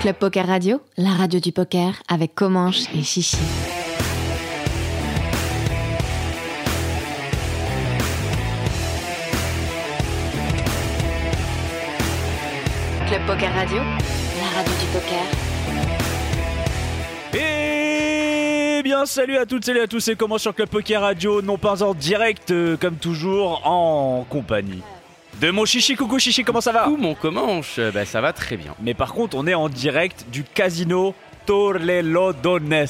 Club Poker Radio, la radio du poker avec Comanche et Chichi. Club Poker Radio, la radio du poker. Eh bien, salut à toutes, salut à tous, et comment sur Club Poker Radio, non pas en direct, euh, comme toujours, en compagnie de mon chichi. Coucou chichi, comment ça va Coucou mon Comanche, bah ça va très bien. Mais par contre, on est en direct du casino Torrelodones.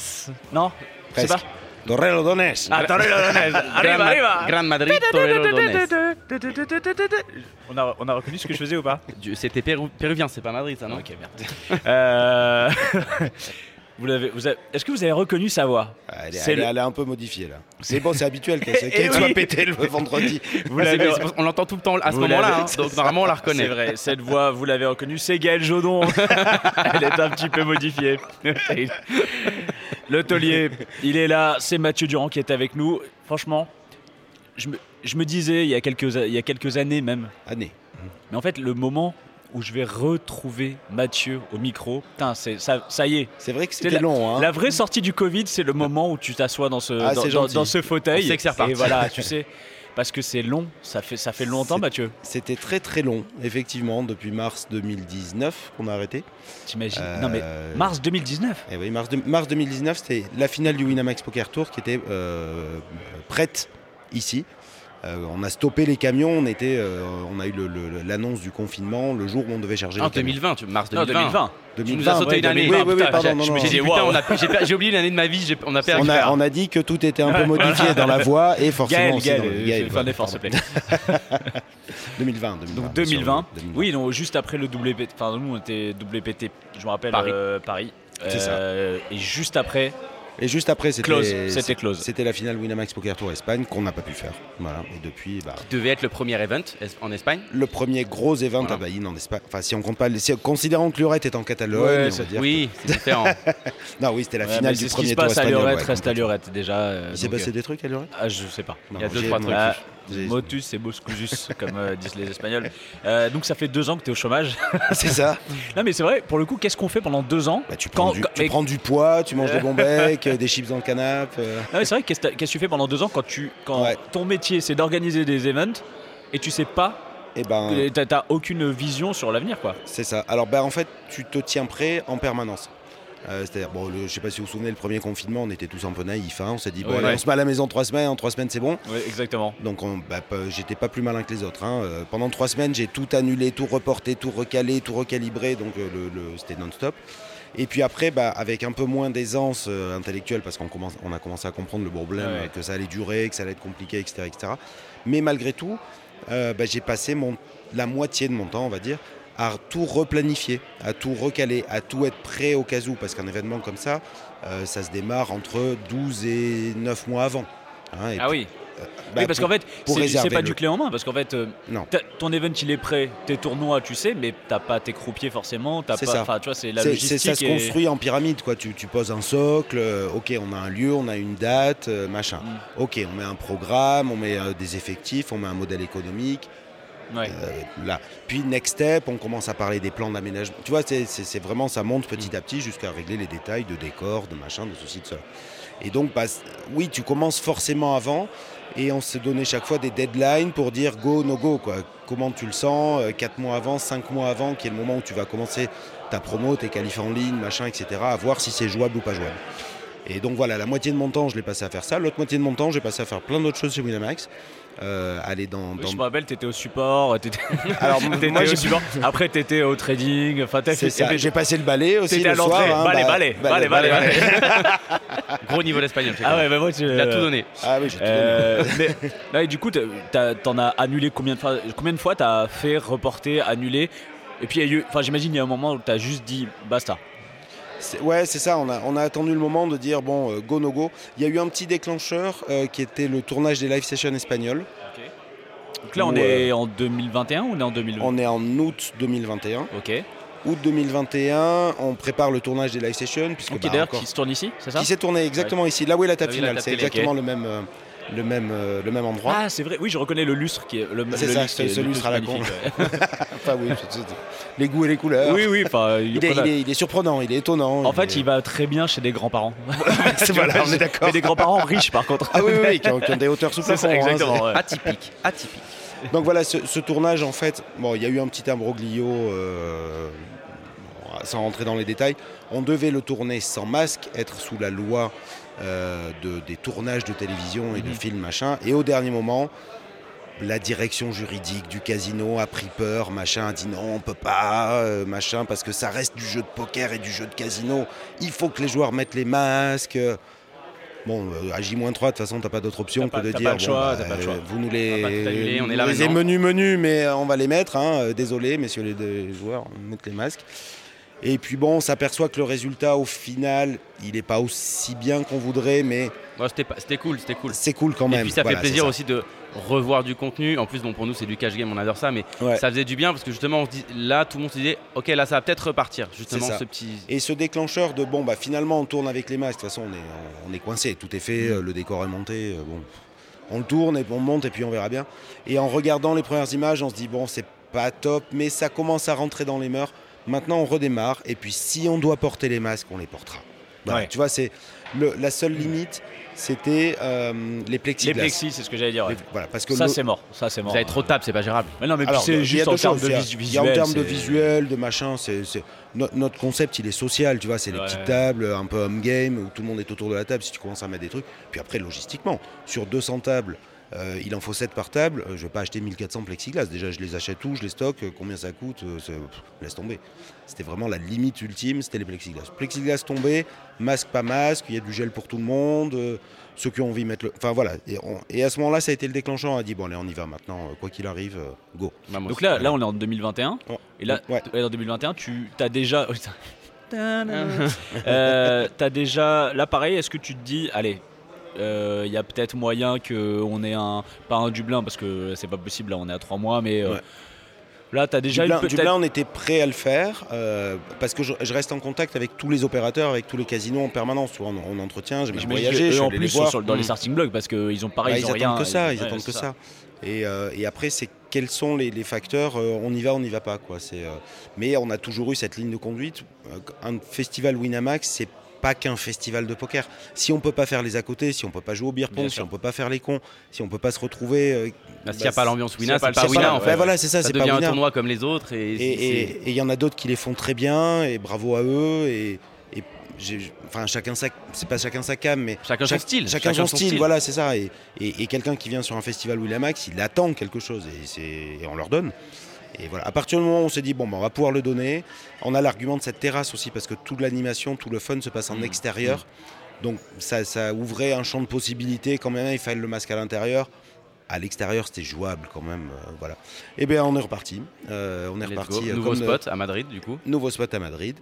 Non C'est Presque. pas Torrelodones. Ah, Torrelodones Arriva, arriva Gran Madrid, Torrelodones. on a, on a reconnu ce que je faisais ou pas C'était péru- péruvien, c'est pas Madrid ça non Ok, merde. Euh, vous l'avez, vous avez- Est-ce que vous avez reconnu sa voix? Ah, Elle est, C'est elle est- le- elle est un peu modifiée là. C'est bon, c'est habituel qu'elle Eh qu'elle oui. soit pétée le vendredi. Vous Ah, On l'entend tout le temps à ce Vous moment-là, hein, donc normalement on la reconnaît. C'est vrai, cette voix, vous l'avez reconnue, c'est Gaël Jodon. Elle est un petit peu modifiée. Le taulier, il est là, c'est Mathieu Durand qui est avec nous. Franchement, je me, je me disais il y, a quelques, il y a quelques années même, Année. mais en fait, le moment où je vais retrouver Mathieu au micro, putain, c'est, ça, ça y est. C'est vrai que C'est c'était la- long. Hein. La vraie sortie du Covid, c'est le moment où tu t'assois dans ce, Ah, dans, c'est dans- gentil. dans ce fauteuil. Sait que c'est reparti. Et voilà, tu sais, parce que c'est long, ça fait, ça fait longtemps, C'est- Mathieu. C'était très très long, effectivement, depuis mars 2019 qu'on a arrêté. T'imagines? Euh, Non mais mars 2019. Et oui, mars, de- mars 2019, c'était la finale du Winamax Poker Tour qui était euh, prête ici. Euh, on a stoppé les camions, on, était, euh, on a eu l'annonce du confinement le jour où on devait charger En les camions. 2020, tu- mars Non, 2020. 2020. Tu 2020, nous as sauté ouais, une année. 2020, Oui, oui, oui, pardon, j'ai- non, non. dit, putain, oublié une année de ma vie, on a perdu. On a, on a dit que tout était un peu modifié dans la voix et forcément Gaël, Gaël, dans le- euh, Gaël, fais un voilà, effort, s'il te plaît. 2020, 2020. Donc bien sûr, 2020. 2020. Oui, donc juste après le WPT. Enfin, nous, on était WPT, je me rappelle, Paris. euh, Paris. C'est ça. Et juste après, Et juste après, c'était Close, c'était close. C'était la finale Winamax Poker Tour Espagne qu'on n'a pas pu faire. Voilà. Et depuis, bah, devait être le premier event en Espagne. le premier gros event Voilà. à Baïn en Espagne. Enfin, si on compte pas, si- considérant que Lurette est en Catalogne, Ouais, on va dire. Oui, c'est différent. Non, oui, c'était la Ouais, finale du c'est ce qui premier se tour passe à espagnol. Ouais, reste à. Lorette déjà. euh, Il s'est passé euh, des trucs à Lurette Ah, je sais pas. Il y a deux, trois trucs. Motus et boscusus, comme euh, disent les Espagnols. Euh, donc ça fait deux ans que tu es au chômage. C'est ça. non mais c'est vrai, pour le coup, qu'est-ce qu'on fait pendant deux ans Bah, tu prends, Quand- du, quand- tu mais- prends du poids, tu manges des bons becs, euh, des chips dans le canapé. Non mais c'est vrai, qu'est-ce que tu fais pendant deux ans quand, tu, quand Ouais. ton métier c'est d'organiser des events et tu sais pas, Et ben, et t'as t'as aucune vision sur l'avenir quoi. c'est ça. Alors, ben, en fait, tu te tiens prêt en permanence. Euh, C'est-à-dire, bon, le- je sais pas si vous vous souvenez, le premier confinement, on était tous un peu naïfs. hein. On s'est dit, bon, Ouais. allez, Ouais. on se met à la maison trois semaines, en trois semaines, c'est bon. Oui, exactement. Donc on- bah, j'étais pas plus malin que les autres. hein. Euh, pendant trois semaines, j'ai tout annulé, tout reporté, tout recalé, tout recalibré. Donc euh, le, le- c'était non-stop. Et puis après, bah, avec un peu moins d'aisance euh, intellectuelle, parce qu'on commence, on a commencé à comprendre le problème, Ouais. euh, que ça allait durer, que ça allait être compliqué, etc. etc. Mais malgré tout, euh, bah, j'ai passé mon, la moitié de mon temps, on va dire, à tout replanifier, à tout recaler, à tout être prêt au cas où. Parce qu'un événement comme ça, euh, ça se démarre entre 12 et 9 mois avant. hein. Et Ah oui. bah, oui, parce pour- qu'en fait, c'est- pas le- du clé en main, parce qu'en fait, euh, Non. ton event il est prêt, tes tournois tu sais, mais t'as pas tes croupiers forcément, t'as C'est pas, ça. enfin tu vois, c'est la logistique. ça se et- construit en pyramide, quoi. Tu, tu poses un socle, euh, ok, on a un lieu, on a une date, euh, machin. Mm. Ok, on met un programme, on met euh, des effectifs, on met un modèle économique. Euh, là. Puis next step, on commence à parler des plans d'aménagement. Tu vois, c'est- vraiment, ça monte petit à petit jusqu'à régler les détails de décor, de machin, de ceci, de cela. Et donc, bah, oui, tu commences forcément avant. Et on s'est donné chaque fois des deadlines pour dire go, no go. Quoi. Comment tu le sens 4 mois avant, 5 mois avant, qui est le moment où tu vas commencer ta promo, tes qualifs en ligne, machin, etc. À voir si c'est jouable ou pas jouable. Et donc voilà, la moitié de mon temps, je l'ai passé à faire ça. L'autre moitié de mon temps, j'ai passé à faire plein d'autres choses chez Winamax. Euh, aller dans. Oui, dans- Je me rappelle, t'étais au support, t'étais Alors, t'étais moi, au support. Après, t'étais au trading. Enfin, t'as. J'ai passé le balai aussi T'étais à le soir. l'entrée. hein, balai, bah, balai, balai, balai, balai. Gros niveau d'espagnol. Ah ouais, bah moi, tu. Il a tout donné. Ah oui, j'ai tout donné. Euh, mais, là, et du coup, t'as- t'as- t'en as annulé combien de fois Combien de fois t'as fait reporter, annuler? Et puis, enfin, j'imagine, il y a un moment où tu as juste dit basta. Ouais, c'est ça. On a, on a attendu le moment de dire bon, euh, go no go. Il y a eu un petit déclencheur euh, qui était le tournage des live sessions espagnols. Donc là, on est en 2021 ou on est en 2020 On est en août 2021. Ok. Août 2021, on prépare le tournage des live sessions puisque Donc, bah, encore- qui se tourne ici, c'est ça? qui s'est tourné exactement ici, là où est la table finale. table C'est exactement le même, euh, le même, euh, le même endroit. Ah, c'est vrai. Oui, je reconnais le lustre qui est le, C'est le ça, lustre ce- lustre à la con. Enfin oui, c'est- c'est- les goûts et les couleurs. oui, oui. Enfin, Il est, il est- il est surprenant, il est étonnant. En fait, est- il va très bien chez des grands-parents. C'est- voilà, on est d'accord. Mais des grands-parents riches, par contre. Ah oui, oui, oui, qui, ont, qui ont des hauteurs sous C'est plafond, hein, exactement. ouais. Atypique, atypique. c'est- Donc voilà, ce, ce tournage, en fait, bon, il y a eu un petit imbroglio, euh, sans rentrer dans les détails. On devait le tourner sans masque, être sous la loi euh, de, des tournages de télévision et de Mhm. films, machin. Et au dernier moment, la direction juridique du casino a pris peur, machin, a dit non, on peut pas, euh, machin, parce que ça reste du jeu de poker et du jeu de casino. Il faut que les joueurs mettent les masques. Bon, euh, à J-3, de toute façon, t'as pas d'autre option que de dire vous nous On les, annuler, on est là vous les menus menus, mais on va les mettre. hein, désolé, messieurs les deux joueurs, mettre les masques. Et puis bon, on s'aperçoit que le résultat, au final, il n'est pas aussi bien qu'on voudrait, mais Ouais, c'était cool, c'était cool. c'est cool quand même. Et puis ça Voilà, fait plaisir aussi de revoir du contenu. En plus, bon, pour nous, c'est du cash game, on adore ça, mais Ouais. ça faisait du bien parce que justement, on se dit, là, tout le monde se disait, ok, là, ça va peut-être repartir. Justement, ce petit. Et ce déclencheur de bon, bah finalement, on tourne avec les masques. De toute façon, on est, on est coincé, tout est fait, euh, le décor est monté. euh, bon, on le tourne et on monte et puis on verra bien. Et en regardant les premières images, on se dit bon, c'est pas top, mais ça commence à rentrer dans les mœurs. Maintenant, on redémarre. Et puis, si on doit porter les masques, on les portera. Voilà, Ouais. Tu vois, c'est la seule limite, c'était euh, les Les plexiglas. plexis, c'est ce que j'allais dire. ouais. Les- voilà, parce que Ça, c'est mort. Ça, c'est mort. Vous avez trop de tables, c'est pas gérable. Mais non, mais c'est juste en termes de il y a- vis- Il y a en visuel. termes de visuel, de machin, c'est c'est- no- notre concept, il est social, tu vois, c'est les Ouais. petites tables, un peu home game, où tout le monde est autour de la table si tu commences à mettre des trucs. Puis après, logistiquement, sur 200 tables, euh, il en faut 7 par table, euh, je vais pas acheter 1400 plexiglas. Déjà, je les achète tous, je les stocke, euh, combien ça coûte, pff, laisse tomber. C'était vraiment la limite ultime, c'était les plexiglas. Plexiglas tombé, masque pas masque, il y a du gel pour tout le monde. euh, ceux qui ont envie de mettre le. Enfin voilà. Et, on- et à ce moment-là, ça a été le déclenchant. On a dit bon, allez, on y va maintenant. Quoi qu'il arrive, euh, go. Donc là, là, on est en 2021. Ouais. Et là, Ouais. ouais, en 2021, tu as déjà. oh, putain. Euh, t'as déjà. Là, pareil, est-ce que tu te dis, allez, euh, il y a peut-être moyen qu'on ait un. Pas un Dublin, parce que c'est pas possible, là, on est à 3 mois, mais. euh, Ouais. Là, t'as déjà Dublin, une peut-être. Dublin, on était prêt à le faire euh, parce que je, je reste en contact avec tous les opérateurs, avec tous les casinos en permanence. Tu on, on entretient, j'ai voyagé, je suis en plus, les voir. sur- dans les Mm. starting blocks, parce qu'ils ont pareil, Bah, ils, ils ont attendent rien. que ça, ils ouais, attendent que ça. Et, euh, et après, c'est quels sont les, les facteurs euh, On y va, on n'y va pas. Quoi. C'est, euh, mais on a toujours eu cette ligne de conduite. Euh, Un festival Winamax, c'est pas qu'un festival de poker. Si on peut pas faire les à côté, si on peut pas jouer au beer pong, si on peut pas faire les cons, si on peut pas se retrouver, euh, Bah, S'il n'y bah, a pas l'ambiance Wina, c'est pas Wina pas- en bah fait. voilà, c'est ça, Ça c'est pas un tournoi comme les autres. Et, il y en a d'autres qui les font très bien, et bravo à eux. Et, et enfin, chacun sa, c'est pas chacun sa cam, mais Chacun son chaque- style. Chacun, son, style, voilà, c'est ça. Et, et- et quelqu'un qui vient sur un festival Winamax, il attend quelque chose, et, c'est- et on leur donne. Et voilà, à partir du moment où on s'est dit, bon, ben, on va pouvoir le donner, on a l'argument de cette terrasse aussi, parce que toute l'animation, tout le fun se passe en Mmh. extérieur. Donc ça, ça ouvrait un champ de possibilités. Quand même, il fallait le masque à l'intérieur. À l'extérieur, c'était jouable quand même. euh, voilà. Et bien, on est reparti. Euh, on est Let's reparti. go. euh, Nouveau spot à Madrid, du coup. nouveau spot à Madrid.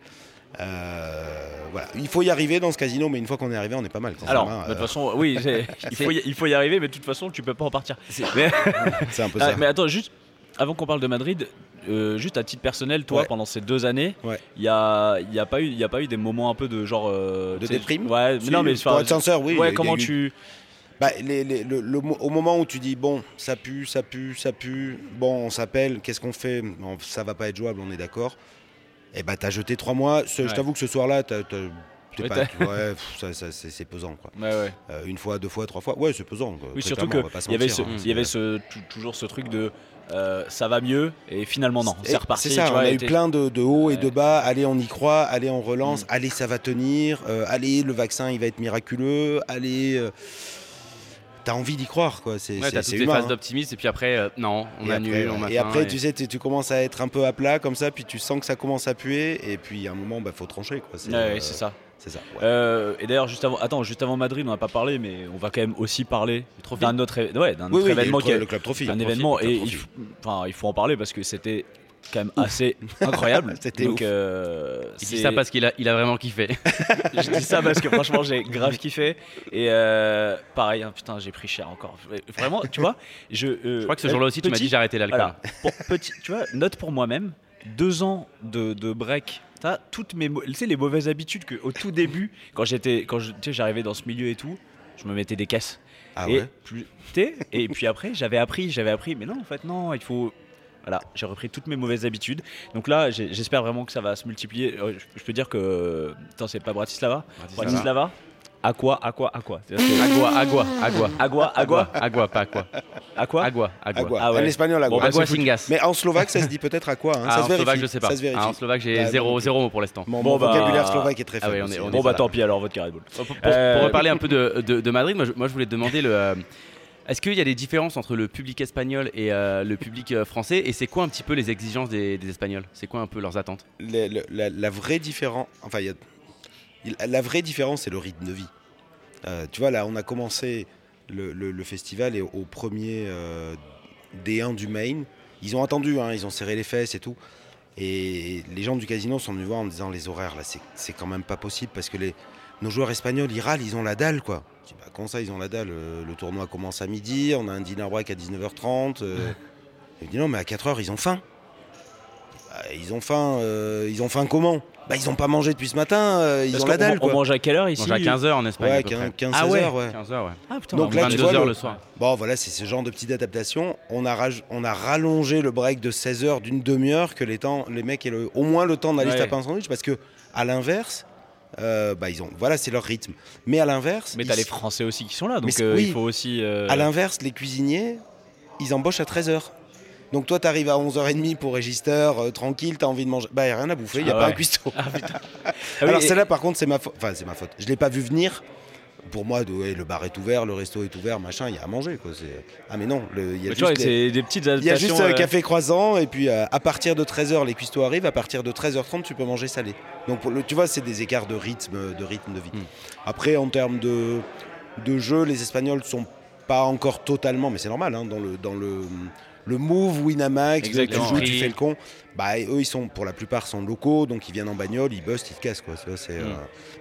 Euh, voilà. Il faut y arriver dans ce casino, mais une fois qu'on est arrivé, on est pas mal. quand Alors, hein. de toute façon, oui, il faut, y, il faut y arriver, mais de toute façon, tu peux pas en partir. Mais, c'est un peu Ah, ça. mais attends, juste avant qu'on parle de Madrid, euh, juste à titre personnel, toi, Ouais. pendant ces deux années, il Ouais. y, a, y a pas eu, il y a pas eu des moments un peu de genre euh, De déprime? Ouais, mais non, mais pour être sincère, oui. ouais, comment eu- tu Bah, les- les- le- le au moment où tu dis bon, ça pue, ça pue, ça pue, bon, on s'appelle, qu'est-ce qu'on fait? Bon, Ça va pas être jouable, on est d'accord. Et bah, t'as jeté trois mois. Ce- Je t'avoue que ce soir-là, t'as- Ouais, ouais, c'est pesant, quoi. Ouais. Euh, une fois, deux fois, trois fois, ouais, c'est pesant. quoi. Oui, Très surtout qu'il y avait, ce, hein, il y avait ce, tou- toujours ce truc de euh, ça va mieux et finalement non, c'est reparti. C'est ça, tu on vois, a eu plein de, de hauts et de bas. Allez, on y croit. Allez, on relance. Mm. Allez, ça va tenir. euh, allez, le vaccin, il va être miraculeux. Allez, euh, t'as envie d'y croire, quoi. C'est Ouais, t'as toutes les phases hein. d'optimisme, et puis après, euh, non, on Et annule, après, on Et après, tu sais, tu, tu commences à être un peu à plat comme ça, puis tu sens que ça commence à puer, et puis à un moment, bah, faut trancher, quoi. C'est Ouais, euh, ouais, c'est ça. C'est ça. ouais. Euh, et d'ailleurs, juste avant, attends, juste avant Madrid, on n'a pas parlé, mais on va quand même aussi parler d'un autre, ouais, d'un Oui, événement le, qui est le club trophy. un événement et il faut, enfin, il faut en parler parce que c'était quand même assez incroyable. C'était Donc, ouf. euh, Il dit c'est- ça parce qu'il a, il a vraiment kiffé. je dis ça parce que franchement j'ai grave kiffé et euh, pareil hein, putain j'ai pris cher encore vraiment tu vois je euh, Je crois que ce jour-là aussi, tu m'as dit j'ai arrêté l'alcool. voilà, pour petit tu vois note pour moi-même deux ans de, de break T'as toutes mes tu sais les mauvaises habitudes que au tout début quand j'étais quand j'arrivais dans ce milieu et tout je me mettais des caisses Ah et ouais plus et puis après j'avais appris j'avais appris mais non en fait non il faut voilà, j'ai repris toutes mes mauvaises habitudes. Donc là, j'espère vraiment que ça va se multiplier. Euh, Je, je peux dire que. Attends, c'est pas Bratislava Bratislava Aqua, aqua, aqua. Agua, agua, agua. Agua, agua, Agua, pas quoi. aqua. Agua, agua. Agua. Ah ouais. En espagnol, agua. Bon, bah, Agua singas. Mais en slovaque, ça se dit peut-être à quoi hein Ah, Ça en se vérifie. slovaque, je sais pas. Ça se vérifie. Ah, en slovaque, j'ai Bah, zéro, zéro mot pour l'instant. Mon, Bon, bah, vocabulaire slovaque est très ah faible. ouais, on est- aussi, on est Bon, bah tant pis alors, votre carré de boule. Pour, pour- Euh, pour reparler un peu de, de- de Madrid, moi je, moi, je voulais te demander le. euh, est-ce qu'il y a des différences entre le public espagnol et euh, le public euh, français? Et c'est quoi un petit peu les exigences des, des Espagnols? C'est quoi un peu leurs attentes? Le- le- la, la vraie différence, enfin, il y a- il- la vraie différence, c'est le rythme de vie. Euh, tu vois, là, on a commencé le, le- le festival et au premier euh, D1 du Maine, ils ont attendu, hein, ils ont serré les fesses et tout. Et les gens du casino sont venus voir en me disant les horaires, là, c'est- quand même pas possible parce que les, nos joueurs espagnols, ils râlent, ils ont la dalle, quoi. Je dis, bah, comment ça, ils ont la dalle Euh, Le tournoi commence à midi, on a un dinner break à 19h30. euh. Il me dit, non, mais à 4h, ils ont faim. Bah, ils ont faim, euh, ils ont faim comment? Bah ils ont pas mangé depuis ce matin, euh, ils Parce ont la dalle on, quoi. mange à quelle heure Ils ici mangent à 15h en Espagne. Ouais, à peu près. 15, Ah ouais. heures, ouais. 15h, ouais. Ah putain, Donc là, tu 22 vois, heures le- le soir. Bon voilà, c'est ce genre de petite adaptation. On a, raj- on a rallongé le break de 16 heures d'une demi-heure que les, temps, les mecs aient le- au moins le temps d'aller se taper un sandwich parce que à l'inverse, euh, bah ils ont, voilà c'est leur rythme. Mais à l'inverse, Mais t'as ils- les Français aussi qui sont là, donc euh, oui. il faut aussi. euh, à l'inverse, les cuisiniers, ils embauchent à 13 heures. Donc toi, tu arrives à 11h30 pour Register, euh, tranquille, tu as envie de manger. Bah, il n'y a rien à bouffer, il n'y a Ah pas ouais. un cuistot. Ah putain. Ah Alors celle-là, par contre, c'est ma faute. Enfin, c'est ma faute. Je l'ai pas vu venir. Pour moi, de- ouais, le bar est ouvert, le resto est ouvert, machin, il y a à manger. Quoi. Ah mais non, il y a mais juste, les- c'est des petites il y a juste euh, euh, café croissant et puis euh, à partir de 13h, les cuistots arrivent. À partir de 13h30, tu peux manger salé. Donc pour le- tu vois, c'est des écarts de rythme, de rythme de vie. Hmm. Après, en termes de, de jeu, les Espagnols sont pas encore totalement, mais c'est normal, hein, dans le dans le le move Winamax, tu joues, tu fais le con. Bah, eux, ils sont pour la plupart sont locaux, donc ils viennent en bagnole, ils bustent, ils te cassent quoi. Ça, Mm. euh,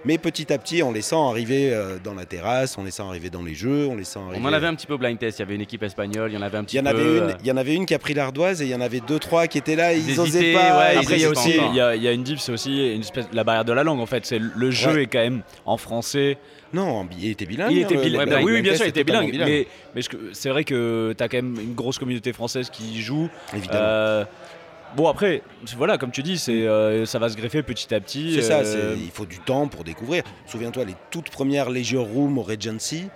Mais petit à petit, on les sent arriver euh, dans la terrasse, on les sent arriver dans les jeux, on les sent arriver. On en avait un petit peu au blind test. Il y avait une équipe espagnole, il y en avait un petit Il y en peu. avait euh, une, il y en avait une qui a pris l'ardoise et il y en avait deux trois qui étaient là, ils, Ils osaient hésitaient, pas. ouais, ils Après, il y a aussi, il y a, il y a une diff, c'est aussi une espèce la barrière de la langue en fait. C'est le jeu Ouais. est quand même en français. Non, il était bilingue. Il était bilingue. Bah oui, oui, bien sûr, il était bilingue. Mais, c'est vrai que tu as quand même une grosse communauté française qui joue. Évidemment. Euh, bon, après, voilà, comme tu dis, c'est, euh, ça va se greffer petit à petit. C'est ça, euh, il faut du temps pour découvrir. Souviens-toi, les toutes premières Leisure Room au Regency,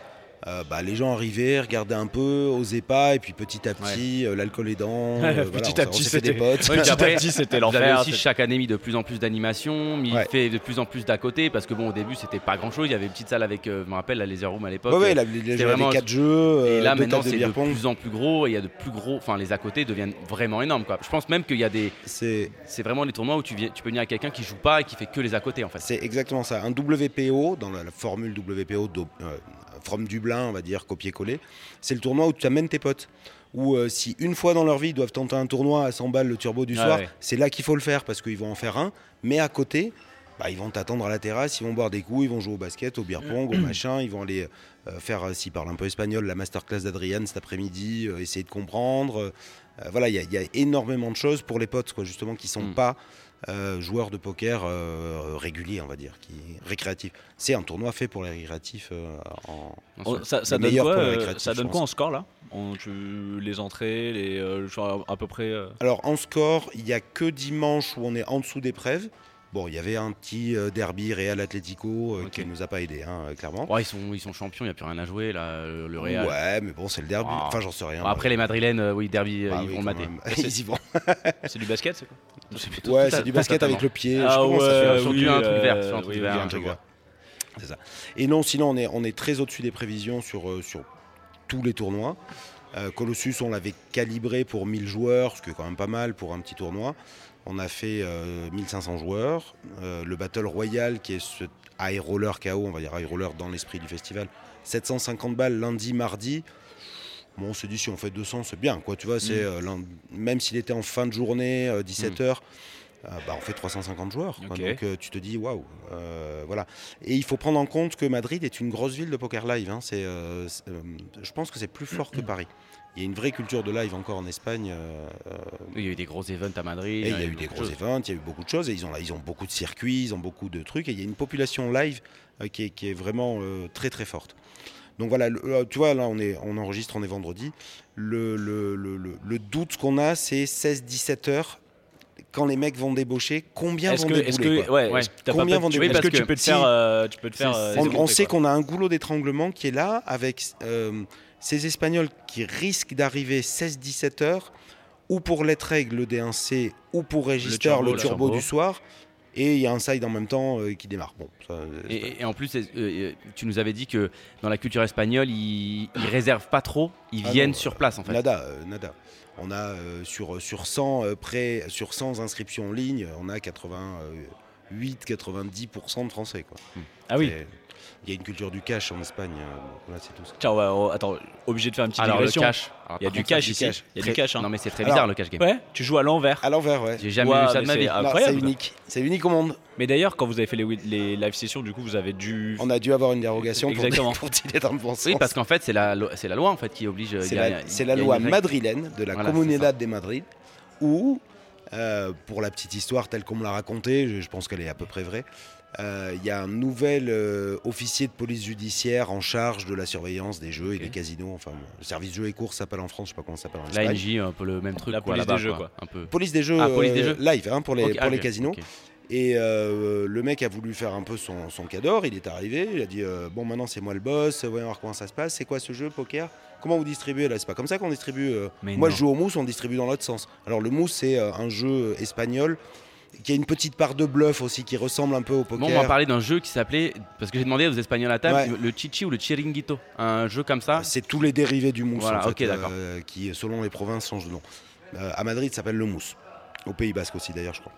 euh, bah, les gens arrivaient, regardaient un peu, osaient pas, et puis petit à petit, euh, l'alcool aidant, euh, voilà, petit on à petit, des c'était- potes. Ouais, petit à petit, c'était l'enfer. aussi chaque année mis de plus en plus d'animations, mis Ouais. fait de plus en plus d'à côté parce que bon au début c'était pas grand chose. Il y avait une petite salle avec, euh, je me rappelle la laser room à l'époque. Ouais, la- les- les- c'était il y avait vraiment- quatre jeux, et là maintenant de c'est de plus en plus gros et il y a de plus gros, enfin les à côté deviennent vraiment énormes quoi. Je pense même qu'il y a des, C'est vraiment les tournois où tu, viens, tu peux venir à quelqu'un qui joue pas et qui fait que les à côté en fait. C'est exactement ça. Un WPO, dans la, la formule WPO From Dublin, on va dire, copier-coller, c'est le tournoi où tu amènes tes potes. Où euh, si une fois dans leur vie ils doivent tenter un tournoi à 100 balles le turbo du Ah soir, ouais. c'est là qu'il faut le faire parce qu'ils vont en faire un. Mais à côté, bah, ils vont t'attendre à la terrasse, ils vont boire des coups, ils vont jouer au basket, au beer pong, au machin, ils vont aller euh, faire, euh, s'ils parlent un peu espagnol, la masterclass d'Adriane cet après-midi, euh, essayer de comprendre. Voilà, il y, a- il y a énormément de choses pour les potes, quoi, justement, qui sont Mm. pas euh, joueurs de poker euh, réguliers, on va dire, qui récréatifs. C'est un tournoi fait pour les récréatifs. euh, en... Oh, ça, ça donne meilleur quoi, pour les euh, récréatifs, ça donne quoi en score là? On- tu- Les entrées, les, euh, genre, à peu près. euh, Alors en score, il n'y a que dimanche où on est en dessous des preuves. Bon, il y avait un petit euh, derby Real Atlético euh, qui nous a pas aidé, hein, euh, clairement. Ouais, ils sont, ils sont champions, il n'y a plus rien à jouer là, le Real. Ouais, mais bon, c'est le derby. Ah. Enfin, j'en sais rien. Bon, après les Madrilènes, euh, oui, derby, Bah ils oui, vont le mater. Ils y vont. C'est du basket, c'est quoi Ouais, c'est du basket avec le pied. Je Ah à ouais, sur du oui, un truc vert, sur un truc vert, un vert. C'est ça. Et non, sinon, on est, on est très au-dessus des prévisions sur, euh, sur tous les tournois. Euh, Colossus, on l'avait calibré pour 1000 joueurs, ce qui est quand même pas mal pour un petit tournoi. On a fait euh, 1500 joueurs. Euh, le Battle Royale, qui est ce high roller KO, on va dire high roller dans l'esprit du festival, 750 balles lundi, mardi. Bon, on se dit si on fait 200, c'est bien, quoi. Tu vois, c'est Mm. euh, même s'il était en fin de journée, 17h, bah, on fait 350 joueurs. quoi. Donc euh, tu te dis waouh, euh, voilà. Et il faut prendre en compte que Madrid est une grosse ville de poker live. hein. Euh, c'est, euh, je pense que c'est plus fort que Paris. Il y a une vraie culture de live encore en Espagne. euh, euh, Il y a eu des gros events à Madrid. et il y a eu des de gros choses. events, il y a eu beaucoup de choses, et ils ont, là, ils ont beaucoup de circuits, ils ont beaucoup de trucs, et il y a une population live euh, qui, est, qui est vraiment euh, très très forte. Donc voilà, le- tu vois, là on, est, on enregistre, on est vendredi. Le, le, le- le- le doute qu'on a, c'est 16-17 heures. Quand les mecs vont débaucher, combien vont que, débouler est-ce que, quoi ouais, Ouais. est-ce que t'as Combien vont débouler que Parce tu que peux te si- faire, euh, tu peux te faire. on, sait qu'on a un goulot d'étranglement qui est là avec euh, ces Espagnols qui risquent d'arriver 16-17 heures ou pour Let Règle le D1C ou pour Register turbo, le turbo, du soir et il y a un side en même temps euh, qui démarre. Bon, ça, euh, Et, en plus, euh, tu nous avais dit que dans la culture espagnole, ils, ils réservent pas trop, ils Ah viennent non, sur place en fait. Nada, euh, nada. On a sur, sur, 100, euh, près, sur 100 inscriptions en ligne, on a 88-90% de Français. Quoi. Ah oui. Il y a une culture du cash en Espagne. euh, voilà, c'est tout ça. Tiens, on va- on- attends, obligé de faire une petite Alors le digression. cash. Alors, Il y a du cash ici. cash. Il y a du cash. hein. Non mais c'est très Alors- bizarre le cash game. Ouais, tu joues à l'envers. À l'envers, ouais. J'ai jamais Ouais, vu ça de ma vie. C'est unique. C'est unique au monde. Mais d'ailleurs, quand vous avez fait les, les live sessions, du coup, vous avez dû. On a dû avoir une dérogation pour, Exactement. pour tirer dans le bon sens. Oui, parce qu'en fait, c'est la, lo- c'est la loi en fait qui oblige. c'est la, a- c'est la loi madrilène de la Voilà, Comunidad de Madrid où, euh, pour la petite histoire telle qu'on me l'a racontée, je, je pense qu'elle est à peu près vraie, euh, il y a un nouvel euh, officier de police judiciaire en charge de la surveillance des jeux et des casinos. Enfin, le service jeux et courses s'appelle en France, je sais pas comment ça s'appelle en Espagne. L'ANJ, un peu le même truc. La quoi, police des jeux, quoi, quoi. Un peu. Police des jeux, Ah, police des euh, jeux. live hein, pour les, pour ah, les casinos. Et euh, le mec a voulu faire un peu son, son cador, il est arrivé, il a dit euh, Bon, maintenant c'est moi le boss, voyons voir comment ça se passe. C'est quoi ce jeu, poker? Comment vous distribuez là C'est pas comme ça qu'on distribue. euh. Moi non. je joue au mousse, on distribue dans l'autre sens. Alors le mousse, c'est euh, un jeu espagnol qui a une petite part de bluff aussi, qui ressemble un peu au poker. Bon, on va parler d'un jeu qui s'appelait, parce que j'ai demandé aux Espagnols à table, Ouais. le Chichi ou le Chiringuito. Un jeu comme ça. C'est tous les dérivés du mousse Voilà, en fait, euh, qui, selon les provinces, changent de nom. Euh, à Madrid, ça s'appelle le mousse. Au Pays Basque aussi, d'ailleurs, je crois.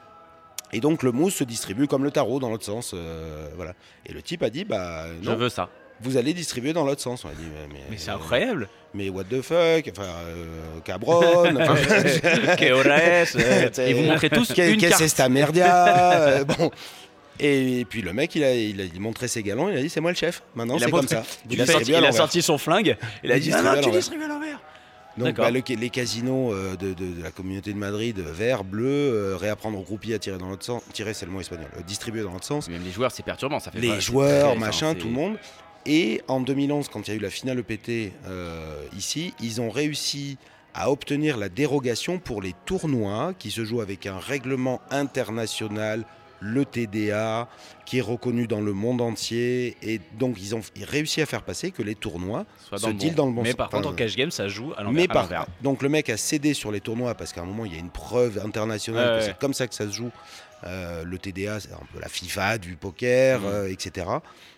Et donc, le mousse se distribue comme le tarot dans l'autre sens. euh, voilà. Et le type a dit Bah, Je veux ça. Vous allez distribuer dans l'autre sens. On a dit Mais, Mais c'est incroyable. Mais what the fuck Enfin, euh, cabron es, euh, Et vous montrez tous une Qu'est-ce que c'est merdia Euh, Bon. Et puis le mec, il a, il a montré ses galons, il a dit c'est moi le chef. Maintenant c'est comme ça. Il a, sorti, à il a l'envers. sorti son flingue. Il a dit Ah à non, tu l'envers. distribues à l'envers. Donc bah, le- les casinos euh, de, de- de la communauté de Madrid, vert, bleu, euh, réapprendre aux groupiers à tirer dans l'autre sens, tirer c'est le mot espagnol, euh, distribuer dans l'autre sens, Même les joueurs, c'est perturbant. Ça fait les pas- joueurs, machin, tout le monde. Et en 2011, quand il y a eu la finale EPT euh, ici, ils ont réussi à obtenir la dérogation pour les tournois qui se jouent avec un règlement international, le TDA, qui est reconnu dans le monde entier. Et donc, ils ont réussi à faire passer que les tournois Soit se dans le deal bon. dans le bon Mais sens. par contre, en cash game, ça joue à l'envers. mais par donc le mec a cédé sur les tournois parce qu'à un moment il y a une preuve internationale que ouais. c'est comme ça que ça se joue. Euh, le TDA, c'est un peu la FIFA du poker, Mmh. euh, etc.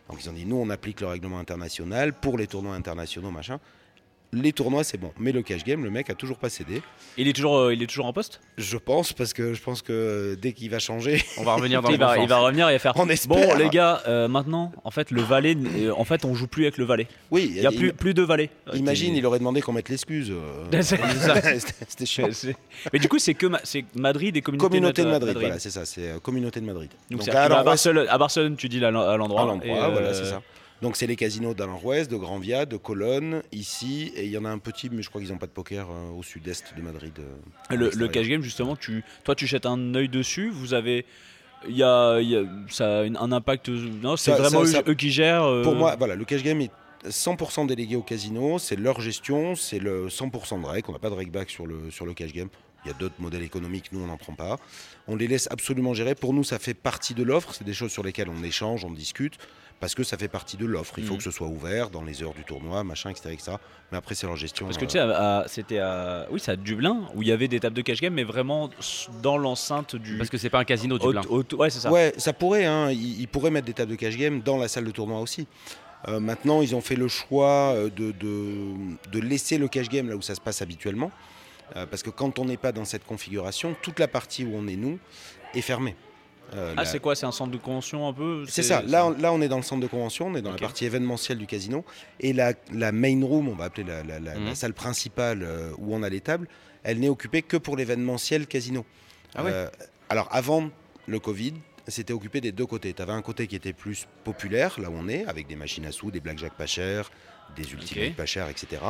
Donc ils ont dit nous on applique le règlement international pour les tournois internationaux, machin. Les tournois c'est bon, mais le cash game, le mec a toujours pas cédé. Il est toujours, euh, il est toujours en poste? Je pense parce que je pense que dès qu'il va changer, On va revenir dans il le bon va, il va revenir et faire. On espère. Bon, les gars, euh, maintenant, en fait, le valet, euh, en fait, on joue plus avec le valet. oui, Il y a plus, plus de valet. Imagine, il aurait demandé qu'on mette l'excuse. euh. C'était chiant. Mais du coup, c'est que ma- c'est Madrid et communauté, Communauté de Mad- Madrid, voilà, c'est ça, c'est euh, communauté de Madrid. Donc, à, Barcelone, à Barcelone, tu dis là, à l'endroit. à l'endroit, voilà, euh, c'est ça. Donc c'est les casinos d'Alenjuez, de Grand Via, de Cologne, ici, et il y en a un petit, mais je crois qu'ils n'ont pas de poker euh, au sud-est de Madrid. euh, Le, cash game, justement, tu, toi, tu jettes un œil dessus. Vous avez. Il y a, il y a- ça a un impact. Non, c'est vraiment ça- eux, ça- eux qui gèrent. euh, Pour moi, voilà, le cash game est 100% délégué au casino, c'est leur gestion, c'est le 100% de règles, on n'a pas de règle back sur le, sur le cash game. Il y a d'autres modèles économiques, nous on n'en prend pas. On les laisse absolument gérer. Pour nous, ça fait partie de l'offre, c'est des choses sur lesquelles on échange, on discute, parce que ça fait partie de l'offre. Il faut Mhm. que ce soit ouvert dans les heures du tournoi, machin, etc. etc. Mais après, c'est leur gestion. Parce que euh, tu sais, à- à- c'était à. Oui, c'est à Dublin, où il y avait des tables de cash game, mais vraiment dans l'enceinte du. Parce que c'est pas un casino du Haute- Blin. haute- ouais, c'est ça. Ouais, ça pourrait. Hein. Ils, ils pourraient mettre des tables de cash game dans la salle de tournoi aussi. Euh, maintenant, ils ont fait le choix euh, de, de, de laisser le cash game là où ça se passe habituellement. Euh, parce que quand on n'est pas dans cette configuration, toute la partie où on est nous est fermée. Euh, Ah, la- c'est quoi C'est un centre de convention un peu? C'est ça. Là, on, là, on est dans le centre de convention, on est dans la partie événementielle du casino. Et la, la main room, on va appeler la, la- Mhm. salle principale euh, où on a les tables, elle n'est occupée que pour l'événementiel casino. Ah ouais. Euh, alors, avant le Covid, c'était occupé des deux côtés. Tu avais un côté qui était plus populaire, là où on est, avec des machines à sous, des blackjack pas chers, des ultimates pas chers, etc.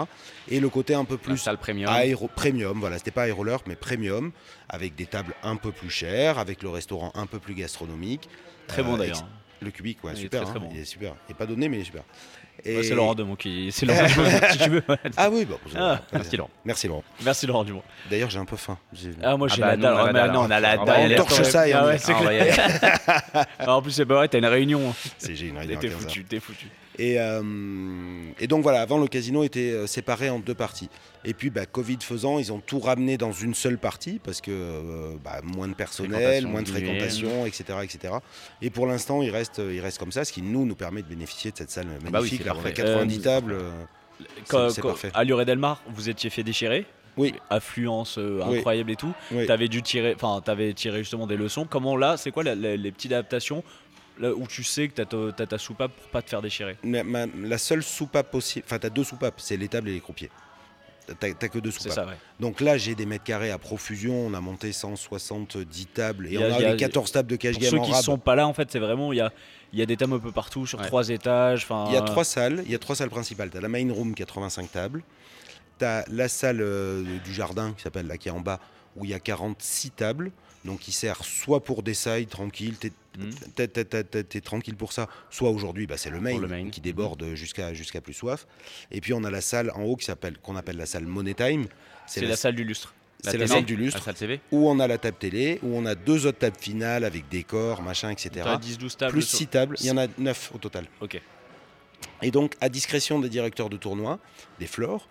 Et le côté un peu plus salle premium. Aéro premium, voilà, c'était pas aéroleur, mais premium, avec des tables un peu plus chères, avec le restaurant un peu plus gastronomique. Très bon Euh, d'ailleurs. ex- Le cubique, ouais, Il est super, très, très hein, bon. il est super. Il est pas donné, mais il est super. Et- Ouais, c'est Laurent Demont qui. C'est Laurent Demont, si tu veux. Ah oui, bon, Ah, merci, Laurent. Merci Laurent. Merci Laurent Dumont. D'ailleurs, j'ai un peu faim. J'ai- Ah, moi Ah j'ai bah, la dalle. on a la Ah, mais dalle, non, on a la hein. dalle. On torche ça et Ah on y ouais, va. c'est Ah, clair. aller. Ah, En plus, c'est pas vrai, t'as une réunion. C'est j'ai une réunion T'es 15 heures. foutu, t'es foutu. Et, euh, et donc voilà, avant le casino était euh, séparé en deux parties. Et puis bah, Covid faisant, ils ont tout ramené dans une seule partie parce que euh, bah, moins de personnel, moins de fréquentation, etc., etc. Et pour l'instant, il reste, il reste comme ça, ce qui nous nous permet de bénéficier de cette salle magnifique. bah oui, là, on a parfait. 90 Euh, tables. Quand- c'est quand- parfait. À Lure Delmar, vous étiez fait déchirer. Oui. Affluence euh, Oui. incroyable et tout. Oui. T'avais dû tirer, enfin, t'avais tiré justement des leçons. Comment là, c'est quoi la- la- les petites adaptations là où tu sais que t'as ta- t'as ta soupape pour pas te faire déchirer Ma- ma- la seule soupape possible, enfin, tu as deux soupapes, c'est les tables et les croupiers. T'as que deux C'est soupapes. ça, ouais. Donc là, j'ai des mètres carrés à profusion. On a monté 170 tables et Il y a- on a, les 14 tables de cash Pour game ceux en qui rab. sont pas là, en fait, c'est vraiment il y a, il y a des tables un peu partout sur Ouais. trois étages. Enfin, Il y a trois salles. Il y a trois salles principales. Tu as la main room, 85 tables. Tu as la salle euh, du jardin qui s'appelle là, qui est en bas, où il y a 46 tables. Donc qui sert soit pour des sides tranquilles, t'es Mhm. t'es- tranquille pour ça. Soit aujourd'hui, bah, c'est le main, Pour le main. qui déborde jusqu'à jusqu'à plus soif. Et puis on a la salle en haut qui s'appelle qu'on appelle la salle Money Time. C'est la salle du lustre. c'est la salle du lustre. Salle TV. où on a la table télé, où on a deux autres tables finales avec décor, machin, etc. T'as 10-12 tables. Plus sur- 6 tables, il y en a 9 au total. Ok. Et donc, à discrétion des directeurs de tournoi, des floors,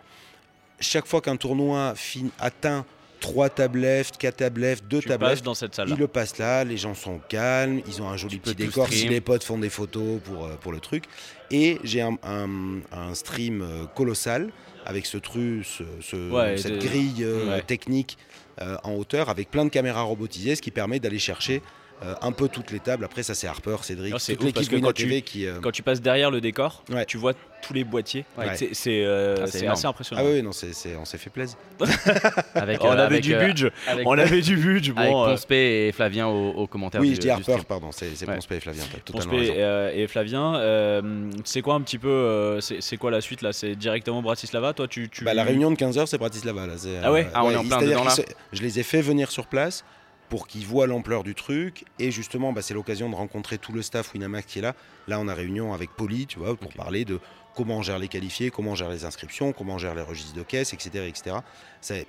chaque fois qu'un tournoi fin- atteint 3 tables left, 4 tables left, 2 Tu tables passes left, dans cette salle-là. ils le passent là, les gens sont calmes, ils ont un joli petit décor si les potes font des photos pour, euh, pour le truc. Et j'ai un, un- un stream euh, colossal avec ce truc, ce- ce- Ouais, cette grille euh, ouais. technique euh, en hauteur avec plein de caméras robotisées, ce qui permet d'aller chercher euh, un peu toutes les tables. Après, ça c'est Harper, Cédric, c'est toute l'équipe quand tu- TV qui. euh, Quand tu passes derrière le décor, Ouais. tu vois tous les boîtiers. Ouais. C'est c'est, euh, Ah, c'est c'est énorme. assez impressionnant. Ah oui, non, c'est, c'est- on s'est fait plaisir. Avec, on avait avec, du budget. avec- On avait du budget. Avec Bon, euh, Ponce P et Flavien au, au commentaire. Oui, du- je dis Harper, pardon, c'est, c'est Ouais. Ponce et Flavien, Ponce et, euh, et Flavien, euh, c'est quoi un petit peu, euh, c'est c'est quoi la suite là? C'est directement Bratislava? Toi, tu, tu... Bah, la réunion de 15h, c'est Bratislava. Là. C'est, Ah ouais? Ah, on est en plein dedans, là. Je les ai fait venir sur place pour qu'ils voient l'ampleur du truc. Et justement, bah, c'est l'occasion de rencontrer tout le staff Winamax qui est là. Là, on a réunion avec Poli, tu vois, pour parler de comment on gère les qualifiés, comment on gère les inscriptions, comment on gère les registres de caisse, etc. etc. C'est,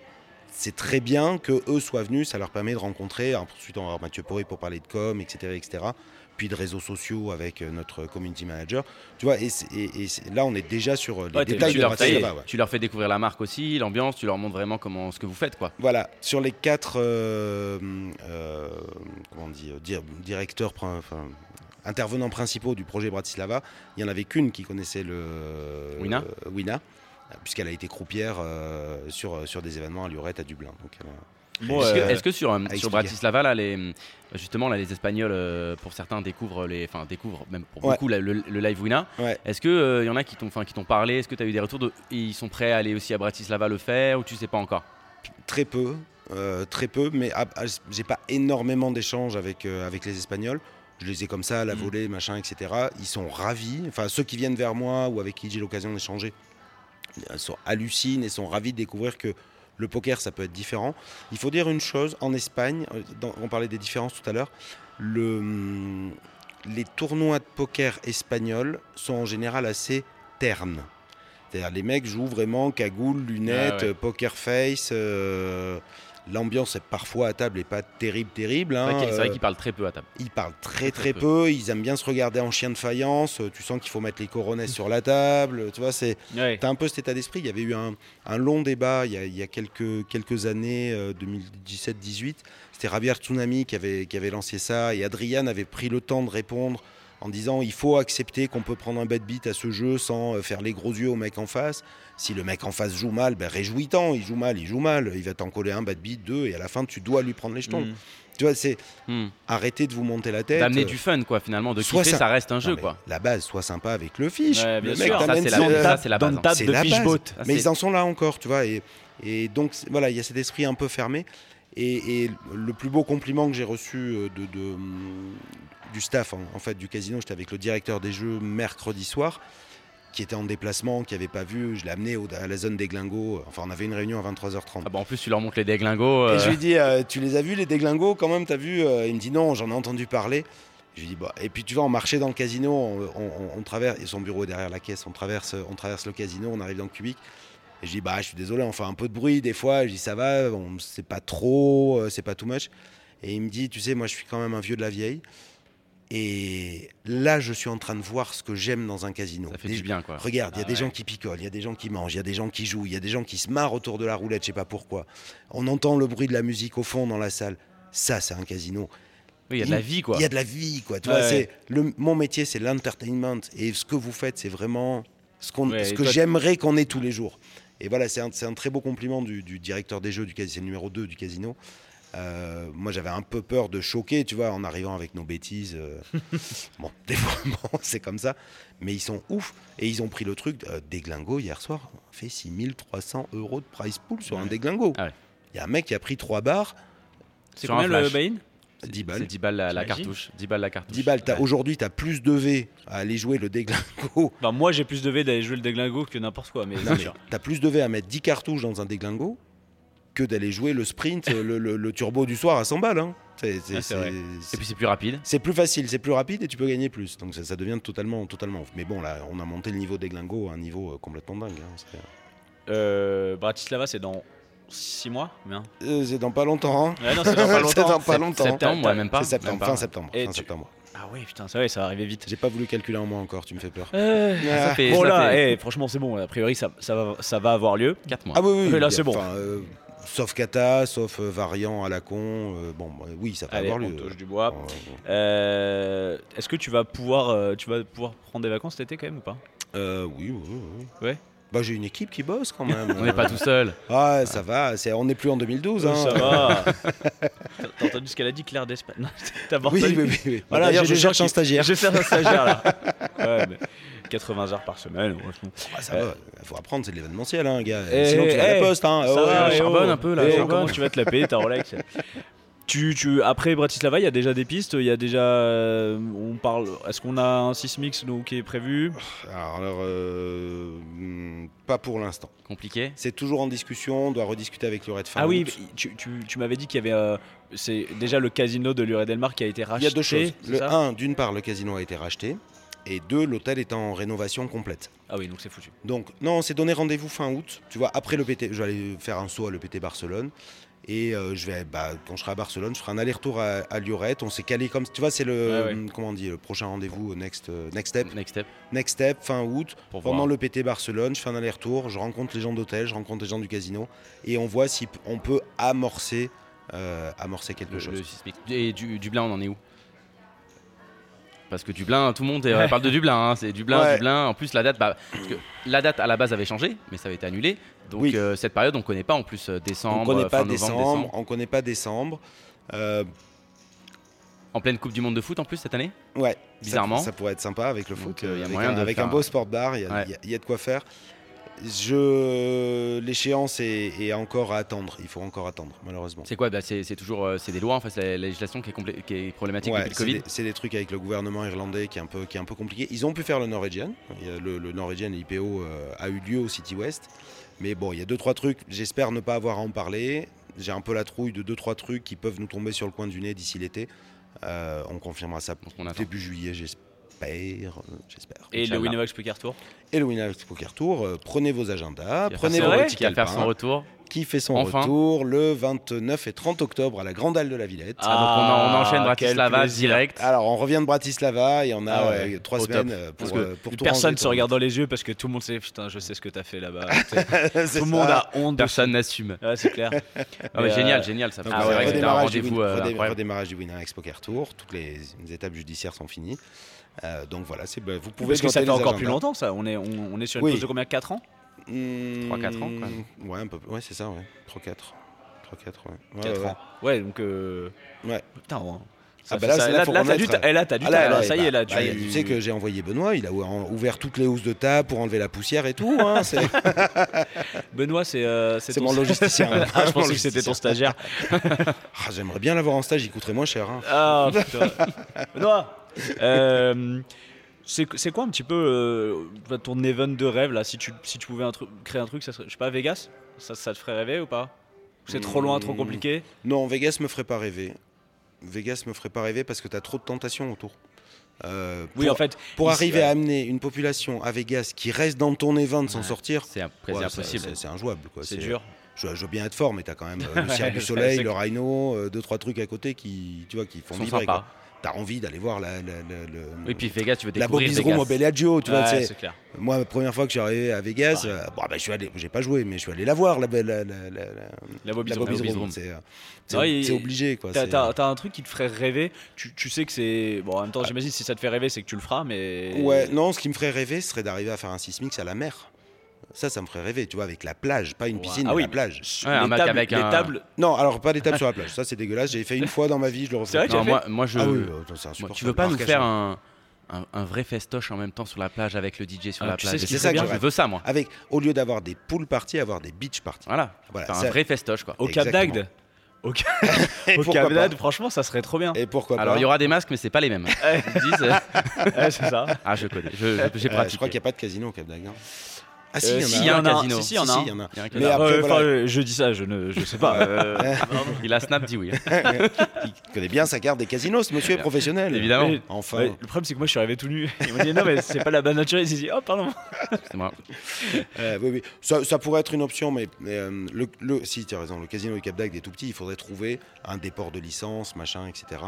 c'est très bien que eux soient venus, ça leur permet de rencontrer. Ensuite, on va avoir Mathieu Poré pour parler de com, etc. etc. Puis de réseaux sociaux avec euh, notre community manager. Tu vois, et, là, on est déjà sur euh, les Ouais, détails Tu de leur, fais, ouais. tu leur fais découvrir la marque aussi, l'ambiance, tu leur montres vraiment comment ce que vous faites quoi. Voilà, sur les quatre euh, euh, comment on dit, euh, dir- directeurs, enfin, intervenants principaux du projet Bratislava, il n'y en avait qu'une qui connaissait le Wina Wina, puisqu'elle a été croupière euh, sur, sur des événements à Lurette, à Dublin. Donc, Bon, Est-ce que, euh, est-ce que sur, euh, expliquer. sur Bratislava là, les, justement là, les Espagnols, euh, pour certains découvrent les, enfin découvrent même pour Ouais. beaucoup la- le, le live Wina. Ouais. Est-ce que euh, y en a qui t'ont, parlé? Est-ce que tu as eu des retours de, ils sont prêts à aller aussi à Bratislava le faire ou tu sais pas encore? Très peu, très peu, mais ah, ah, j'ai pas énormément d'échanges avec, avec les Espagnols. Je les ai comme ça, à la Mhm. volée, machin, etc. Ils sont ravis. Enfin, ceux qui viennent vers moi ou avec qui j'ai l'occasion d'échanger euh, sont hallucinent et sont ravis de découvrir que le poker, ça peut être différent. Il faut dire une chose, en Espagne, dans- on parlait des différences tout à l'heure, le, les tournois de poker espagnols sont en général assez ternes. C'est-à-dire les mecs jouent vraiment cagoule, lunettes, Ah ouais. poker face. euh, L'ambiance est parfois à table et pas terrible, terrible. C'est hein, vrai qu'ils- c'est vrai euh, qu'ils parlent très peu à table. ils parlent très Très très peu. peu. Ils aiment bien se regarder en chien de faïence. Euh, Tu sens qu'il faut mettre les coronets sur la table. Tu vois, c'est ouais. T'as un peu cet état d'esprit. Il y avait eu un, un long débat il y a, il y a quelques, quelques années, euh, 2017-18. C'était Javier Tsunami qui avait, qui avait lancé ça et Adrian avait pris le temps de répondre en disant il faut accepter qu'on peut prendre un bad beat à ce jeu sans euh, faire les gros yeux au mec en face. Si le mec en face joue mal, ben réjouis-t'en, il joue mal, il joue mal, il va t'en coller un bad beat, deux, et à la fin tu dois lui prendre les jetons. Mm. Tu vois, c'est arrêter de vous monter la tête. D'amener euh, du fun, quoi, finalement. De soit kiffer, ça- ça reste un non, jeu, quoi. La base, sois sympa avec le fiche. Ouais, bien le sûr. mec Ça, c'est la- la base, Dans hein. table C'est de la base. Ah, mais ils en sont là encore, tu vois. Et, et donc, voilà, il y a cet esprit un peu fermé. Et, et le plus beau compliment que j'ai reçu euh, de, de, du staff, en, en fait, du casino, j'étais avec le directeur des jeux mercredi soir, qui était en déplacement, qui n'avait pas vu. Je l'ai amené au- à la zone des glingos. Enfin, on avait une réunion à 23h30. Ah bah, en plus, tu leur montres les déglingos. Et euh, je lui dis, euh, tu les as vus les déglingos quand même, t'as vu Euh, Il me dit non, j'en ai entendu parler. Je lui dis, bah, et puis tu vois, on marchait dans le casino, on, on- on traverse, et son bureau est derrière la caisse, on traverse, on traverse le casino, on arrive dans le cubique. Et je dis, bah, je suis désolé, on fait un peu de bruit des fois. Je dis, ça va, on- c'est pas trop, euh, c'est pas too much. Et il me dit, tu sais, moi, je suis quand même un vieux de la vieille. Et là, je suis en train de voir ce que j'aime dans un casino. Ça fait Des- du bien, quoi. Regarde, il y a Ah des ouais. gens qui picolent, il y a des gens qui mangent, il y a des gens qui jouent, il y a des gens qui se marrent autour de la roulette, je sais pas pourquoi. On entend le bruit de la musique au fond dans la salle. Ça, c'est un casino. Oui, il y a de la vie, quoi. Il y a de la vie, quoi. Tu Ouais, vois, ouais. le, mon métier, c'est l'entertainment. Et ce que vous faites, c'est vraiment ce, que toi- j'aimerais qu'on ait tous les jours. Et voilà, c'est un, très beau compliment du, du directeur des jeux du casino, c'est le numéro 2 du casino. Euh, moi, j'avais un peu peur de choquer, tu vois, en arrivant avec nos bêtises. euh. bon, des fois, bon, c'est comme ça. Mais ils sont ouf. Et ils ont pris le truc. Euh, déglingo, hier soir, on fait 6300 euros de price pool sur un Ouais. déglingo. Il Ah ouais. y a un mec qui a pris 3 bars, C'est combien un le buy-in 10 balles. C'est 10 balles la, cartouche. 10 balles la cartouche. 10 balles. Ouais. Aujourd'hui, tu as plus de V à aller jouer le déglingo. Enfin, moi, j'ai plus de V d'aller jouer le déglingo que n'importe quoi, mais mais sûr. T'as plus de V à mettre 10 cartouches dans un déglingo que d'aller jouer le sprint, le, le- le turbo du soir à 100 balles. hein. C'est, c'est- Ah, c'est vrai. c'est- Et puis c'est plus rapide. c'est plus facile, c'est plus rapide et tu peux gagner plus. Donc ça, ça devient totalement, totalement. Mais bon, là, on a monté le niveau déglingo à un niveau euh, complètement dingue. hein. C'est, Euh, Bratislava, c'est dans 6 mois Bien. euh, c'est dans pas longtemps. hein. Ouais, non, c'est dans pas c'est dans longtemps. pas longtemps. Septembre, ouais, même pas. C'est septembre, même pas. fin septembre. Et fin tu- septembre. Ah ouais, putain, ça, ouais, ça va arriver vite. J'ai pas voulu calculer un mois encore, tu me fais peur. Euh, Ah. Ça fait, bon ça là, fait eh, franchement c'est bon, a priori ça, ça, va, ça va avoir lieu. 4 mois. Ah oui, oui. Mais là, oui, c'est bon. enfin, euh, sauf kata, sauf euh, variant à la con. euh, bon, bah, oui, ça peut Allez, avoir on lieu. touche du bois. Euh, Euh, Est-ce que tu vas pouvoir, euh, tu vas pouvoir prendre des vacances cet été quand même ou pas? Euh, oui, oui, oui. Ouais. Bah, j'ai une équipe qui bosse quand même. On n'est pas tout seul. Ah, ça va. C'est, on n'est plus en 2012. Hein. Ça va. T'as- entendu ce qu'elle a dit, Claire d'Espagne? Non, T'as Oui, oui, oui, oui. Voilà, je cherche un stagiaire. Je cherche un stagiaire là. Ouais, mais 80 heures par semaine. franchement. Ah, ça va. Il faut apprendre, c'est de l'événementiel, hein, gars. Eh, Sinon, tu vas à eh, la poste. Hein. Ça Oh, va, ouais, eh, charbonne oh. un peu, là, charbonne. comment tu vas te la payer ta Rolex? Tu, tu, après Bratislava, il y a déjà des pistes. Il y a déjà, euh, on parle. Est-ce qu'on a un Sismix nous, qui est prévu? Alors, alors, euh, pas pour l'instant. Compliqué? C'est toujours en discussion. On doit rediscuter avec fin Ah oui, tu, tu, tu m'avais dit qu'il y avait. euh, c'est déjà le casino de Lure Delmar qui a été Il racheté. y a deux choses. Le ça? 1, d'une part, le casino a été racheté. Et deux, l'hôtel est en rénovation complète. Ah oui, donc c'est foutu. Donc, non, on s'est donné rendez-vous fin août. Tu vois, après le PT, je vais aller faire un saut à l'EPT Barcelone. Et euh, je vais, bah, quand je serai à Barcelone, je ferai un aller-retour à, à Liorette. On s'est calé comme, tu vois, c'est le, Ouais, ouais. comment on dit, le prochain rendez-vous, euh, next, euh, next step. Next step. Next step, fin août. Pour Pendant le PT Barcelone, je fais un aller-retour. Je rencontre les gens d'hôtel, je rencontre les gens du casino, et on voit si on peut amorcer, euh, amorcer quelque Le- chose. le. Et du, Dublin, on en est où? Parce que Dublin, tout le monde Ouais. parle de Dublin. hein, C'est Dublin, Ouais. Dublin. En plus, la date, bah, parce que la date à la base avait changé, mais ça avait été annulé. Donc Oui. euh, cette période, on connaît pas en plus euh, décembre. on connaît euh, pas fin novembre, décembre, on connaît pas décembre. Euh, En pleine Coupe du Monde de foot en plus cette année? Ouais, Bizarrement. Ça, pourrait être sympa avec le Donc, foot. euh, il y a avec moyen un, de avec faire un beau sport bar, il y, a- Ouais. il y a- il y a de quoi faire. Je... L'échéance est, est encore à attendre. Il faut encore attendre, malheureusement. C'est quoi bah, C'est toujours euh, c'est des lois en fait, c'est la législation qui est, complé- qui est problématique Ouais, depuis le Covid. c'est des trucs avec le gouvernement irlandais qui est un peu, qui est un peu compliqué. Ils ont pu faire le Norwegian. Le, le Norwegian IPO euh, a eu lieu au City West. Mais bon, il y a deux, trois trucs. J'espère ne pas avoir à en parler. J'ai un peu la trouille de deux, trois trucs qui peuvent nous tomber sur le coin du nez d'ici l'été. Euh, on confirmera ça on début juillet, j'espère. euh, J'espère. Et le. Winamax Poker Tour Et le Winamax Poker Tour, euh, prenez vos agendas, Qui va prenez faire vos petits qui va faire son retour. qui fait son Enfin. retour le 29 et 30 octobre à la Grande Halle de la Villette. Ah, donc on, en- on enchaîne Ah, Bratislava direct. Alors, on revient de Bratislava et on a Ah ouais, euh, trois semaines top. pour, Parce que euh, pour tout Personne se regarde dans les yeux parce que tout le monde sait putain je sais ce que t'as fait là-bas. Tout le monde a honte. de Personne n'assume. Ouais, c'est clair. Ah ouais, génial, euh, génial. Ça Ah redémarrage du rendez-vous Win- euh, redémarrage du Winamax Poker Tour. Toutes les, les étapes judiciaires sont finies. Euh, donc voilà, c'est, bah, vous pouvez Parce que ça fait encore plus agendas. longtemps ça. On est, on, on est sur une Oui. pause de combien? 4 ans? Hmm, 3-4 ans, Ouais, un peu, ouais c'est ça, ouais. 3-4. 3-4, ouais. Ouais, 4 ouais, ans. Ouais, donc. euh, Ouais. Putain, ouais. Ah Ça bah fait là, ça- là, là, là, du, eh, là, t'as du Ah là, là, ça y bah, est, là, bah, tu... tu sais que j'ai envoyé Benoît, il a ou- ouvert toutes les housses de table pour enlever la poussière et tout. hein, Benoît, c'est. euh, c'est ton- mon logisticien. ah, je pensais que c'était ton stagiaire. Ah, j'aimerais bien l'avoir en stage, il coûterait moins cher. hein. Ah, putain. Benoît euh, c'est quoi un petit peu euh, ton event de rêve là si tu, si tu pouvais un truc- créer un truc, ça serait, je sais pas, Vegas? Ça, ça te ferait rêver ou pas? C'est trop loin, trop Hmm. compliqué? Non, Vegas me ferait pas rêver. Vegas me ferait pas rêver parce que tu as trop de tentations autour. Euh, Oui, pour, en fait. pour arriver ouais. à amener une population à Vegas qui reste dans ton event sans Ouais. sortir, C'est un- ouais, impossible. c'est- injouable. C'est dur. Je, je veux bien être fort, mais tu as quand même euh, le Cirque du Soleil, le Rhino, euh, deux, trois trucs à côté qui, tu vois, qui font Ils sont vibrer. sympas. Tu as envie d'aller voir la, la, la- le- Oui, puis Vegas, tu veux la au Bellagio. Tu vois, Ouais, c'est clair. moi, la première fois que je suis arrivé à Vegas, Ouais. euh, bon, bah, je suis allé, j'ai pas joué, mais je suis allé la voir, la, la, la, la, la- La la. Room. C'est euh, obligé. quoi. T'as t'as- t'as un truc qui te ferait rêver. Tu, tu sais que c'est. Bon, en même temps, j'imagine si ça te fait rêver, c'est que tu le feras, mais. Ouais, non, ce qui me ferait rêver, ce serait d'arriver à faire un sismix à la mer. Ça, ça me ferait rêver, tu vois, avec la plage, pas une piscine, Ah mais oui. la plage. Ouais, les tables, avec les un- tables. Non, alors pas des tables sur la plage, ça c'est dégueulasse. J'ai fait une fois dans ma vie, je le C'est refais. vrai Non, moi, moi, je. Ah oui, attends, c'est moi, insupportable. tu veux pas nous faire un, un, un vrai festoche en même temps sur la plage avec le DJ sur Ah, la plage C'est ça que je veux ça, moi. Avec, au lieu d'avoir des pool parties, avoir des beach parties. Voilà. Voilà, un vrai festoche, quoi. Au Cap d'Agde Au, Cap d'Agde, franchement, ça serait trop bien. Et pourquoi Alors, il y aura des masques, mais c'est pas les mêmes. Ils disent, euh, Ouais, c'est ça. Ah, je connais. Je- J'ai Euh, pratiqué. Je crois qu'il n'y a pas de casino au Cap d'Agde. hein. Ah si, Euh, il y en a il y en un. casino. Si, si, il y en a Si, il y en. Il Mais après, Ouais, voilà. enfin, euh, je dis ça, je ne je sais pas. euh, Il a Snap dit oui. Il connaît bien sa carte des casinos, ce monsieur est professionnel. Évidemment. mais- Enfin. le problème, c'est que moi, je suis arrivé tout nu. Ils m'ont dit non, mais c'est pas la base naturelle. Ils s'est dit oh, pardon. C'est moi. Euh, oui, oui. Ça, ça pourrait être une option, mais, euh, le- si tu as raison, le casino du Cap d'Agde est tout petit, il faudrait trouver un déport de licence, machin, etc.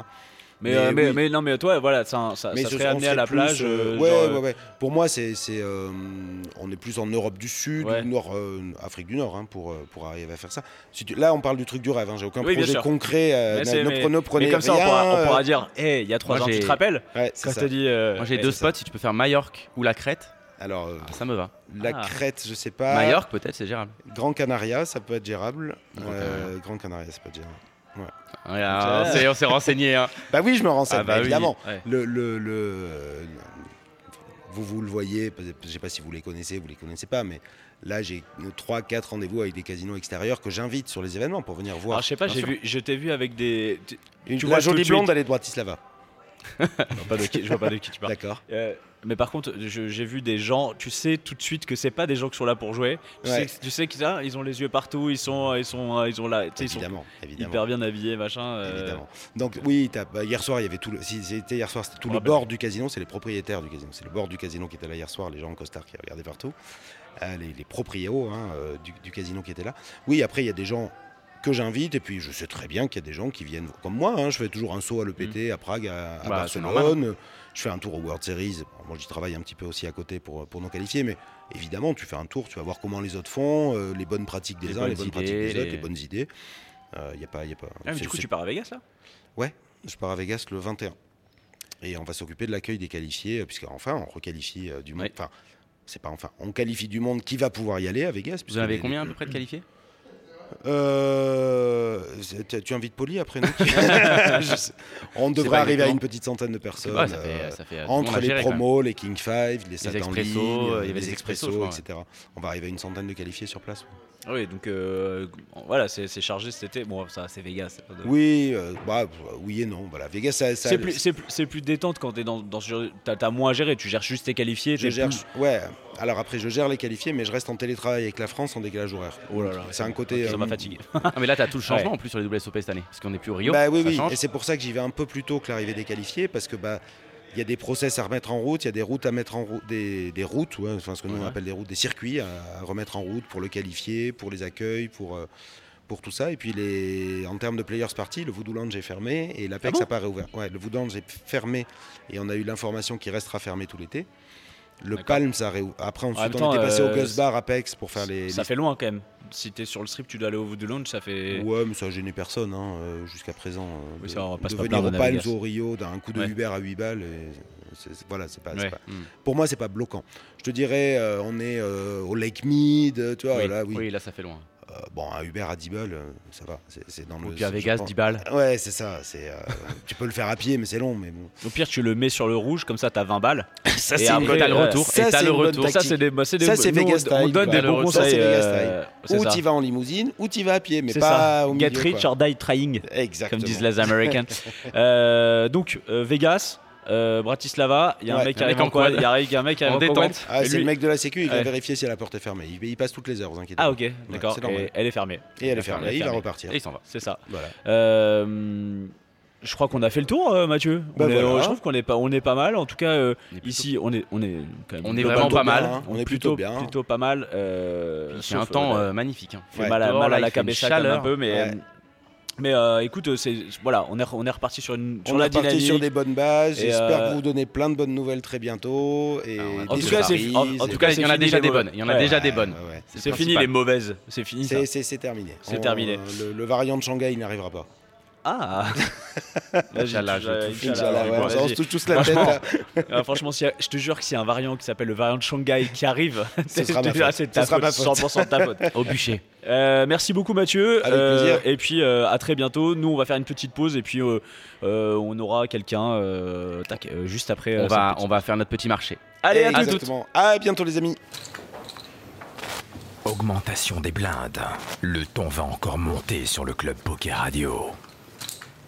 Mais, Mais euh, mais, oui. mais non, mais toi, voilà, ça, ça, mais ça serait amené à la plus, plage. euh, euh, ouais, genre, ouais, ouais. Pour moi, c'est, euh, on est plus en Europe du Sud, Ouais. ou Nord, euh, Afrique du Nord, hein, pour, pour arriver à faire ça. Si tu- là, on parle du truc du rêve. hein, J'ai aucun Oui, projet concret. euh, ne, prenez, prenez mais comme ça, on rien, pourra, on pourra dire hé, il y a trois ans, tu te rappelles Quand ça. je te dis. euh, Moi, j'ai deux ça. spots. Si tu peux faire Majorque ou la Crète, Alors, ah, ça me va. la Ah. Crète, je sais pas. Majorque, peut-être, c'est gérable. Grand Canaria, ça peut être gérable. Grand Euh, Grand Canaria, ça peut être gérable. On s'est- on s'est renseigné. Hein. Bah oui, je me renseigne, Ah bah bah, oui. évidemment. Ouais. Le, le, le, vous, vous le voyez, je ne sais pas si vous les connaissez, vous les connaissez pas, mais là, j'ai 3-4 rendez-vous avec des casinos extérieurs que j'invite sur les événements pour venir voir. Alors, je sais pas, vu, je t'ai vu avec des. tu- Une, tu vois jolie blonde, elle est de Bratislava. Je vois pas de qui, je vois pas de qui tu parles. D'accord. Euh, mais par contre, j'ai vu des gens, tu sais tout de suite que c'est pas des gens qui sont là pour jouer. Tu Ouais. sais, tu sais qu'ils ah, ils ont les yeux partout, ils sont, ils sont, euh, ils ont là, sais, ils sont Évidemment, évidemment. hyper bien habillés, machin. euh, Évidemment. Donc oui, bah, hier soir, il y avait tout le. Si c'était hier soir, c'était tout On le rappelle. bord du casino. C'est les propriétaires du casino. C'est le bord du casino qui était là hier soir. Les gens en costard qui regardaient partout. Euh, les, les proprios hein, euh, du, du casino qui étaient là. Oui, après il y a des gens que j'invite et puis je sais très bien qu'il y a des gens qui viennent comme moi. hein. je fais toujours un saut à l'EPT, à Prague, à, à Bah, c'est Barcelone. Je fais un tour au World Series. Bon, moi, j'y travaille un petit peu aussi à côté pour, pour nous qualifier, mais évidemment, tu fais un tour, tu vas voir comment les autres font, euh, les bonnes pratiques des Les uns, les bonnes idées, pratiques des autres, les- bonnes idées. Il y a pas, y a pas. Ah, mais du coup, tu pars à Vegas là? Je pars à Vegas le 21. Et on va s'occuper de l'accueil des qualifiés, euh, puisqu'enfin, on requalifie euh, du monde. Ouais. Enfin, c'est pas enfin, on qualifie du monde qui va pouvoir y aller à Vegas. Vous en avez combien à peu près de qualifiés? Euh, tu- invites Poli après nous sais. On devrait arriver à une petite centaine de personnes. Ça euh, fait, ça fait entre les géré, promos, les King Five, les en expressos, ligne, euh, les expressos, etc. On va arriver à une centaine de qualifiés sur place. Ah Oui, donc euh, voilà, c'est chargé cet été. Bon, ça, c'est Vegas. de- Oui, euh, bah, oui et non. Voilà, Vegas, ça, ça- C'est plus, détente quand t'es dans, dans ce genre- T'as moins à gérer, tu gères juste tes qualifiés. Je gère, plus- ouais. Alors après, je gère les qualifiés, mais je reste en télétravail avec la France en décalage horaire. Oh là là, c'est un côté. Ça euh, m'a fatigué. Ah, mais là, t'as tout le changement Ouais. en plus sur les WSOP cette année. Parce qu'on n'est plus au Rio. Bah oui, ça oui. change. Et c'est pour ça que j'y vais un peu plus tôt que l'arrivée des qualifiés, parce que bah, Il y a des process à remettre en route, il y a des routes à mettre en route, des, des routes, ouais, enfin ce que nous on appelle des routes, des circuits à, à remettre en route pour le qualifier, pour les accueils, pour, euh, pour tout ça. Et puis les, en termes de players party, le Voodoo Lounge est fermé et l'Apex Ah bon pas réouvert. Ouais, le Voodoo Lounge est fermé et on a eu l'information qu'il restera fermé tout l'été. Le. Palm, ça réouvre. Après, ensuite, même on était passé euh, au Gus Bar Apex pour faire les. Ça les- fait loin quand même. Si t'es sur le strip, tu dois aller au Voodoo Lounge, ça fait. Ouais, mais ça a gêné personne hein, euh, jusqu'à présent. euh, Oui, de, ça, on de venir au Palms ou au Rio d'un coup de Ouais. Uber à 8 balles. et voilà, c'est pas, c'est Ouais. pas- Mm. Pour moi, c'est pas bloquant. Je te dirais, euh, on est euh, au Lake Mead, euh, tu vois, oui. là, oui. oui, là ça fait loin. Euh, bon, un Uber à 10 balles, euh, ça va. C'est, dans le. à je Vegas, pense- 10 balles. Ouais, c'est ça. C'est, euh, tu peux le faire à pied, mais c'est long. Mais bon. Au pire, tu le mets sur le rouge, comme ça, t'as 20 balles. Ça, Et après, t'as le euh, retour. ça, et t'as le retour. Ça, c'est des, bah, des- Ça, c'est Vegas on- On style, donne quoi. des bons conseils. euh, Ou tu vas en limousine, ou tu vas à pied, mais C'est pas ça. au Get milieu. rich quoi. or die trying, Exactement. comme disent les Américains. Euh, donc, euh, Vegas, euh, Bratislava, il y a un Ouais. mec qui arrive en quad. Il y a il y a un mec qui En arrive en détente. Ah, c'est lui- le mec de la sécu, il va Ouais. vérifier si la porte est fermée. Il, il passe toutes les heures, vous inquiétez Ah, pas. ok, d'accord. c'est normal. Et elle est fermée. Et elle est fermée, il va repartir. Et il s'en va. C'est ça. Voilà. Euh, je crois qu'on a fait le tour, euh, Mathieu. Bah On est- voilà. Je trouve qu'on est pas, on est pas mal. En tout cas, euh, On est plutôt- ici, on est, on est quand même. On est Plutôt vraiment pas bien, mal. hein. On est plutôt bien. plutôt pas mal. euh, C'est un temps magnifique. hein. fait Ouais. mal à, mal la même un peu, mais. Ouais. Euh, mais euh, écoute, c'est voilà, on est, on est reparti sur une sur On la dynamique. sur des bonnes bases. J'espère euh, vous donner plein de bonnes nouvelles très bientôt. Et Ah. En tout cas, en- en tout cas, il y en a déjà des bonnes. Il y en a Ouais. déjà des bonnes. ouais. C'est fini les mauvaises. C'est fini ça. C'est- terminé. C'est terminé. Le, le variant de Shanghai, il n'arrivera pas. Ah. Inch'Allah, je on se- touche tous la tête. Franchement, là. Franchement, s'il y a- je te jure que s'il y a un variant qui s'appelle le variant de Shanghai qui arrive, Ce sera ma je te jure, faute. c'est de Ce ta sera faute, ma faute. 100% de ta faute. Au bûcher. Euh, merci beaucoup Mathieu. Avec plaisir. Et puis euh, à très bientôt. Nous on va faire une petite pause et puis euh, euh, on aura quelqu'un euh, tac, euh, juste après. euh, On va, on va faire notre petit marché. Allez à. Exactement. À bientôt, les amis. Augmentation des blindes. Le ton va encore monter sur le Club Poker Radio.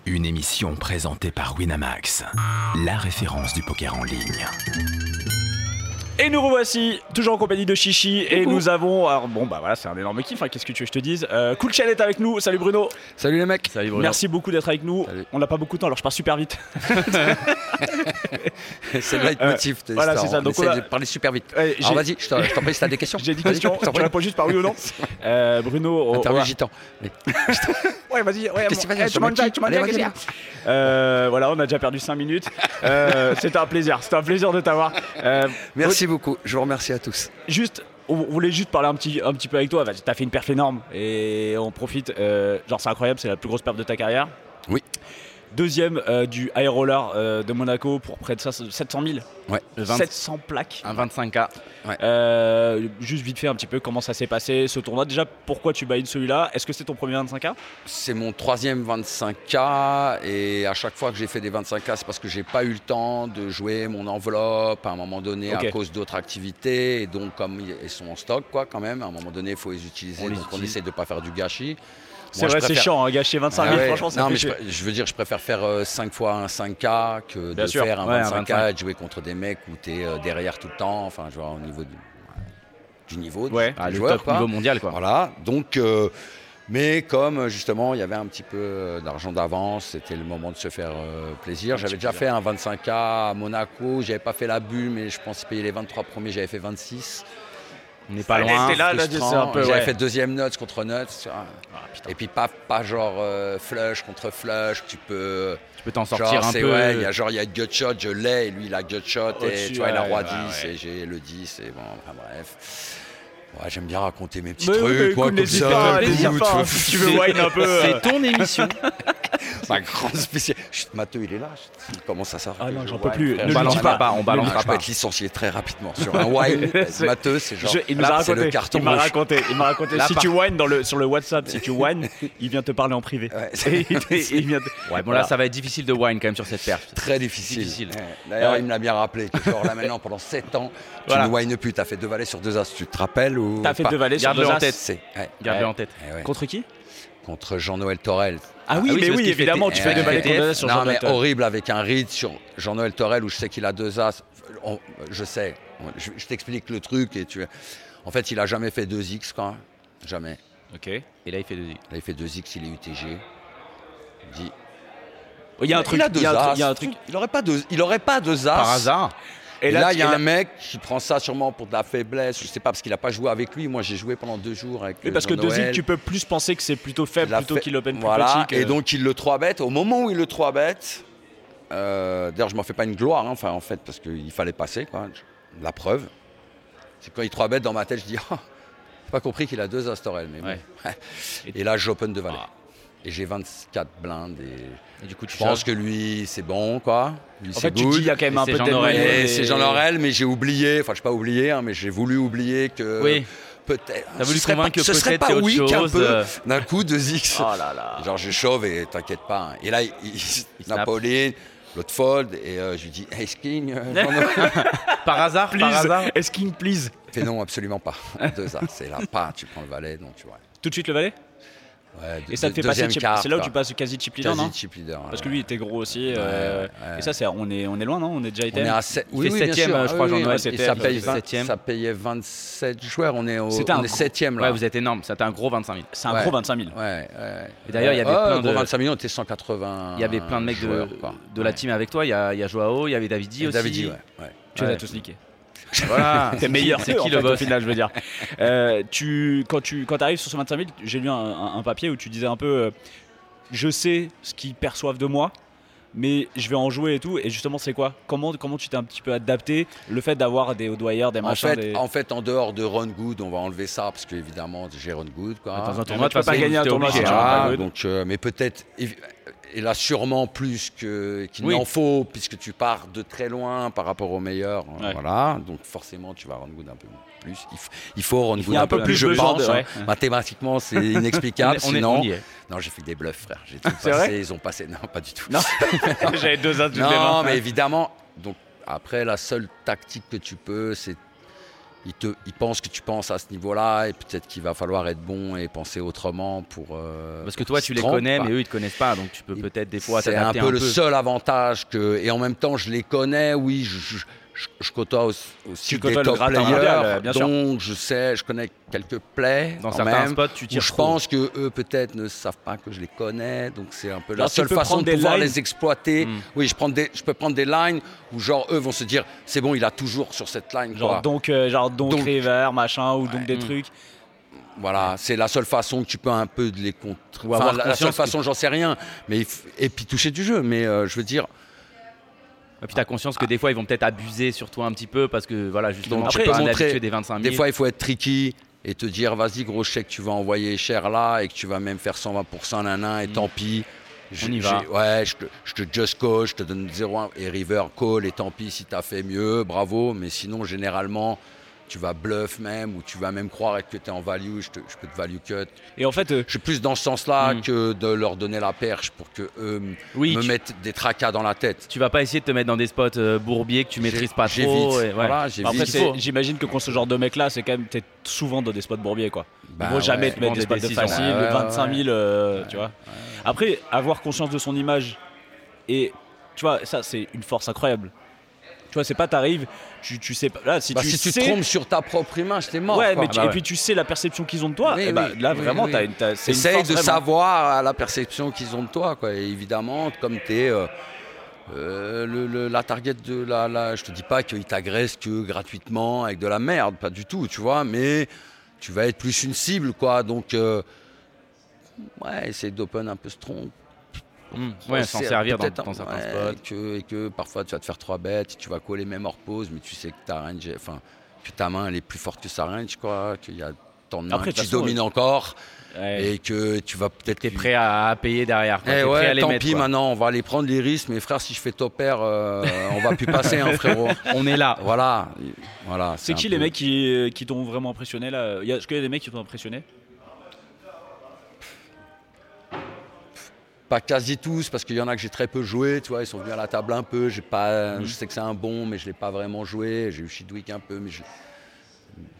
Une émission présentée par Winamax, la référence du poker en ligne. Et nous revoici toujours en compagnie de Chichi et nous avons alors bon bah voilà c'est un énorme kiff. hein, Qu'est-ce que tu veux que je te dise euh, Cool Chain est avec nous. Salut Bruno. Salut les mecs Salut Bruno. Merci beaucoup d'être avec nous. Salut. On n'a pas beaucoup de temps alors je pars super vite. C'est le leitmotiv de Euh, voilà, c'est ça. On Donc, on a- de parler super vite. Ouais, Alors vas-y, je t'en prie si t'as des questions. J'ai dit Vas-y, question. je t'en Tu réponds juste par oui ou non. Euh, Bruno. Interview gitan. Ouais, vas-y. Ouais, tu manges tu manges Euh, Voilà, on a déjà perdu 5 minutes. Euh, c'était un plaisir. C'était un plaisir de t'avoir. Euh, Merci beaucoup. Je vous remercie à tous. juste, on voulait juste parler un petit, un petit peu avec toi. T'as fait une perf énorme et on profite. euh, genre, c'est incroyable. C'est la plus grosse perf de ta carrière. Deuxième euh, du roller euh, de Monaco pour près de ça, 700 000. Ouais. Le 20 700 plaques. Un 25K. Euh, juste vite fait un petit peu comment ça s'est passé ce tournoi. Déjà, pourquoi tu bailles celui-là? Est-ce que c'est ton premier 25K C'est mon troisième 25K et à chaque fois que j'ai fait des 25K, c'est parce que j'ai pas eu le temps de jouer mon enveloppe à un moment donné à cause d'autres activités. Et donc, comme ils sont en stock, quoi, quand même, à un moment donné, il faut les utiliser. On les donc, on essaie de pas faire du gâchis. C'est vrai, c'est chiant, hein, gâcher 25 000, Ah ouais. franchement, ça non, mais je, veux dire, je préfère faire 5 fois un 5K que Bien de sûr. faire un Ouais, un 25K 25. et de jouer contre des mecs où tu es derrière tout le temps. Enfin, je vois, au niveau du, du niveau Ouais. du, du le joueur. top quoi. niveau mondial quoi. Voilà, donc, euh, mais comme justement il y avait un petit peu euh, d'argent d'avance, c'était le moment de se faire euh, plaisir. J'avais déjà fait un 25K à Monaco, j'avais pas fait la bulle, mais je pense payer les 23 premiers, j'avais fait 26. On n'est pas Ah, loin. là, Frustrant. J'avais ouais. fait deuxième nuts contre nuts. et puis pas, pas genre euh, flush contre flush, tu peux. Tu peux t'en sortir un peu. ouais, il y a genre il y a gutshot, je l'ai, et lui il a gutshot, et tu vois, il a roi ouais, 10, ouais. et j'ai le 10, et bon, enfin bref. Ouais, j'aime bien raconter mes petits Mais oui, trucs, mais écoute, comme ça. pas, si tu veux wine un peu. euh. C'est ton émission. Ma grande spéciale. Chut, Matteux, il est là. Chut, Il commence à savoir. Ah non, je j'en wine, peux plus. On balancera pas. on balancera pas. être licencié très rapidement sur un wine. Matteux, c'est genre. Il raconté. le carton m'a raconté. Il m'a raconté. Si tu dans le, sur le WhatsApp, si tu whines, il vient te parler en privé. Ouais, Ouais, bon là ça va être difficile de wine quand même sur cette perf. Très difficile. Difficile. Ouais. D'ailleurs, il me l'a bien rappelé. genre là maintenant, pendant 7 ans, tu ne wines plus. T'as fait deux valets sur deux as. Tu te rappelles ou T'as fait deux valets sur Garde-le deux en as. tête. C'est- ouais. Garde-le en tête. Contre qui? Contre Jean-Noël Torel. Ah oui, Ah oui, mais oui, évidemment, tu fais deux balais as sur non, Jean mais Dalton. horrible avec un read sur Jean-Noël Torel où je sais qu'il a deux as. On- je sais. Je, je t'explique le truc et tu. En fait, il a jamais fait 2 X quoi. Jamais. Ok. Et là il fait deux. Là, il fait 2 X, il est UTG. Il dit Il y a un truc. Il a deux il y a un truc- as. il y a un truc. Il aurait pas deux, il aurait pas deux as. Par hasard. Et, là, il y a un mec qui prend ça sûrement pour de la faiblesse. Je sais pas parce qu'il a pas joué avec lui. Moi, j'ai joué pendant deux jours avec. Oui, euh, parce que deux îles, tu peux plus penser que c'est plutôt faible plutôt qu'il open plus voilà, Et donc il le 3 bet. Au moment où il le 3 bet, euh, d'ailleurs je m'en fais pas une gloire, hein, enfin en fait parce qu'il fallait passer quoi. La preuve, c'est quand il 3 bet dans ma tête, je dis oh, pas compris qu'il a deux Astorel, mais bon. Ouais. Et là j'open de valet. Ah. Et j'ai 24 blindes et Et du coup, tu je pense que lui c'est bon quoi. Lui En fait, tu dis, il y a quand même Et un peu de Jean et- c'est Jean Laurel, mais j'ai oublié, enfin je pas oublié, hein, mais j'ai voulu oublier que Oui. peut-être. T'as voulu ce serait convaincre pas- que ce serait peut-être pas c'est autre oui qu'un chose, peu euh. d'un coup 2x. Oh là là. Genre je chauffe et t'inquiète pas. hein. Et là, il, il-. Napoléon, l'autre fold, et euh, je lui dis Hey King, euh, Par hasard, par hasard. Please, est-ce king please Il fait non, absolument pas. Deux as, c'est là, pas, tu prends le valet, donc tu vois. Tout de suite le valet? Ouais, Et ça te fait passer C'est là où tu passes quasi chip leader, Quasi non chip leader. Parce que lui il était gros aussi. euh. Et ça, c'est on est, on est loin, non On est déjà On item est à 7. Il fait septième, je crois, Jean-Noël, c'était ça le paye, 20 septième. ça payait 27 joueurs. On est, au, C'était un on est gros- 7 là. Ouais, vous êtes énorme. C'était un gros 25 000. C'est un Ouais. gros 25 000. Ouais, ouais. Et d'ailleurs, il y avait plein gros de- 25 millions, on était 180. Il y avait plein de mecs de, joueurs, quoi. de la team avec toi. Il y a, il y a Joao, il y avait Davidi aussi. Davidi, ouais. ouais. Tu les as tous niqués. Voilà. T'es meilleur. C'est qui en le fait, boss Au final, je veux dire. Euh, tu, quand tu quand arrives sur ce 25 000, j'ai lu un, un- un papier où tu disais un peu euh, Je sais ce qu'ils perçoivent de moi, mais je vais en jouer et tout. Et justement, c'est quoi? Comment, comment tu t'es un petit peu adapté? Le fait d'avoir des Odwire, des En machins. fait, des... en fait, en dehors de Run Good, on va enlever ça parce qu'évidemment, j'ai Run Good. Quoi. Dans un tournoi, tournoi, tu peux pas gagner un tournoi hein. good. donc, euh, mais peut-être, et là sûrement plus que- qu'il Oui. n'en faut, puisque tu pars de très loin par rapport aux meilleurs. euh, Ouais. Voilà, donc forcément tu vas run good un peu plus. Il, faut y a un, un peu peu plus plus, je pense. de- hein. ouais. Mathématiquement, c'est inexplicable. On est- on est- sinon, on non, j'ai fait des bluffs, frère. J'ai tout C'est passé. vrai ils ont passé. Non, pas du tout. Non, j'avais deux les mains. Non, mais évidemment. Donc après, la seule tactique que tu peux, c'est il, te, il pense que tu penses à ce niveau-là et peut-être qu'il va falloir être bon et penser autrement pour. euh, Parce que toi, tu les connais, mais eux, ils te connaissent pas. Donc, tu peux peut-être des fois C'est un peu le seul avantage que. Et en même temps, je les connais, oui, je, je- je- je côtoie aussi, des top players. mondial, bien sûr. donc, je sais, je connais quelques plays. Dans certains même, spots, tu où tires je pense que eux peut-être ne savent pas que je les connais, donc c'est un peu la seule façon de pouvoir lines. les exploiter. Mm. Oui, je, prends des, je peux prendre des lines où genre eux vont se dire c'est bon, il a toujours sur cette line. Genre quoi. donc, euh, genre donc, Donc- river, machin, ou donc des Mm. trucs. Voilà, c'est la seule façon que tu peux un peu de les contrer. Ou Enfin, avoir la, seule que- façon, j'en sais rien. Mais et puis toucher du jeu. Mais euh, je veux dire, Et puis, tu as conscience que des fois, ils vont peut-être abuser sur toi un petit peu parce que, voilà, justement, Donc, tu tu peux montrer- des 25 000. Des fois, il faut être tricky et te dire vas-y, gros chèque, tu vas envoyer cher là et que tu vas même faire 120% nanan et Mm. tant pis. On y va. Ouais, je te, je te just call, je te donne 0 et river call et tant pis si t'as fait mieux, bravo. Mais sinon, généralement, tu vas bluff même ou tu vas même croire que tu es en value, je, te- je peux te value cut. Et en fait, euh, Je suis plus dans ce sens-là Mm. que de leur donner la perche pour que eux Oui, me tu- mettent des tracas dans la tête. Tu vas pas essayer de te mettre dans des spots euh, bourbiers que tu maîtrises pas trop. j'évite. et ouais. Voilà, j'imagine que contre ce genre de mec-là, c'est quand même t'es souvent dans des spots bourbiers, quoi. Ils Bah vont jamais ouais. te mettre des spots de facile, Ouais, ouais, 25 000, euh, tu vois. Après, avoir conscience de son image, et tu vois, ça, c'est une force incroyable. Tu vois, c'est pas t'arrives, tu, tu sais pas. Là, si Bah, tu si tu sais. te trompes sur ta propre image, t'es mort. ouais, quoi. mais tu- Bah et ouais. puis tu sais la perception qu'ils ont de toi. Oui, et bah, oui, là, oui, vraiment, t'as une. une Essaye force de vraiment. savoir la perception qu'ils ont de toi. Quoi. Et évidemment, comme tu es la target de la, la- Je te dis pas qu'ils t'agressent que gratuitement avec de la merde, pas du tout, tu vois, mais tu vas être plus une cible, quoi. Donc, euh, ouais, essaye d'open un peu strong. Mm. Ouais, s'en servir dans, dans certains ouais, spots. Et que, et que parfois tu vas te faire trois bêtes, tu vas coller même hors pause, mais tu sais que ta range, enfin, que ta main elle est plus forte que sa range, quoi, qu'il y a tant de mains façon, domines encore Ouais. et que tu vas peut-être. T'es prêt à, à payer derrière. quoi. Eh T'es prêt à ouais, les tant mettre, pis quoi. maintenant, on va aller prendre les risques, mais frère, si je fais top pair, euh, on va plus passer, hein, frérot. On est là. Voilà, voilà. C'est qui peu- les mecs qui, qui t'ont vraiment impressionné là? Est-ce qu'il y a des mecs qui t'ont impressionné? Pas quasi tous, parce qu'il y en a que j'ai très peu joué, tu vois, ils sont venus à la table un peu, je sais que c'est un bon, mais je l'ai pas vraiment joué, j'ai eu Chidwick un peu, mais je,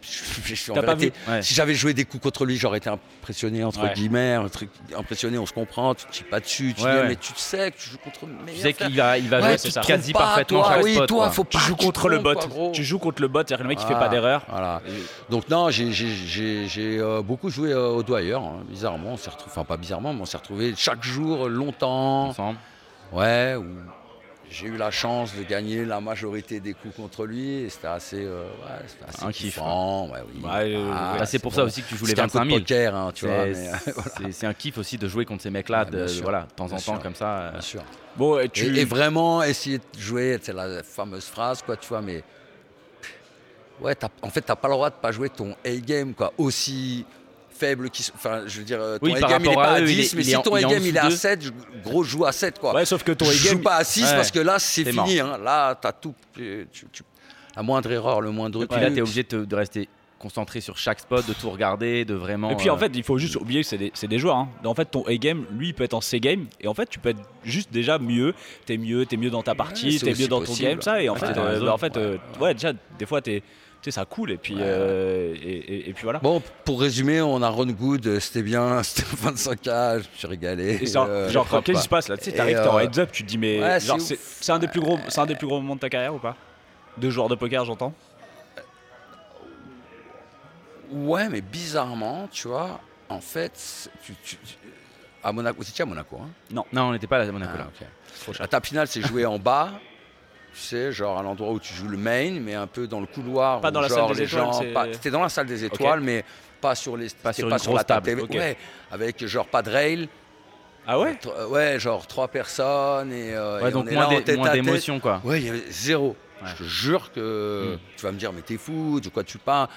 je, je suis en T'as pas vérité- vu Ouais. Si j'avais joué des coups contre lui, j'aurais été impressionné, entre Ouais. guillemets, un truc impressionné, on se comprend, tu ne pas dessus, tu Ouais, dis, mais tu sais que tu joues contre le Tu meilleur. sais frère. qu'il va, il va Ouais, jouer tu c'est ça. quasi pas, parfaitement toi, oui, spot. toi, quoi. faut Tu pas joues tu contre le bot. quoi. Tu joues contre le bot, c'est-à-dire le mec qui fait Voilà, pas d'erreur. Voilà. Donc non, j'ai- euh, beaucoup joué euh, au Dwyer, hein, bizarrement, on s'est retrouvé, enfin pas bizarrement, mais on s'est retrouvé chaque jour longtemps. Ensemble. Ouais, j'ai eu la chance de gagner la majorité des coups contre lui et c'était assez, euh, ouais, c'était assez Un kiff, kiffant. Ouais, oui. Ouais, euh, Ah, Bah, c'est pour ça aussi que tu joues les C'était un coup 25 de 000. poker, hein, tu vois. C'est- mais, euh, voilà, c'est- C'est un kiff aussi de jouer contre ces mecs-là, Ouais, de, voilà, de temps en temps comme ça. euh. bien sûr. Bon, et Et, tu. et vraiment essayer de jouer, c'est la fameuse phrase, quoi, tu vois, mais. Ouais, t'as- en fait, t'as pas le droit de pas jouer ton A-game, quoi, aussi faible soit. Enfin, je veux dire, ton Oui, par A-game, il est pas à à eux, 10, il est- mais si en- ton A-game, il est à dessous d'eux. 7, je- gros, joue à 7, quoi. Ouais, sauf que ton je A-game. joue pas à 6 Ouais. parce que là, c'est fini. Hein. Là, t'as tout. tu- tu- tu- La moindre erreur, le moindre Et puis là, t'es obligé de, te- de rester concentré sur chaque spot, de tout regarder, de vraiment. Et puis en euh, fait, il faut juste oublier que c'est des, c'est des joueurs. hein. En fait, ton A-game, lui, il peut être en C-game. Et en fait, tu peux être juste déjà mieux. T'es mieux, t'es mieux dans ta partie, c'est t'es mieux dans ton possible. game, ça. Et en Ouais, fait, euh, bah, en fait, Ouais, euh, ouais, déjà, des fois, t'es, sais, ça coule. Et puis, Ouais. euh, et, et- et puis voilà. Bon, pour résumer, on a run good, euh, c'était bien, c'était 25K, je me suis régalé. Et genre, euh, genre, qu'est-ce qui se passe là? Tu sais, t'arrives, t'es en euh, heads up, tu te dis, mais ouais, genre, c'est c'est, ouf. c'est un des plus gros, c'est un des plus gros moments de ta carrière ou pas? De joueur de poker, j'entends. Ouais, mais bizarrement, tu vois, en fait, tu, tu- tu- à Monaco, c'était à Monaco, hein? Non, on n'était pas à Monaco. Ah, là. ok. La table finale, c'est joué en bas, tu sais, genre à l'endroit où tu joues le main, mais un peu dans le couloir. Pas où dans la genre salle des les étoiles, gens- C'était dans la salle des étoiles, mais pas sur les, Pas sur pas une sur la table. Ouais, avec genre pas de rail. Ah ouais euh, Ouais, genre trois personnes et, euh, Ouais, et donc on est moins là en d'é- tête moins d'émotion, quoi. Ouais, il y avait zéro. Ouais. Je te jure que Mm. tu vas me dire, mais t'es fou, de quoi tu parles?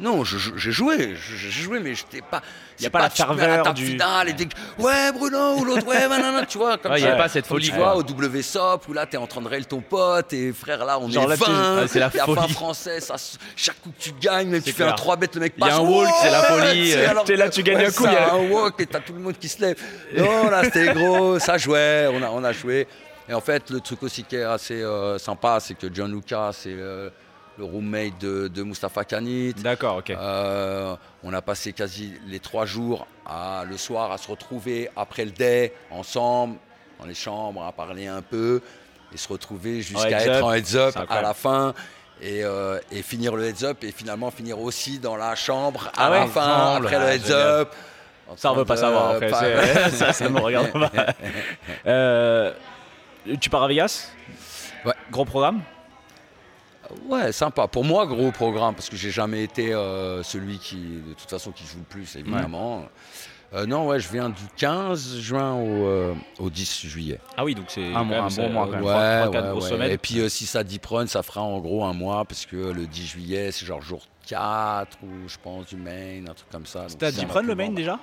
Non, j'ai joué, j'ai joué, mais j'étais pas. Y a c'est pas la ferveur table du- finale et ouais, Bruno ou l'autre, ouais, nanana, tu vois, comme Ouais, y a pas cette folie, Tu vois, au WSOP, où là, t'es en train de rail ton pote, et frère, là, on Genre est là, tu- 20, ouais, c'est la et à fin folie. français, ça, chaque coup que tu gagnes, même tu fais un clair. 3 bêtes, le mec Y a passe. un walk, c'est la folie, t'es là, tu gagnes ouais, un coup, ça, y a- un walk, et t'as tout le monde qui se lève. Non, là, c'était gros, ça jouait, on a, on a joué. Et en fait, le truc aussi qui est assez euh, sympa, c'est que John Lucas, c'est euh, le roommate de, de Mustapha Kanit. D'accord, ok. Euh, on a passé quasi les trois jours à, le soir à se retrouver après le day ensemble dans les chambres à parler un peu et se retrouver heads jusqu'à être up, en heads up à la fin et, euh, et finir le heads up et finalement finir aussi dans la chambre Ah à ouais la fin après Ah, le heads génial. up. Ça, on veut pas savoir après. pas- c'est- ça, ça nous regarde pas. Euh, tu pars à Vegas? Ouais. Gros programme? Ouais, sympa. Pour moi, gros programme, parce que j'ai jamais été euh, celui qui, de toute façon, qui joue le plus, évidemment. Euh, non, ouais, je viens du 15 juin au, euh, au 10 juillet. Ah oui, donc c'est Un mois, même, un bon mois, quand même. Ouais, trois, quatre ouais, grosses ouais. semaines. Et puis euh, si ça dit prune, ça fera en gros un mois, parce que le 10 juillet, c'est genre jour 4 ou je pense du main, un truc comme ça. C'était à c'est un Dipron peu le main déjà?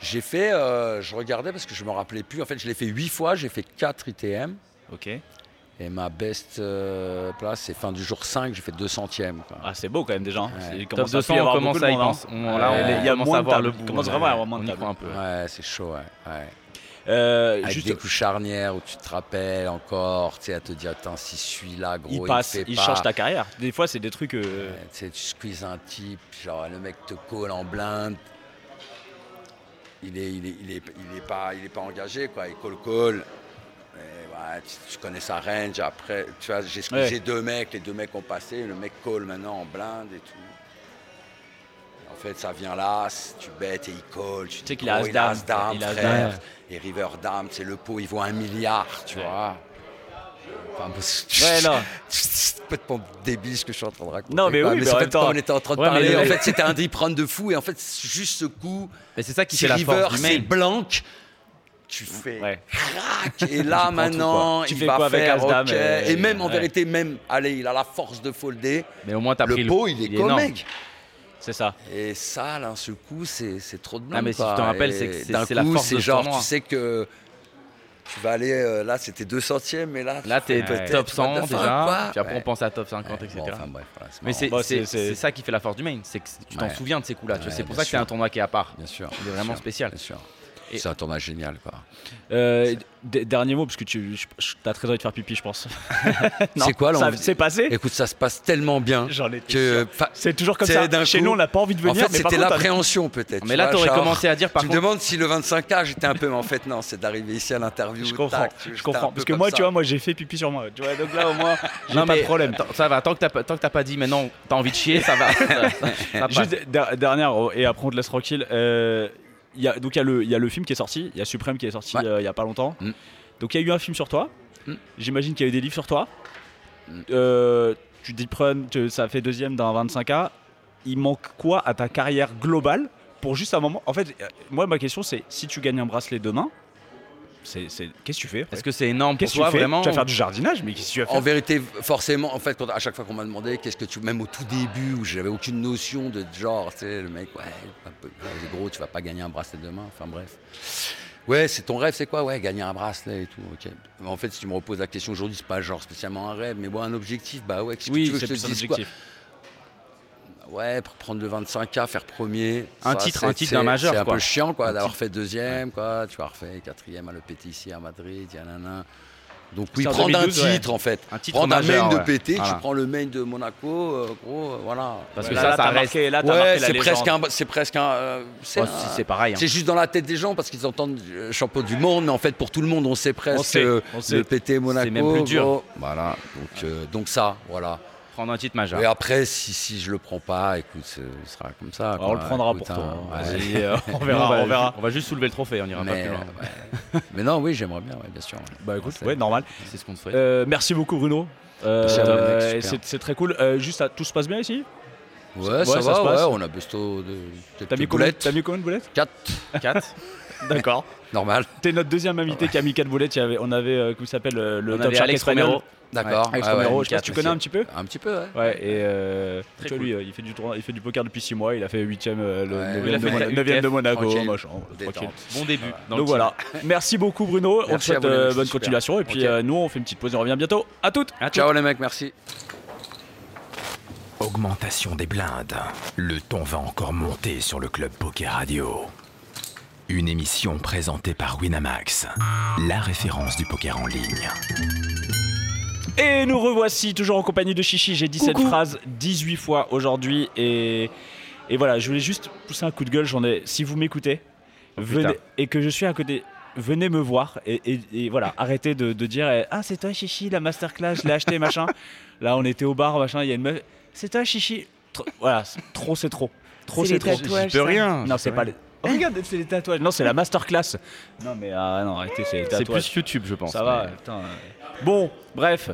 J'ai fait, euh, je regardais parce que je me rappelais plus. En fait, je l'ai fait 8 fois, j'ai fait 4 ITM. Ok. Et ma best euh, place, c'est fin du jour 5, j'ai fait 200ème. quoi. Ah, c'est beau quand même déjà. hein. Ouais. C'est- il Top commence à 200, plus y avoir on commence à de y hein. penser. Il y a commence moins à de voir tables. le Il commence vraiment à y avoir moins de peu. Ouais, c'est chaud, ouais. ouais. Euh, Avec juste, des coups charnières où tu te rappelles encore, tu sais, à te dire, attends, si celui-là, gros, il passe, il pas. change ta carrière. Des fois, c'est des trucs. euh, Ouais, tu sais, tu squeezes un type, genre le mec te colle en blinde. Il est, il est, il est, il est pas, il est pas engagé, quoi. Il call call. Ouais, tu, tu connais sa range. Après, tu vois, j'ai squeezé Ouais. deux mecs, les deux mecs ont passé. Le mec call maintenant en blinde et tout. En fait, ça vient là, tu bêtes et il call. Tu sais dis, qu'il a gros, as il a dame, as dame, il a as frère. dame. Et river dame, c'est le pot, il vaut un milliard, tu Ouais. vois. Enfin, Ouais, non. c'est complètement débile ce que je suis en train de raconter. Non, mais oui, mais c'est en fait, temps- on était en train de Ouais, mais parler, le- en fait, c'était un deep run de fou. Et en fait, c'est juste ce coup, Mais c'est ça qui fait la river, force du c'est main. blanc, tu fais Ouais. crac. Et là, maintenant. Tu il fais va quoi avec faire As-Dame OK. et- Et même, en ouais. vérité, même, allez, il a la force de folder. Mais au moins, pris Le pot, il est comme mec. C'est ça. Et ça, d'un seul coup, c'est trop de Ah, mais si tu t'en rappelles, c'est que c'est- la coup, force c'est de ce genre, tournoi. tu sais que tu vas aller, euh, là, c'était 200ème, mais là, Là, t'es peut-être top what 100 the fuck, déjà. quoi. Puis après, Ouais. on pense à top 50, Ouais, etc. bon, enfin, bref, voilà, c'est Mais c'est ça qui fait la force du main. C'est que tu t'en Ouais. souviens de ces coups-là. Ouais, C'est pour ça que c'est un tournoi qui est à part. Bien sûr. Il est vraiment spécial. Bien sûr. Et- C'est un tournoi génial, quoi. Euh, dernier mot, parce que tu as très envie de faire pipi, je pense. Non, C'est quoi, C'est passé Écoute, ça se passe tellement bien J'en que. C'est toujours comme ça. Chez coup- nous, on n'a pas envie de En venir. fait, mais par c'était l'appréhension, peut-être. Mais tu là, t'aurais genre, commencé à dire par Tu me contre. demandes si le 25K, j'étais un peu. Mais en fait, non, c'est d'arriver ici à l'interview. Je comprends, tac, je comprends. Parce que moi, ça. tu vois, moi j'ai fait pipi sur moi. Tu vois, donc là au moins, j'ai Non, pas mais de problème. tant- Ça va, tant que t'as pas, tant que t'as pas dit maintenant, t'as envie de chier, ça va. Juste der- dernière, oh, et après on te laisse tranquille. Euh, il y a, donc il y, a le- il y a le film qui est sorti, il y a Suprême qui est sorti Ouais. euh, il y a pas longtemps. Mm. Donc il y a eu un film sur toi. Mm. J'imagine qu'il y a eu des livres sur toi. Mm. Euh, tu dis prune, ça fait deuxième dans 25K. Il manque quoi à ta carrière globale pour juste un moment? En fait, euh, moi ma question c'est si tu gagnes un bracelet demain, qu'est-ce que tu fais Est-ce que c'est énorme pour Qu'est-ce que toi tu fais vraiment Tu vas faire du jardinage, mais qu'est-ce que tu vas faire En vérité, forcément, en fait, quand- à chaque fois qu'on m'a demandé qu'est-ce que tu. Même au tout début, où j'avais aucune notion de genre, tu sais, le mec, ouais, ouais, gros, tu vas pas gagner un bracelet demain. Enfin bref. Ouais, c'est ton rêve, c'est quoi? Ouais, gagner un bracelet et tout, ok. En fait, si tu me reposes la question aujourd'hui, c'est pas genre spécialement un rêve, mais bon, un objectif, bah ouais, qu'est-ce que Oui, tu veux que c'est je te dise. Ouais, pour prendre le 25K, faire premier. Un ça, titre- c'est- un titre c'est- d'un majeur, C'est un peu chiant, quoi, d'avoir fait deuxième, quoi. Tu as refait quatrième à l'EPT ici à Madrid, yanana. Donc oui, C'est en prendre 2012, un ouais. titre en fait. Un titre prendre majeur, un main ouais. de PT, Voilà. tu prends le main de Monaco, euh, gros, euh, voilà. Parce que là, ça, là, ça t'as reste. marqué, là, ouais, c'est presque un, c'est presque un. euh, c'est Oh, si, c'est pareil. hein. c'est juste dans la tête des gens parce qu'ils entendent euh, champion du monde, mais en fait pour tout le monde on sait presque On sait, on sait. le PT Monaco. même plus dur. gros. Voilà, donc, euh, donc ça, voilà. Prendre un titre majeur. Et après, si, si je le prends pas, écoute, ce sera comme ça. on le prendra Écoute, pour toi. hein, ouais. Vas-y, euh, on on, verra, va, on verra. on va juste soulever le trophée, on ira pas Mais, plus loin. ouais. Mais non, oui, j'aimerais bien, ouais, bien sûr. ouais. Bah écoute, C'est- ouais, normal. C'est ce qu'on te souhaite. Euh, merci beaucoup Bruno. Euh, c'est, très cool. Euh, juste, tout se passe bien ici? Ouais, Ouais, ça, ça se va, passe. ouais, on a besto de mis, t'as mis combien de boulettes? 4, 4 D'accord. Normal. T'es notre deuxième invité qui a mis 4 boulettes. Il y avait- on avait, euh, comment il s'appelle, euh, le On top avait shark Alex espagnol. Romero. D'accord. Alex ouais, ouais, Romero, je sais pas si tu connais un petit peu Un petit peu, ouais. Ouais, et euh, Très tu vois, lui, euh, il fait, du tournoi, il fait du poker depuis 6 mois. Il a fait 8ème, le Ouais, 9 il a de, fait Mona- la 9e de UTF, Monaco. tranquille. machin, Détente. tranquille. Bon début. dans le Donc team. voilà. Merci beaucoup Bruno. on te Merci à souhaite vous, les euh, mecs, bonne super. continuation. Et puis Ok. euh, nous, on fait une petite pause et on revient bientôt. À toutes. Ciao les mecs, merci. Augmentation des blindes. Le ton va encore monter sur le Club Poker Radio. Une émission présentée par Winamax, la référence du poker en ligne. Et nous revoici toujours en compagnie de Chichi. J'ai dit cette phrase 18 fois aujourd'hui et, et voilà, je voulais juste pousser un coup de gueule. J'en ai. Si vous m'écoutez, venez et que je suis à côté, venez me voir et, et- et voilà, arrêtez de, de dire eh, ah c'est toi Chichi la masterclass, je l'ai acheté machin. Là on était au bar machin, il y a une meuf, c'est toi Chichi? Trop- voilà, c'est- trop c'est trop, trop C'est c'est les trop. J'y peux rien. Non c'est pas les. Oh, regarde, c'est les tatouages. Non, c'est la masterclass. Non, mais ah, non, arrêtez, c'est les C'est tatouages. plus YouTube, je pense. Ça va, mais- putain. euh. Bon, bref,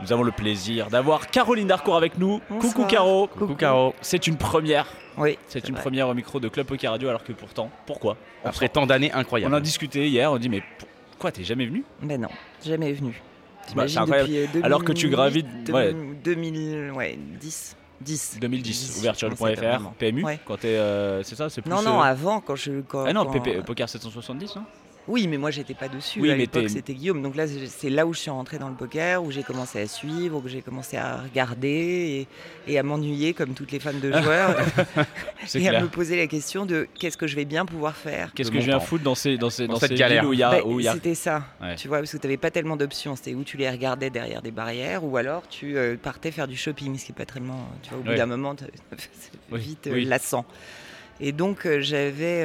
nous avons le plaisir d'avoir Caroline Darcourt avec nous. Bonsoir. Coucou Caro. Coucou Caro. C'est une première. Oui. C'est une vrai. première au micro de Club Poker Radio, alors que pourtant, pourquoi On Après tant d'années On incroyables. a discuté hier, on dit mais pourquoi t'es jamais venu Mais non, jamais venu. Bah, depuis, euh, Alors que tu 2008, gravites- deux- ouais. 2000, ouais, 10. 10. 2010, je ouverture.fr. PMU, Ouais. quand t'es, euh, c'est ça, c'est plus. Non, non, euh, avant, quand je. Quand, ah non, quand- PP, Poker 770, non Oui, mais moi, j'étais pas dessus. Oui, à mais l'époque, c'était Guillaume. Donc là, c'est- là où je suis rentrée dans le poker, où j'ai commencé à suivre, où j'ai commencé à regarder et, et à m'ennuyer comme toutes les fans de joueurs. Et à me poser la question de qu'est-ce que je vais bien pouvoir faire. Qu'est-ce que je viens temps. foutre dans ces, dans ces, Dans dans cette ces galère. où il y a. Bah, où il y a... C'était ça, Ouais. tu vois, parce que tu n'avais pas tellement d'options. C'était où tu les regardais derrière des barrières, ou alors tu euh, partais faire du shopping, ce qui n'est pas tellement. Tu vois, au bout Ouais. d'un moment, Oui, vite euh, oui. lassant. Et donc, euh, j'avais.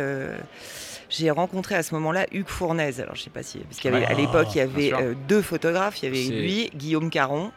J'ai rencontré à ce moment-là Hugues Fournaise. Alors, je sais pas si. Parce qu'à Ouais. l'époque, il y Ah, avait euh, deux photographes. Il y avait lui, Guillaume Caron.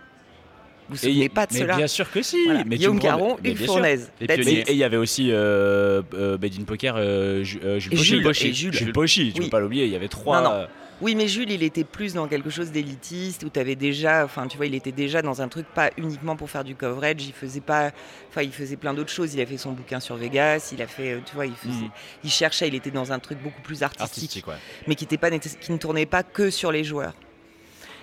Vous vous Et souvenez pas de mais cela Bien sûr que si. Voilà. mais Guillaume Caron, Hugues. Fournaise. Et il y avait aussi euh, euh, in Poker, euh, euh, Jules Pochy. Jules, Pochy. et Jules. Jules Pochy, tu Oui. peux pas l'oublier, il y avait trois. Non, non. Oui, mais Jules, il était plus dans quelque chose d'élitiste où tu avais déjà, enfin, tu vois, il était déjà dans un truc pas uniquement pour faire du coverage. Il faisait pas, enfin, il faisait plein d'autres choses. Il a fait son bouquin sur Vegas. Il a fait, euh, tu vois, il, faisait- Mhm. il cherchait. Il était dans un truc beaucoup plus artistique, artistique, ouais. mais qui était pas, nécess- qui ne tournait pas que sur les joueurs.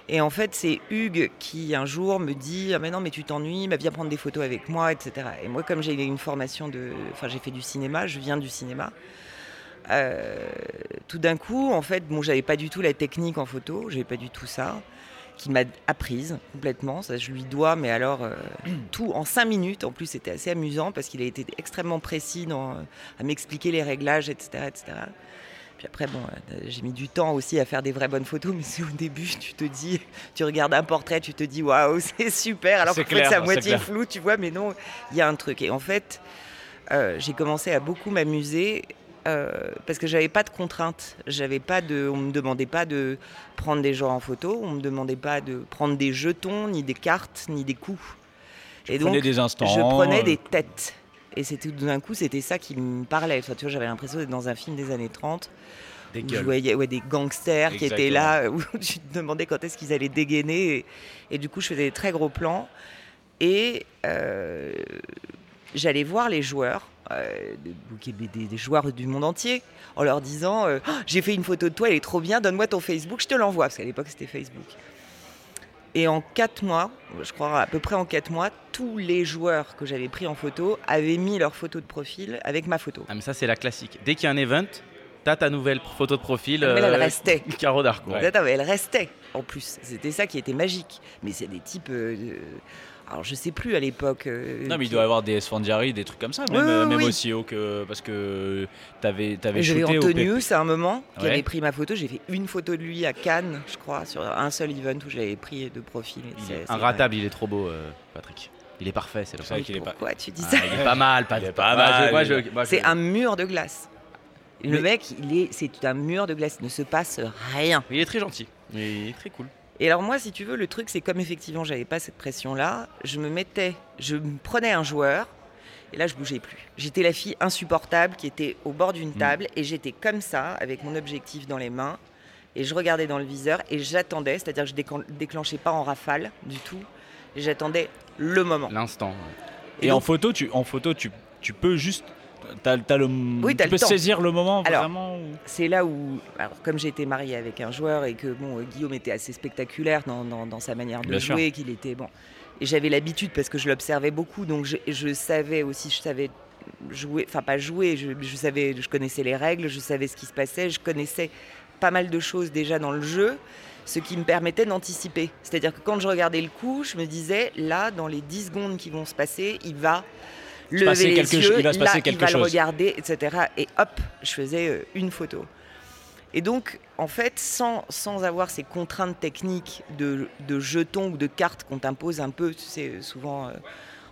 Et en fait, c'est Hugues qui un jour me dit ah mais non mais tu t'ennuies, bah, viens prendre des photos avec moi, etc. Et moi, comme j'ai une formation de, enfin, j'ai fait du cinéma, je viens du cinéma. Euh, tout d'un coup, en fait, bon, j'avais pas du tout la technique en photo, j'avais pas du tout ça, qui m'a apprise complètement. Ça, je lui dois, mais alors euh, tout en cinq minutes. En plus, c'était assez amusant parce qu'il a été extrêmement précis dans, à m'expliquer les réglages, etc., etc. Puis après, bon, euh, j'ai mis du temps aussi à faire des vraies bonnes photos, mais c'est au début, tu te dis, tu regardes un portrait, tu te dis, waouh, c'est super, alors qu'en fait, c'est à moitié flou, tu vois, mais non, il y a un truc. Et en fait, euh, j'ai commencé à beaucoup m'amuser euh, parce que j'avais pas de contraintes. J'avais pas de, on me demandait pas de prendre des gens en photo, on me demandait pas de prendre des jetons, ni des cartes, ni des coups. Tu prenais des instants. je prenais euh, des têtes. Et c'était tout d'un coup, c'était ça qui me parlait. Enfin, tu vois, j'avais l'impression d'être dans un film des années 30 Des où je voyais ouais, des gangsters qui étaient là, où tu te demandais quand est-ce qu'ils allaient dégainer. Et, et du coup, je faisais des très gros plans. Et euh, j'allais voir les joueurs, euh, de- des, joueurs du monde entier, en leur disant euh, Oh, J'ai fait une photo de toi, elle est trop bien, donne-moi ton Facebook, je te l'envoie. Parce qu'à l'époque, c'était Facebook. Et en quatre mois, je crois à peu près en quatre mois, tous les joueurs que j'avais pris en photo avaient mis leur photo de profil avec ma photo. Ah, mais ça, c'est la classique. Dès qu'il y a un event, t'as ta nouvelle photo de profil. Mais là, elle euh, restait. Carreau d'Arcourt. Attends, mais elle restait en plus. C'était ça qui était magique. Mais c'est des types. euh, Alors je sais plus à l'époque. euh, Non, mais il doit y avoir des Sfandiari, des trucs comme ça, même, oui, euh, même oui. aussi haut que. Parce que t'avais avais J'avais shooté au P- Antonius à un moment qui Ouais. avait pris ma photo. J'ai fait une photo de lui à Cannes, je crois, sur un seul event où j'avais pris de profil. Est inratable, il est trop beau, euh, Patrick. Il est parfait, c'est le vrai. qu'il est pas. Pourquoi tu dis Ah, ça il est pas mal, Il Patrick. est pas Moi, je- mal, moi, il je- est- moi, je- C'est un mur de glace. Le Mais- mec, il est, c'est un mur de glace. Il ne se passe rien. Il est très gentil. Il est très cool. Et alors moi, si tu veux, le truc, c'est comme effectivement, j'avais pas cette pression-là, je me mettais, je me prenais un joueur, et là, je bougeais plus. J'étais la fille insupportable qui était au bord d'une table, et j'étais comme ça, avec mon objectif dans les mains, et je regardais dans le viseur, et j'attendais, c'est-à-dire que je déclen- déclenchais pas en rafale du tout, et j'attendais le moment. L'instant. Et, en photo, tu, en photo, tu, tu peux juste. T'as, t'as le, Oui, tu le peux temps. saisir le moment Alors, vraiment. ou- c'est là où, alors, comme j'étais mariée avec un joueur et que bon, euh, Guillaume était assez spectaculaire dans, dans- dans sa manière de Bien sûr. jouer, qu'il était bon. Et j'avais l'habitude parce que je l'observais beaucoup, donc je, je savais aussi, je savais jouer, enfin pas jouer, je, je savais, je connaissais les règles, je savais ce qui se passait, je connaissais pas mal de choses déjà dans le jeu, ce qui me permettait d'anticiper. C'est-à-dire que quand je regardais le coup, je me disais, là, dans les 10 secondes qui vont se passer, il va lever passer les quelque yeux, il va se là, passer il quelque va le regarder, etc. Et hop, je faisais euh, une photo. Et donc, en fait, sans, sans avoir ces contraintes techniques de, de jetons ou de cartes qu'on t'impose un peu, tu sais, souvent euh,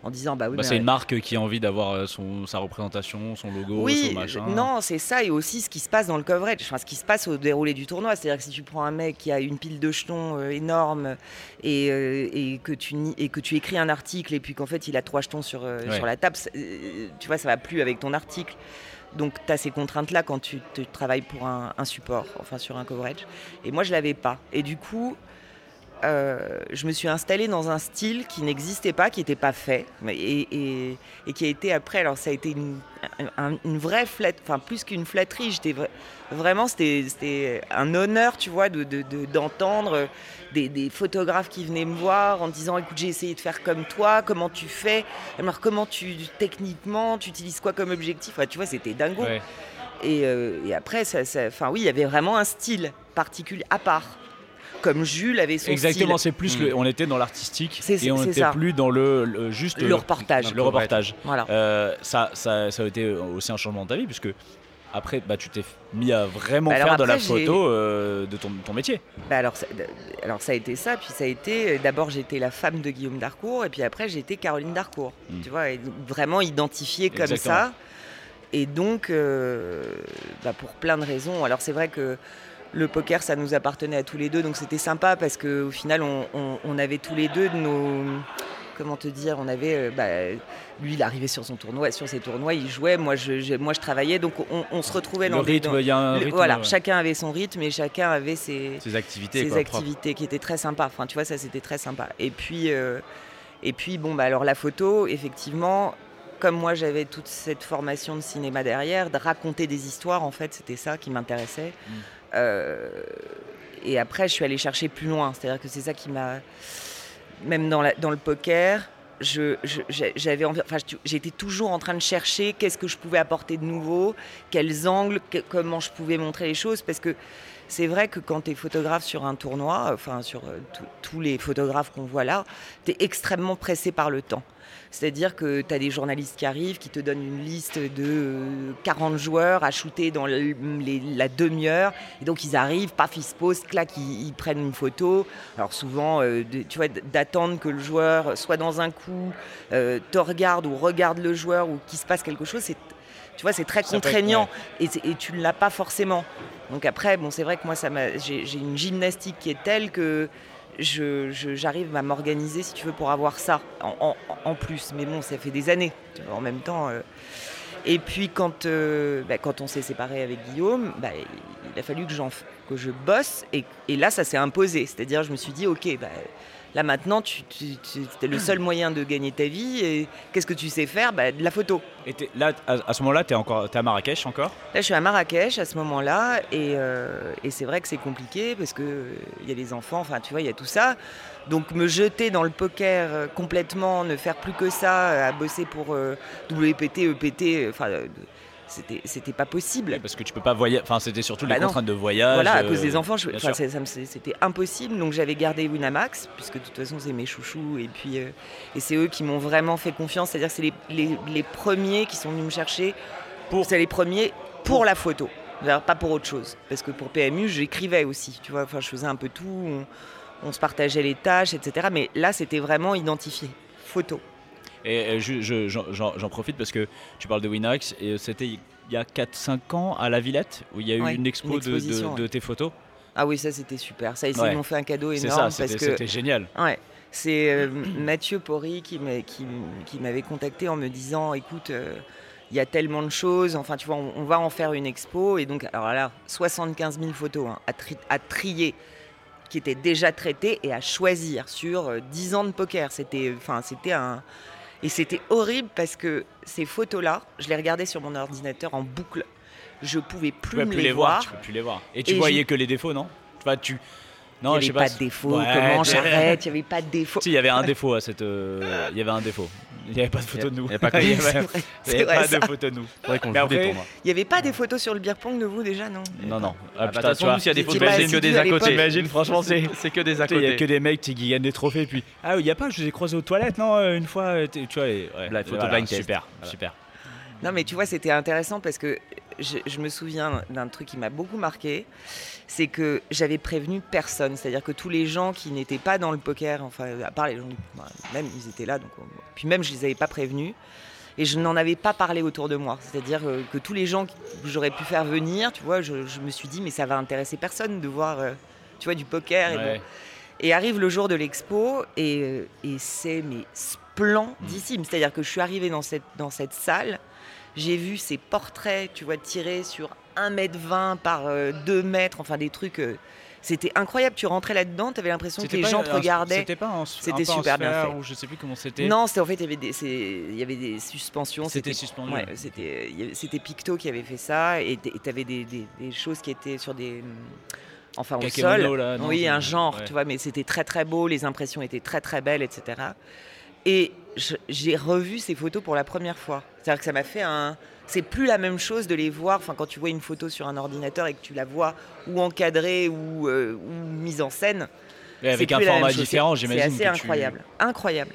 en disant, bah oui, Bah, c'est une marque qui a envie d'avoir euh, son, sa représentation, son logo, oui, son machin. non, c'est ça, et aussi ce qui se passe dans le coverage, enfin, ce qui se passe au déroulé du tournoi. C'est-à-dire que si tu prends un mec qui a une pile de jetons euh, énorme et, euh, et que tu, et que tu écris un article et puis qu'en fait il a trois jetons sur, Ouais. sur la table, tu vois, ça va plus avec ton article. Donc tu as ces contraintes-là quand tu, travailles pour un, un support, enfin sur un coverage. Et moi je l'avais pas. Et du coup, euh, je me suis installée dans un style qui n'existait pas, qui n'était pas fait, et, et- et qui a été après. Alors ça a été une, un- une vraie flat, enfin plus qu'une flatterie. J'étais vra- vraiment, c'était un honneur, tu vois, de de- de- d'entendre des, des photographes qui venaient me voir en disant, écoute, j'ai essayé de faire comme toi, comment tu fais, alors comment tu techniquement, tu utilises quoi comme objectif? Enfin, tu vois, c'était dingo. Ouais. Et, euh, et après, ça, oui, il y avait vraiment un style particulier à part. Comme Jules avait son Exactement, style. c'est plus Mm. le- on était dans l'artistique et on n'était plus dans le, le- juste Le reportage. Le reportage. Voilà. Euh, ça, ça, ça a été aussi un changement de ta vie puisque après, bah, tu t'es mis à vraiment Bah faire de la photo euh, de ton, ton métier. Bah alors, ça, alors ça a été ça, puis ça a été, d'abord j'étais la femme de Guillaume Darcourt, et puis après j'étais Caroline Darcourt, Mm. tu vois, vraiment identifiée comme Exactement. ça. Et donc, euh, bah, pour plein de raisons, alors c'est vrai que le poker, ça nous appartenait à tous les deux, donc c'était sympa parce qu'au final, on, on- on avait tous les deux de nos... Comment te dire On avait... euh, bah, lui, il arrivait sur son tournoi, sur ses tournois, il jouait, moi je, je- moi, je travaillais, donc on, on se retrouvait Le dans rythme, dans- il y a un le- rythme. voilà, ouais. chacun avait son rythme et chacun avait ses, Ses activités, ses quoi, activités qui étaient très sympas. Enfin, tu vois, ça c'était très sympa. Et puis, euh, et puis bon, bah alors la photo, effectivement, comme moi j'avais toute cette formation de cinéma derrière, de raconter des histoires, en fait, c'était ça qui m'intéressait. Mm. Euh, et après, je suis allée chercher plus loin. C'est-à-dire que c'est ça qui m'a, même dans, le poker. J'avais enfin, j'étais toujours en train de chercher qu'est-ce que je pouvais apporter de nouveau, quels angles, comment je pouvais montrer les choses, parce que c'est vrai que quand tu es photographe sur un tournoi, enfin sur euh, tous les photographes qu'on voit là, tu es extrêmement pressé par le temps. C'est-à-dire que tu as des journalistes qui arrivent, qui te donnent une liste de euh, 40 joueurs à shooter dans les- la demi-heure. Et donc ils arrivent, paf, ils se posent, clac, ils, ils prennent une photo. Alors souvent, euh, de- tu vois, d'attendre que le joueur soit dans un coup, euh, te regarde ou regarde le joueur ou qu'il se passe quelque chose, c'est, tu vois, c'est très Ça peut être- contraignant et, tu ne l'as pas forcément. Donc après, bon, c'est vrai que moi, ça j'ai une gymnastique qui est telle que je, je- j'arrive à m'organiser, si tu veux, pour avoir ça en, en- en plus. Mais bon, ça fait des années. en même temps. euh. Et puis quand, euh, bah, quand on s'est séparé avec Guillaume, bah, il- a fallu que, que je bosse. Et, et là, ça s'est imposé. C'est-à-dire, je me suis dit, ok, bah, là maintenant, tu, tu, tu- c'était le seul moyen de gagner ta vie. Et qu'est-ce que tu sais faire? Bah, De la photo. Et là, à, à ce moment-là, t'es encore, t'es à Marrakech encore? Là, je suis à Marrakech à ce moment-là, et, euh, et c'est vrai que c'est compliqué parce que euh, il y a les enfants, enfin, tu vois, il y a tout ça. Donc, me jeter dans le poker euh, complètement, ne faire plus que ça, à bosser pour WPT, EPT, enfin, c'était, c'était pas possible. Parce que tu peux pas voyager. Enfin, c'était surtout les Bah non. contraintes de voyage. Voilà, à euh, cause des enfants, je- enfin, c'était impossible. Donc j'avais gardé Winamax, puisque de toute façon c'est mes chouchous. Et puis euh, et c'est eux qui m'ont vraiment fait confiance. C'est-à-dire que c'est les, les- les premiers qui sont venus me chercher. Pour- C'est les premiers pour la photo. Pas pour autre chose. Parce que pour PMU, j'écrivais aussi. Tu vois, enfin, je faisais un peu tout. On, on se partageait les tâches, etc. Mais là, c'était vraiment identifié. Photo. Et euh, je- je- j'en profite parce que tu parles de Winax et c'était il y a 4-5 ans à la Villette où il y a eu Ouais, une expo une de- tes photos. Ah oui, ça c'était super. Ça, ils Ouais. m'ont fait un cadeau C'est énorme ça, parce c'était que c'était génial. Ouais, c'est euh, Mathieu Porry qui m'a- qui- qui m'avait contacté en me disant écoute, euh, il y a tellement de choses, enfin tu vois, on, on va en faire une expo. Et donc, alors là, 75 000 photos hein, à, tri- à trier qui étaient déjà traitées et à choisir sur euh, 10 ans de poker. C'était un. Et c'était horrible parce que ces photos-là, je les regardais sur mon ordinateur en boucle. Je pouvais plus peux me plus les, les voir. voir. Tu peux plus les voir. Et tu Et voyais que les défauts, non? Enfin, tu. Il Non, n'y je avait pas de défaut. Comment j'arrête Il n'y avait pas de défaut. Si, il y avait un défaut à cette. euh, Il y avait un défaut. Il n'y avait pas de photo de nous. il y avait pas que Il y nous. avait- C'est vrai, il y c'est avait vrai, pas ça. de photo de nous. Il n'y avait pas des photos sur le beer pong de vous déjà, non Non, non. Ah, bah, de putain, toute façon, tu vois, nous, s'il y a des photos, c'est que des à côté. T'imagines, franchement, c'est. C'est que des à sais, Il y a côté. que des mecs qui gagnent des trophées. Puis, ah, il n'y a pas, je vous ai croisé aux toilettes, non euh, Une fois, euh, tu vois. Blind photo, blind. Super, super. Non, mais tu vois, c'était intéressant parce que je, je me souviens d'un truc qui m'a beaucoup marqué. C'est que j'avais prévenu personne. C'est-à-dire que tous les gens qui n'étaient pas dans le poker, enfin, à part les gens, bah, même ils étaient là, donc, on- puis même je les avais pas prévenus. Et je n'en avais pas parlé autour de moi. C'est-à-dire euh, que tous les gens que j'aurais pu faire venir, tu vois, je, je me suis dit, mais ça va intéresser personne de voir, euh, tu vois, du poker. Et bon. Et arrive le jour de l'expo et, euh, et c'est mais splendissime. C'est-à-dire que je suis arrivée dans cette, dans cette salle, j'ai vu ces portraits, tu vois, tirés sur 1m20 par euh, 2 mètres, enfin des trucs. euh, c'était incroyable. Tu rentrais là-dedans, tu avais l'impression que les gens te regardaient. C'était pas un, C'était super bien fait. Ou je sais plus comment c'était. Non, c'était en fait, il y avait des, il y avait des suspensions. C'était suspendu. Ouais, c'était, c'était Picto qui avait fait ça, et tu avais des, des- des choses qui étaient sur des. hum, Enfin, au Kakemono, sol. là, non, oui, un genre, ouais. tu vois, mais c'était très très beau, les impressions étaient très très belles, etc. Et j'ai revu ces photos pour la première fois. C'est-à-dire que ça m'a fait un. C'est plus la même chose de les voir. Enfin, quand tu vois une photo sur un ordinateur et que tu la vois ou encadrée ou, euh, ou mise en scène, avec un plus format différent, j'imagine. C'est assez que tu- incroyable, incroyable.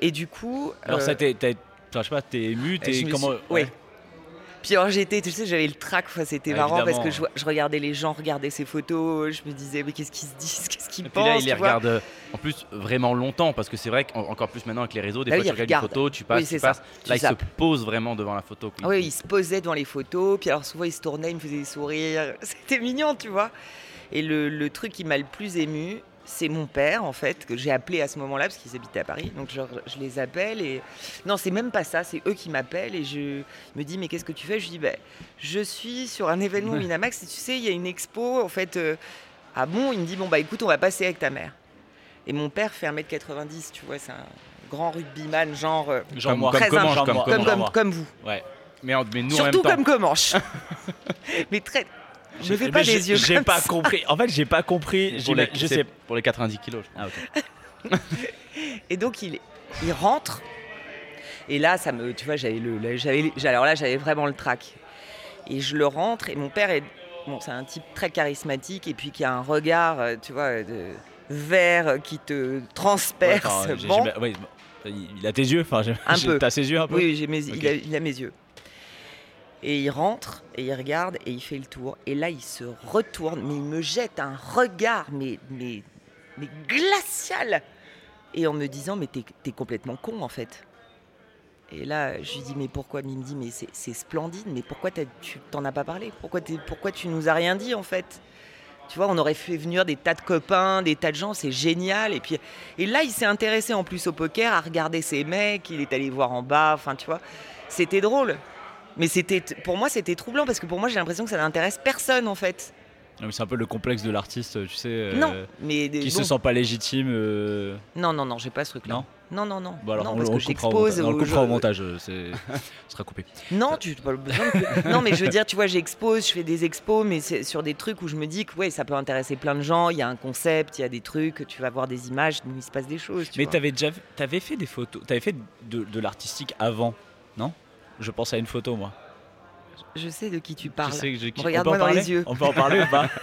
Et du coup, Alors, euh, ça t'as- enfin, Je sais pas, t'es ému, t'es. Comment. suis- ouais. Puis alors j'étais, tu sais, j'avais le trac, enfin, c'était Ah, marrant parce que je, je regardais les gens regarder ces photos, je me disais mais qu'est-ce qu'ils se disent, qu'est-ce qu'ils pensent, là, il les tu vois. regarde euh, en plus vraiment longtemps parce que c'est vrai qu'encore plus maintenant avec les réseaux, des Bah fois tu ils regardes une regardent. photo, tu passes, Oui, tu ça. passes. Tu Là, il se zappes. pose vraiment devant la photo. quoi. Ah oui, ils se posaient devant les photos, puis alors souvent ils se tournaient, ils me faisaient des sourires, c'était mignon, tu vois. Et le, le truc qui m'a le plus ému, c'est mon père en fait, que j'ai appelé à ce moment-là, parce qu'ils habitaient à Paris, donc je, je les appelle et... Non, c'est même pas ça, c'est eux qui m'appellent et je me dis mais qu'est-ce que tu fais? Je dis ben, je suis sur un événement Winamax et tu sais, il y a une expo, en fait... euh, Ah bon? Il me dit bon bah écoute, on va passer avec ta mère. Et mon père fait 1m90, tu vois, c'est un grand rugbyman, genre... euh, Genre Comme- moi. comme très Comanche, genre comme comme, comme, vous. Ouais. Mais, mais nous en même Surtout temps. comme Comanche. mais très... Je ne fais pas des yeux J'ai pas ça. compris. En fait, j'ai pas compris. Pour les, Je sais. pour les 90 kilos, je crois. Ah. Et donc il, il rentre. Et là, ça me, tu vois, j'avais le, j'avais, alors là, j'avais vraiment le trac. Et je le rentre. Et mon père est, bon, c'est un type très charismatique et puis qui a un regard, euh, tu vois, de vert qui te Ouais, transperce. enfin, bon, ouais, il a tes yeux. Enfin, Un peu. T'as ses yeux un peu. oui, j'ai mes, Ok. il, a, il a mes yeux. Et il rentre et il regarde et il fait le tour. Et là, il se retourne, mais il me jette un regard, mais, mais, glacial. Et en me disant, mais t'es es complètement con en fait. Et là, je lui dis, mais pourquoi? Il me dit, mais c'est splendide, mais pourquoi tu t'en as pas parlé? Pourquoi, pourquoi tu nous as rien dit en fait? Tu vois, on aurait fait venir des tas de copains, des tas de gens, c'est génial. Et puis, et là, il s'est intéressé en plus au poker, à regarder ces mecs, il est allé voir en bas, enfin, tu vois, c'était drôle. Mais c'était, pour moi, c'était troublant parce que pour moi, j'ai l'impression que ça n'intéresse personne en fait. Mais C'est un peu le complexe de l'artiste, tu sais. euh, non, mais Qui bon, se sent pas légitime. euh, non, non, non, j'ai pas ce truc-là. Non Non, non, non. Bon, alors, non, on, parce on que le coupera au j'expose. on le montage, euh, c'est- ce sera coupé. Non, tu pas besoin Non, mais je veux dire, tu vois, j'expose, je fais des expos, mais c'est sur des trucs où je me dis que ouais, ça peut intéresser plein de gens. Il y a un concept, il y a des trucs, tu vas voir des images, il se passe des choses. tu Mais t'avais déjà avais fait des photos, t'avais fait de, de l'artistique avant, non? Je pense à une photo, moi. Je sais de qui tu parles. Je sais que peut Regarde-moi dans les yeux. On peut en parler ou pas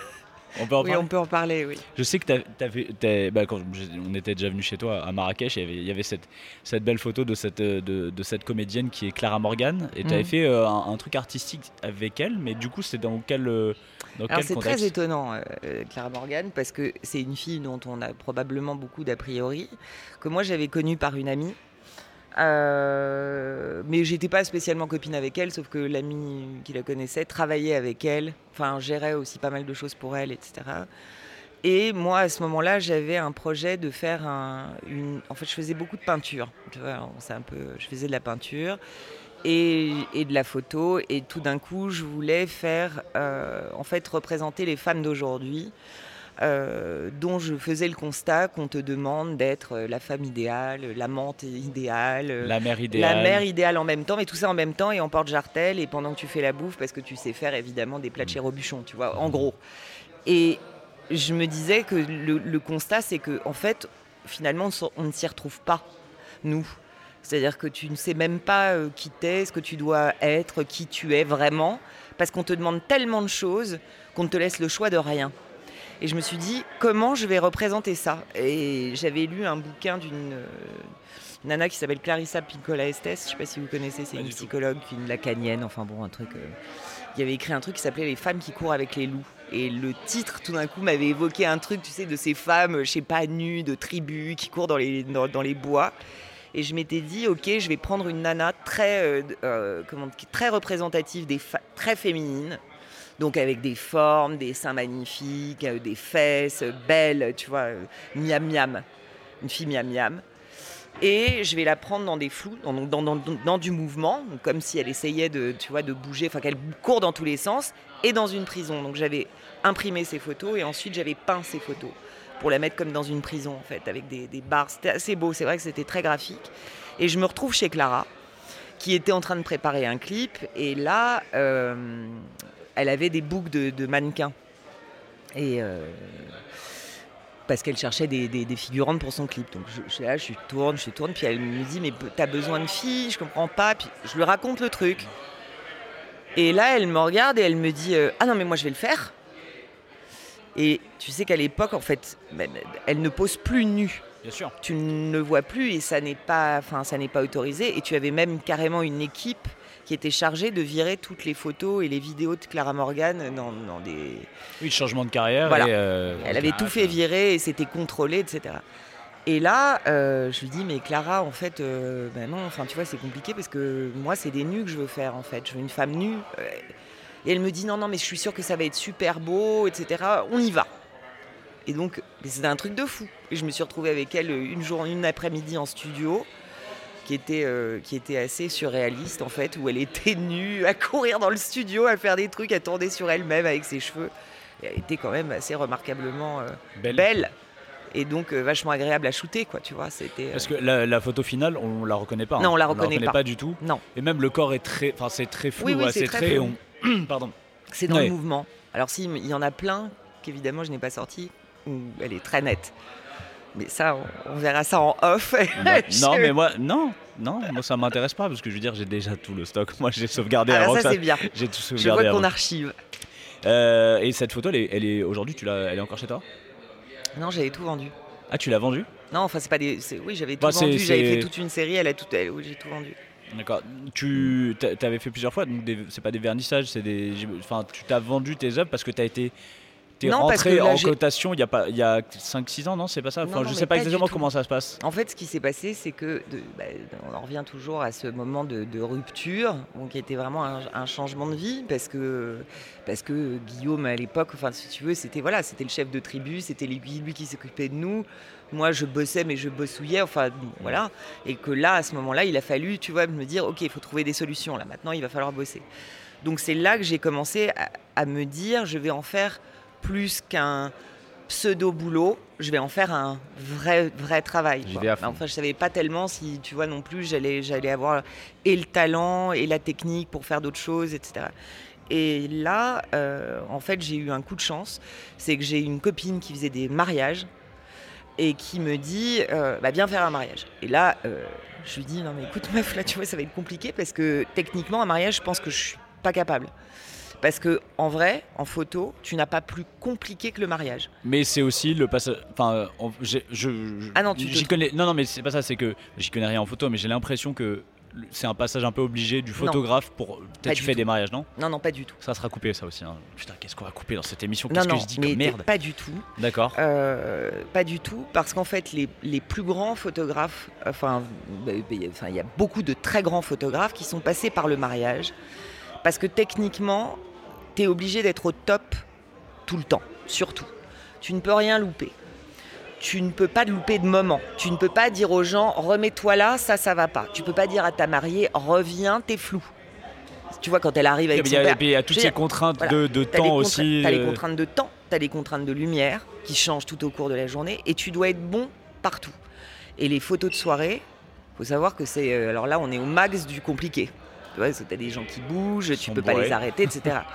On peut en Oui, parler on peut en parler, oui. Je sais que bah, quand j'ai- on était déjà venu chez toi à Marrakech, il y avait, il y avait cette, cette belle photo de cette, de, de cette comédienne qui est Clara Morgan, et tu avais Mhm. fait euh, un, un truc artistique avec elle, mais du coup, c'est dans quel, euh, dans Alors c'est très étonnant, euh, Clara Morgan, parce que c'est une fille dont on a probablement beaucoup d'a priori, que moi j'avais connue par une amie. Euh, mais j'étais pas spécialement copine avec elle, sauf que l'ami qui la connaissait travaillait avec elle, enfin gérait aussi pas mal de choses pour elle, etc. Et moi à ce moment-là, j'avais un projet de faire un, une. En fait, je faisais beaucoup de peinture. Tu un peu. Je faisais de la peinture et, de la photo. Et tout d'un coup, je voulais faire, euh, en fait, représenter les femmes d'aujourd'hui, dont je faisais le constat qu'on te demande d'être euh, la femme idéale, l'amante idéale. euh, La mère idéale. La mère idéale en même temps, mais tout ça en même temps et en porte-jartel et pendant que tu fais la bouffe parce que tu sais faire évidemment des plats de chez Robuchon, tu vois, en gros. Et je me disais que le, le constat, c'est que en fait, finalement, on ne s'y retrouve pas, nous. C'est-à-dire que tu ne sais même pas euh, qui t'es, ce que tu dois être, qui tu es vraiment, parce qu'on te demande tellement de choses qu'on ne te laisse le choix de rien. Et je me suis dit, comment je vais représenter ça? Et j'avais lu un bouquin d'une euh, nana qui s'appelle Clarissa Pinkola Estes, je ne sais pas si vous connaissez, c'est une tout. psychologue, une lacanienne, enfin bon, un truc. euh, il avait écrit un truc qui s'appelait Les femmes qui courent avec les loups. Et le titre, tout d'un coup, m'avait évoqué un truc, tu sais, de ces femmes, je sais pas, nues, de tribus, qui courent dans les, dans, dans les bois. Et je m'étais dit, ok, je vais prendre une nana très, euh, euh, comment, très représentative, des très féminine. Donc avec des formes, des seins magnifiques, euh, des fesses belles, tu vois, euh, miam miam, une fille miam miam. Et je vais la prendre dans des flous, dans, du mouvement, comme si elle essayait de, tu vois, de bouger, enfin qu'elle court dans tous les sens, et dans une prison. Donc j'avais imprimé ces photos et ensuite j'avais peint ces photos pour la mettre comme dans une prison en fait, avec des, des barres. C'était assez beau, c'est vrai que c'était très graphique. Et je me retrouve chez Clara, qui était en train de préparer un clip, et là, euh, elle avait des boucles de, de mannequins. Et euh, parce qu'elle cherchait des, des- des figurantes pour son clip. Donc je, là, je tourne, je tourne, puis elle me dit mais t'as besoin de filles, je comprends pas. Puis je lui raconte le truc. Et là, elle me regarde et elle me dit euh, ah non mais moi je vais le faire. Et tu sais qu'à l'époque, en fait, elle ne pose plus nue Bien sûr. tu ne le vois plus et ça n'est pas, enfin, ça n'est pas autorisé. Et tu avais même carrément une équipe qui était chargée de virer toutes les photos et les vidéos de Clara Morgan dans, dans des. Oui, changement de carrière. Voilà. et, euh, Elle avait tout fait virer et c'était contrôlé, etc. Et là, euh, je lui dis, mais Clara, en fait, euh, ben non, enfin, tu vois, c'est compliqué parce que moi, c'est des nus que je veux faire, en fait. Je veux une femme nue. Euh, Et elle me dit, non, non, mais je suis sûre que ça va être super beau, etc. On y va. Et donc, c'était un truc de fou. Et je me suis retrouvée avec elle une journée, une après-midi en studio, qui était, euh, qui était assez surréaliste, en fait, où elle était nue, à courir dans le studio, à faire des trucs, à tourner sur elle-même avec ses cheveux. Et elle était quand même assez remarquablement euh, Belle. belle et donc euh, vachement agréable à shooter quoi tu vois c'était Parce que la, la photo finale, on la reconnaît pas. hein. Non, on la reconnaît pas. pas du tout. non Et même le corps est très, enfin c'est très flou, Oui, c'est c'est très on- Pardon. c'est dans Ouais. le mouvement alors si il y en a plein qu'évidemment je n'ai pas sorti où elle est très nette mais ça on, on verra ça en off Bah, non, Je- mais moi, non, non, moi ça m'intéresse pas parce que je veux dire, j'ai déjà tout le stock. Moi, j'ai sauvegardé alors avant ça c'est bien J'ai tout je sauvegardé vois qu'on archive Euh, et cette photo, elle est, elle est aujourd'hui, tu l'as, elle est encore chez toi? Non j'avais tout vendu Ah, tu l'as vendue non enfin c'est pas des c'est- oui j'avais tout Bah, vendu j'avais fait toute une série elle a tout elle, oui j'ai tout vendu D'accord. Tu t'avais fait plusieurs fois, donc des- c'est pas des vernissages, c'est des. Enfin, tu t'as vendu tes œuvres parce que t'as été. T'es Non, rentré là, en cotation il y a pas, il y a 5-6 ans, non C'est pas ça? Enfin, Non, je non, sais pas exactement comment ça se passe. En fait, ce qui s'est passé, c'est que de- bah, on en revient toujours à ce moment de, de rupture, bon, qui était vraiment un, un changement de vie, parce que parce que Guillaume à l'époque, enfin si tu veux, c'était voilà, c'était le chef de tribu, c'était lui, lui qui s'occupait de nous. Moi, je bossais, mais je bossouillais, enfin bon, voilà. Et que là, à ce moment-là, il a fallu, tu vois, me dire, ok, il faut trouver des solutions. Là, maintenant, il va falloir bosser. Donc c'est là que j'ai commencé à, à me dire, je vais en faire plus qu'un pseudo boulot, je vais en faire un vrai vrai travail. Quoi. fond. Enfin, je savais pas tellement si tu vois non plus, j'allais j'allais avoir et le talent et la technique pour faire d'autres choses, etc. Et là, euh, en fait, j'ai eu un coup de chance, c'est que j'ai une copine qui faisait des mariages et qui me dit, euh, bah, viens faire un mariage. Et là, euh, je lui dis, non mais écoute meuf, là tu vois, ça va être compliqué parce que techniquement, un mariage, je pense que je suis pas capable. Parce que en vrai, en photo, tu n'as pas plus compliqué que le mariage. Mais c'est aussi le passage. Enfin, je, je- Ah non, tu j'y connais. Non, non, mais c'est pas ça. C'est que j'y connais rien en photo, mais j'ai l'impression que c'est un passage un peu obligé du photographe pour. Peut-être tu fais tout. des mariages, non? Non, non, pas du tout. Ça sera coupé, ça aussi. hein. Putain, qu'est-ce qu'on va couper dans cette émission? Qu'est-ce que je dis mais comme merde? pas du tout. D'accord. Euh, pas du tout, parce qu'en fait, les, les plus grands photographes, enfin, bah, bah, enfin, il y a beaucoup de très grands photographes qui sont passés par le mariage, parce que techniquement, tu es obligé d'être au top tout le temps, surtout. Tu ne peux rien louper. Tu ne peux pas louper de moment. Tu ne peux pas dire aux gens, remets-toi là, ça, ça va pas. Tu peux pas dire à ta mariée, reviens, t'es flou. Tu vois, quand elle arrive Et avec puis son il y a- père, et puis il y a toutes ces dire, contraintes voilà. de, les temps aussi. T'as les euh, contraintes de temps, t'as les contraintes de lumière qui changent tout au cours de la journée et tu dois être bon partout. Et les photos de soirée, faut savoir que c'est. euh, alors là, on est au max du compliqué. Tu vois, t'as des gens qui bougent, tu peux pas les arrêter, etc.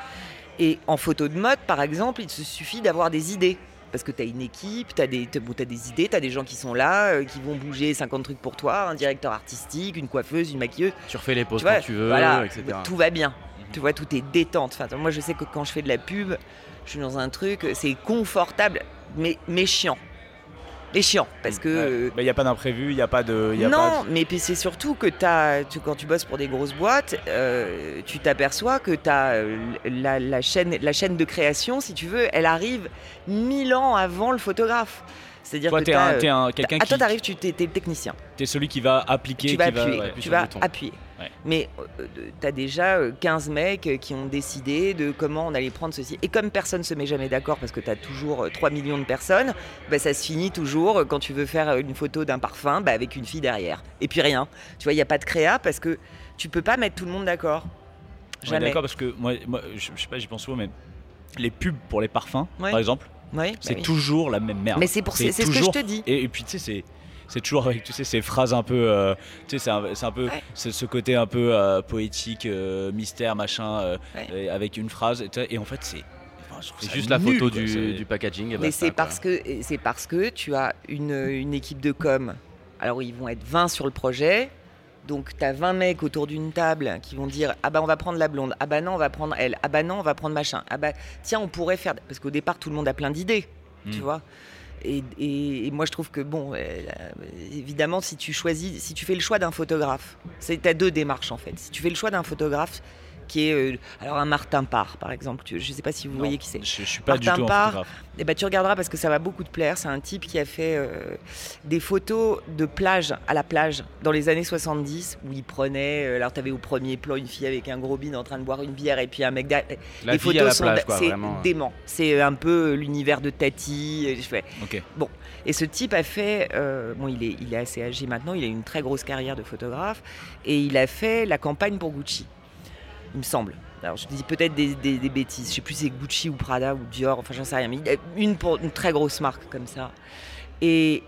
et en photo de mode, par exemple, il te suffit d'avoir des idées. Parce que tu as une équipe, tu as, des idées, tu as des gens qui sont là, euh, qui vont bouger 50 trucs pour toi, un directeur artistique, une coiffeuse, une maquilleuse. Tu refais les poses Tu vois, quand tu veux, voilà, etc. Tout va bien. Tu vois, tout est détente. Enfin, moi, je sais que quand je fais de la pub, je suis dans un truc, c'est confortable, mais, mais chiant. Mais chiant, parce que... euh, Il n'y a pas d'imprévu, il n'y a pas de. il y a non, pas mais puis c'est surtout que as, tu, quand tu bosses pour des grosses boîtes, euh, tu t'aperçois que as la, la chaîne, la chaîne de création, si tu veux, elle arrive mille ans avant le photographe. C'est-à-dire Toi, que un, euh, t'es un- quelqu'un ah, qui. toi, t'arrives, tu t'es le technicien. T'es celui qui va appliquer. Tu vas qui va- appuyer, tu vas appuyer. Mais tu as déjà euh, 15 mecs euh, qui ont décidé de comment on allait prendre ceci. Et comme personne se met jamais d'accord parce que tu as toujours euh, 3 millions de personnes, bah, ça se finit toujours euh, quand tu veux faire euh, une photo d'un parfum bah, avec une fille derrière. Et puis rien. Tu vois, il n'y a pas de créa parce que tu peux pas mettre tout le monde d'accord. Ouais, Jamais. D'accord, parce que moi, moi, je, je sais pas, j'y pense souvent, mais les pubs pour les parfums, Ouais. par exemple, Bah c'est oui. toujours la même merde. Mais c'est pour c'est c'est ce que je toujours- te dis. Et, et puis tu sais, c'est c'est toujours avec tu sais ces phrases un peu, euh, tu sais, c'est un, c'est un peu Ouais. c'est ce côté un peu euh, poétique, euh, mystère, machin, euh, Ouais. et avec une phrase. Et, en fait, c'est enfin, juste la photo quoi, du, packaging. et Mais c'est parce que c'est parce que tu as une, une équipe de com. Alors ils vont être 20 sur le projet. Donc tu as 20 mecs autour d'une table qui vont dire ah bah on va prendre la blonde, ah bah non on va prendre elle, ah bah non on va prendre machin, ah bah tiens on pourrait faire parce qu'au départ tout le monde a plein d'idées, tu Mm. vois. Et, et- et moi je trouve que bon euh, évidemment si tu choisis si tu fais le choix d'un photographe, c'est tu as deux démarches en fait. Si tu fais le choix d'un photographe qui est euh, alors un Martin Parr par exemple, je sais pas si vous Non, voyez qui c'est. Je, je suis pas du Martin tout un Parr, photographe. Eh ben, tu regarderas parce que ça va beaucoup te plaire. C'est un type qui a fait euh, des photos de plage à la plage dans les années 70 où il prenait. euh, alors, tu avais au premier plan une fille avec un gros bin en train de boire une bière et puis un mec. La les photos à la sont c'est dément. C'est un peu l'univers de Tati. Je fais. Ok. Et ce type a fait, euh, bon, il est, il est assez âgé maintenant, il a une très grosse carrière de photographe, et il a fait la campagne pour Gucci, il me semble. Alors je dis peut-être des, des- des bêtises, je sais plus si c'est Gucci ou Prada ou Dior, enfin j'en sais rien, mais une, pour, une très grosse marque comme ça. Et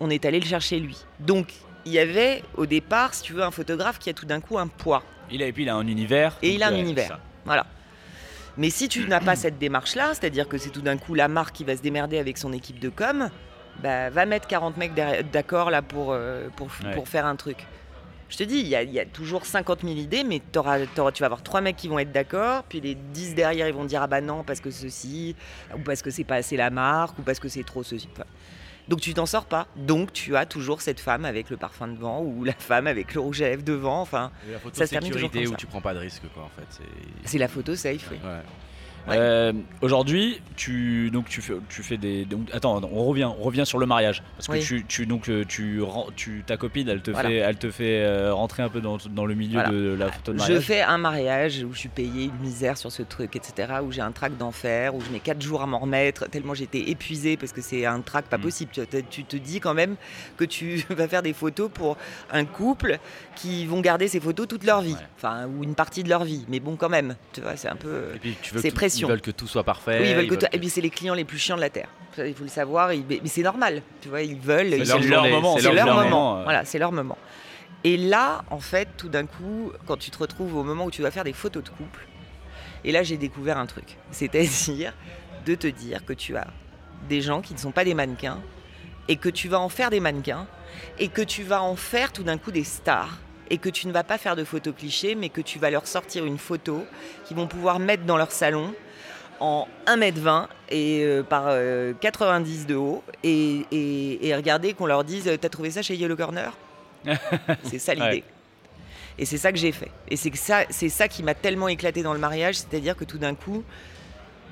on est allé le chercher lui. Donc il y avait au départ, si tu veux, un photographe qui a tout d'un coup un poids. Il a, et puis il a un univers. Et il a un univers. Voilà. Mais si tu n'as pas cette démarche-là, c'est-à-dire que c'est tout d'un coup la marque qui va se démerder avec son équipe de com, bah, va mettre 40 mecs d'accord là pour, euh, pour, Ouais. pour faire un truc. Je te dis, il y, a- il y a toujours 50 000 idées, mais tu vas avoir trois mecs qui vont être d'accord, puis les 10 derrière ils vont dire ah bah non parce que ceci, ou parce que c'est pas assez la marque, ou parce que c'est trop ceci. Enfin, donc tu t'en sors pas. Donc tu as toujours cette femme avec le parfum devant, ou la femme avec le rouge à lèvres devant. Enfin, Et La photo Ça se termine toujours sécurité comme où ça. tu prends pas de risque, quoi, en fait. c'est- c'est la photo safe. oui. Ouais. Ouais. Euh, Aujourd'hui, tu donc tu fais tu fais des donc attends on revient on revient sur le mariage parce que Oui. tu, tu donc euh, tu tu ta copine elle te Voilà. fait elle te fait euh, rentrer un peu dans, dans le milieu Voilà. de la photo de Je mariage. fais un mariage où je suis payée une misère sur ce truc, etc. Où j'ai un trac d'enfer, où je mets 4 jours à m'en remettre, tellement j'étais épuisée parce que c'est un trac pas Mm. possible. Tu, te- dis quand même que tu vas faire des photos pour un couple qui vont garder ces photos toute leur vie, Ouais. enfin, ou une partie de leur vie. Mais bon, quand même, tu vois, c'est un peu. C'est tout- pression. Ils veulent que tout soit parfait. Oui, ils veulent que veulent toi- Et puis c'est les clients les plus chiants de la terre. Il faut le savoir. ils- Mais c'est normal. Tu vois, ils veulent. C'est ils- leur moment, c'est leur, leur moment. moment. Voilà, c'est leur moment. Et là, en fait, tout d'un coup, quand tu te retrouves au moment où tu dois faire des photos de couple, et là, j'ai découvert un truc. C'est-à-dire de te dire que tu as des gens qui ne sont pas des mannequins et que tu vas en faire des mannequins et que tu vas en faire tout d'un coup des stars et que tu ne vas pas faire de photos clichés mais que tu vas leur sortir une photo qu'ils vont pouvoir mettre dans leur salon en 1m20 et euh, par euh, 90 de haut et, et, et regarder qu'on leur dise t'as trouvé ça chez Yellow Corner? C'est ça l'idée Ouais. et c'est ça que j'ai fait et c'est ça c'est ça qui m'a tellement éclaté dans le mariage c'est à dire que tout d'un coup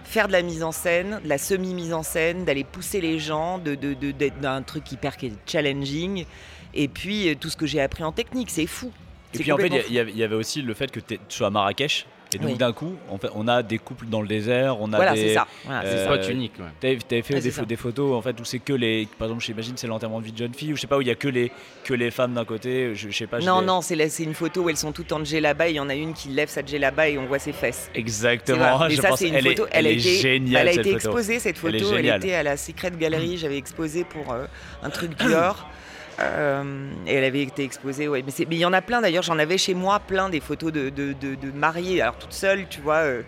faire de la mise en scène, de la semi-mise en scène, d'aller pousser les gens, de, de, de- d'être d'un truc hyper qui est challenging. Et puis euh, tout ce que j'ai appris en technique, c'est fou. Et C'est puis en fait, il y y, avait- aussi le fait que tu sois à Marrakech. Et donc Oui. d'un coup, en fait, on a des couples dans le désert, on a Voilà, des. c'est ça. Voilà, c'est Euh, ça. Spot unique. ouais. T'avais t'avais fait Ouais, des, c'est ça. des photos en fait où c'est que les. Par exemple, j'imagine c'est l'enterrement de vie de jeune fille ou je sais pas où il y a que les que les femmes d'un côté. Je, je sais pas. Non, j'ai- non, c'est, la- c'est une photo où elles sont toutes en djellaba et il y en a une qui lève sa djellaba et on voit ses fesses. Exactement. je ça, pense c'est une elle photo. Est, elle, a est été, géniale elle a été exposée cette Elle photo. Elle, était à la Secret Gallery. J'avais exposé pour euh, un truc Dior. Euh, et elle avait été exposée, ouais. Mais il y en a plein d'ailleurs. J'en avais chez moi plein des photos de, de, de- de mariées, alors toutes seules, tu vois, euh,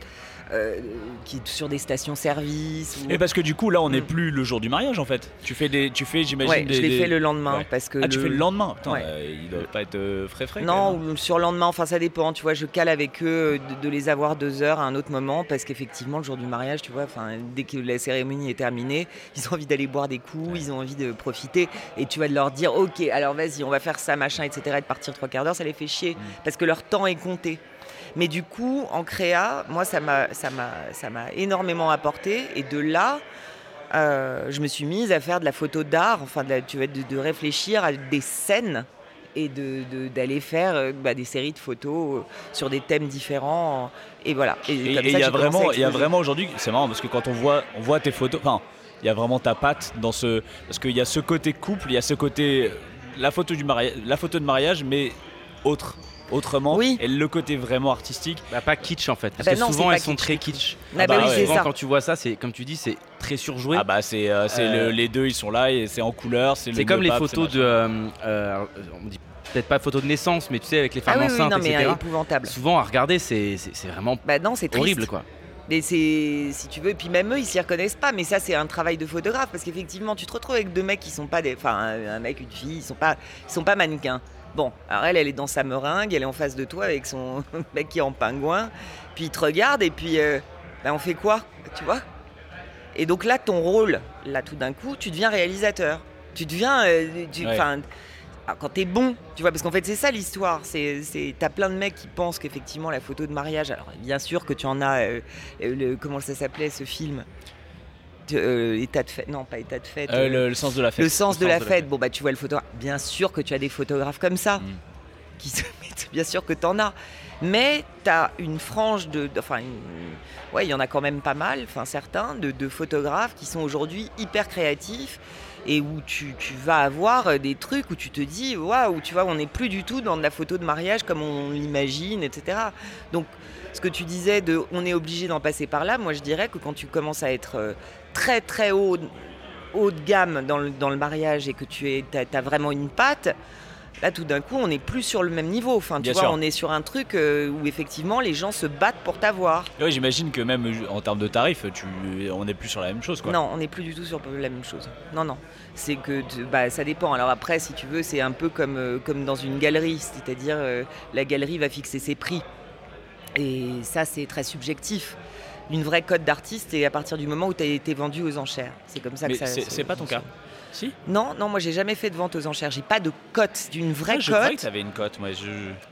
euh, qui sur des stations-service. ou- Et parce que du coup là, on n'est Mm. plus le jour du mariage en fait. Tu fais des, tu fais, j'imagine. Ouais, des, je l'ai des- fait le lendemain Ouais. parce que Ah, tu fais le lendemain? Putain, Ouais. euh, il doit pas être euh, frais frais. Non, même. ou sur le lendemain, enfin ça dépend, tu vois, je cale avec eux de, de les avoir deux heures à un autre moment parce qu'effectivement le jour du mariage, tu vois, enfin dès que la cérémonie est terminée, ils ont envie d'aller boire des coups, ils ont envie de profiter et tu vas leur dire ok, alors vas-y, on va faire ça, machin, etc. et de partir trois quarts d'heure, ça les fait chier parce que leur temps est compté. Mais du coup, en créa, moi ça m'a ça m'a ça m'a énormément apporté et de là. euh, je me suis mise à faire de la photo d'art, enfin de, la- tu vois, de, de réfléchir à des scènes et de- d'aller faire euh, bah, des séries de photos euh, sur des thèmes différents. Et voilà. Et, il y a vraiment, il y a vraiment aujourd'hui, c'est marrant parce que quand on voit, on voit tes photos, enfin, il y a vraiment ta patte dans ce, parce qu'il y a ce côté couple, il y a ce côté, la photo du mariage, la photo de mariage, mais autre, autrement, Oui. et le côté vraiment artistique. Bah, pas kitsch en fait. Parce Bah que non, souvent elles sont très kitsch. Ah bah oui, souvent, ça. quand tu vois ça, c'est comme tu dis, c'est très surjoué. Ah bah c'est, euh, c'est Euh, le- les deux, ils sont là et c'est en couleur, c'est. le c'est comme les photos de. euh, euh, on dit peut-être pas photos de naissance, mais tu sais, avec les Ah femmes oui, enceintes, non, mais etc. euh, épouvantable. Souvent à regarder, c'est vraiment Bah non, horrible quoi. Et c'est, si tu veux, et puis même eux, ils s'y reconnaissent pas, mais ça, c'est un travail de photographe, parce qu'effectivement, tu te retrouves avec deux mecs qui sont pas des, enfin, un, un mec, une fille, ils sont pas, ils sont pas mannequins. Bon, alors elle, elle est dans sa meringue, elle est en face de toi avec son mec qui est en pingouin, puis il te regarde, et puis, euh, bah, on fait quoi, tu vois? Et donc là, ton rôle, là, tout d'un coup, tu deviens réalisateur. Tu deviens, euh, tu- Ouais. enfin, ah, quand t'es bon, tu vois, parce qu'en fait c'est ça l'histoire. C'est, t'as plein de mecs qui pensent qu'effectivement la photo de mariage. Alors bien sûr que tu en as. euh, euh, le, comment ça s'appelait ce film? Euh, État de fête. Non, pas état de fête. Euh, euh, le, le sens de la fête. le sens de la fête. Bon bah tu vois le photographe. Bien sûr que tu as des photographes comme ça. Mm. Qui se mettent. Bien sûr que t'en as. Mais t'as une frange de. Enfin, ouais, il y en a quand même pas mal. Enfin certains de, de photographes qui sont aujourd'hui hyper créatifs et où tu, tu vas avoir des trucs où tu te dis waouh, tu vois, on n'est plus du tout dans de la photo de mariage comme on l'imagine, etc. Donc, ce que tu disais de on est obligé d'en passer par là, moi je dirais que quand tu commences à être euh, très très haut, haut de gamme dans le, dans le mariage et que tu es, as, vraiment une patte, là tout d'un coup on n'est plus sur le même niveau. Enfin, tu Bien vois, sûr. on est sur un truc euh, où effectivement les gens se battent pour t'avoir. Ouais, j'imagine que même euh, en termes de tarifs, tu, on n'est plus sur la même chose quoi. Non, on n'est plus du tout sur la même chose. Non, non. C'est que bah, ça dépend. Alors après, si tu veux, c'est un peu comme, euh, comme dans une galerie, c'est-à-dire euh, la galerie va fixer ses prix. Et ça, c'est très subjectif. Une vraie cote d'artiste, c'est à partir du moment où tu as été vendu aux enchères. C'est comme ça Mais que ça. c'est pas ton cas. Si? Non, non, moi j'ai jamais fait de vente aux enchères. J'ai pas de cote, d'une vraie Ah, je croyais que cote. tu avais une cote. Moi, je.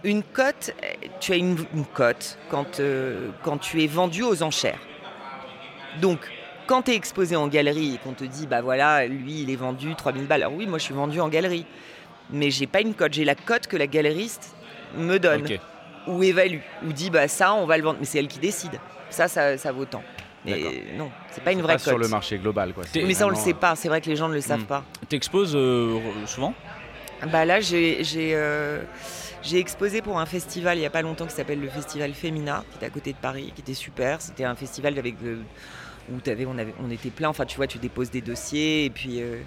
Une cote, tu as une, une cote quand, euh, quand tu es vendu aux enchères. Donc, quand tu es exposé en galerie et qu'on te dit, bah voilà, lui il est vendu 3000 balles. Alors oui, moi je suis vendu en galerie. Mais j'ai pas une cote, j'ai la cote que la galeriste me donne. Ou évalue ou dit, bah ça on va le vendre. Mais c'est elle qui décide. Ça, ça, ça vaut tant. Mais non, c'est pas une vraie pas cote. sur le marché global quoi. Mais ça on le sait pas, c'est vrai que les gens ne le savent Hmm. pas. T'exposes euh, souvent? Bah là, j'ai j'ai, euh, j'ai exposé pour un festival il n'y a pas longtemps qui s'appelle le Festival Femina, qui était à côté de Paris, qui était super. C'était un festival avec euh, où t'avais, on, avait, on était plein. Enfin, tu vois, tu déposes des dossiers et puis, euh,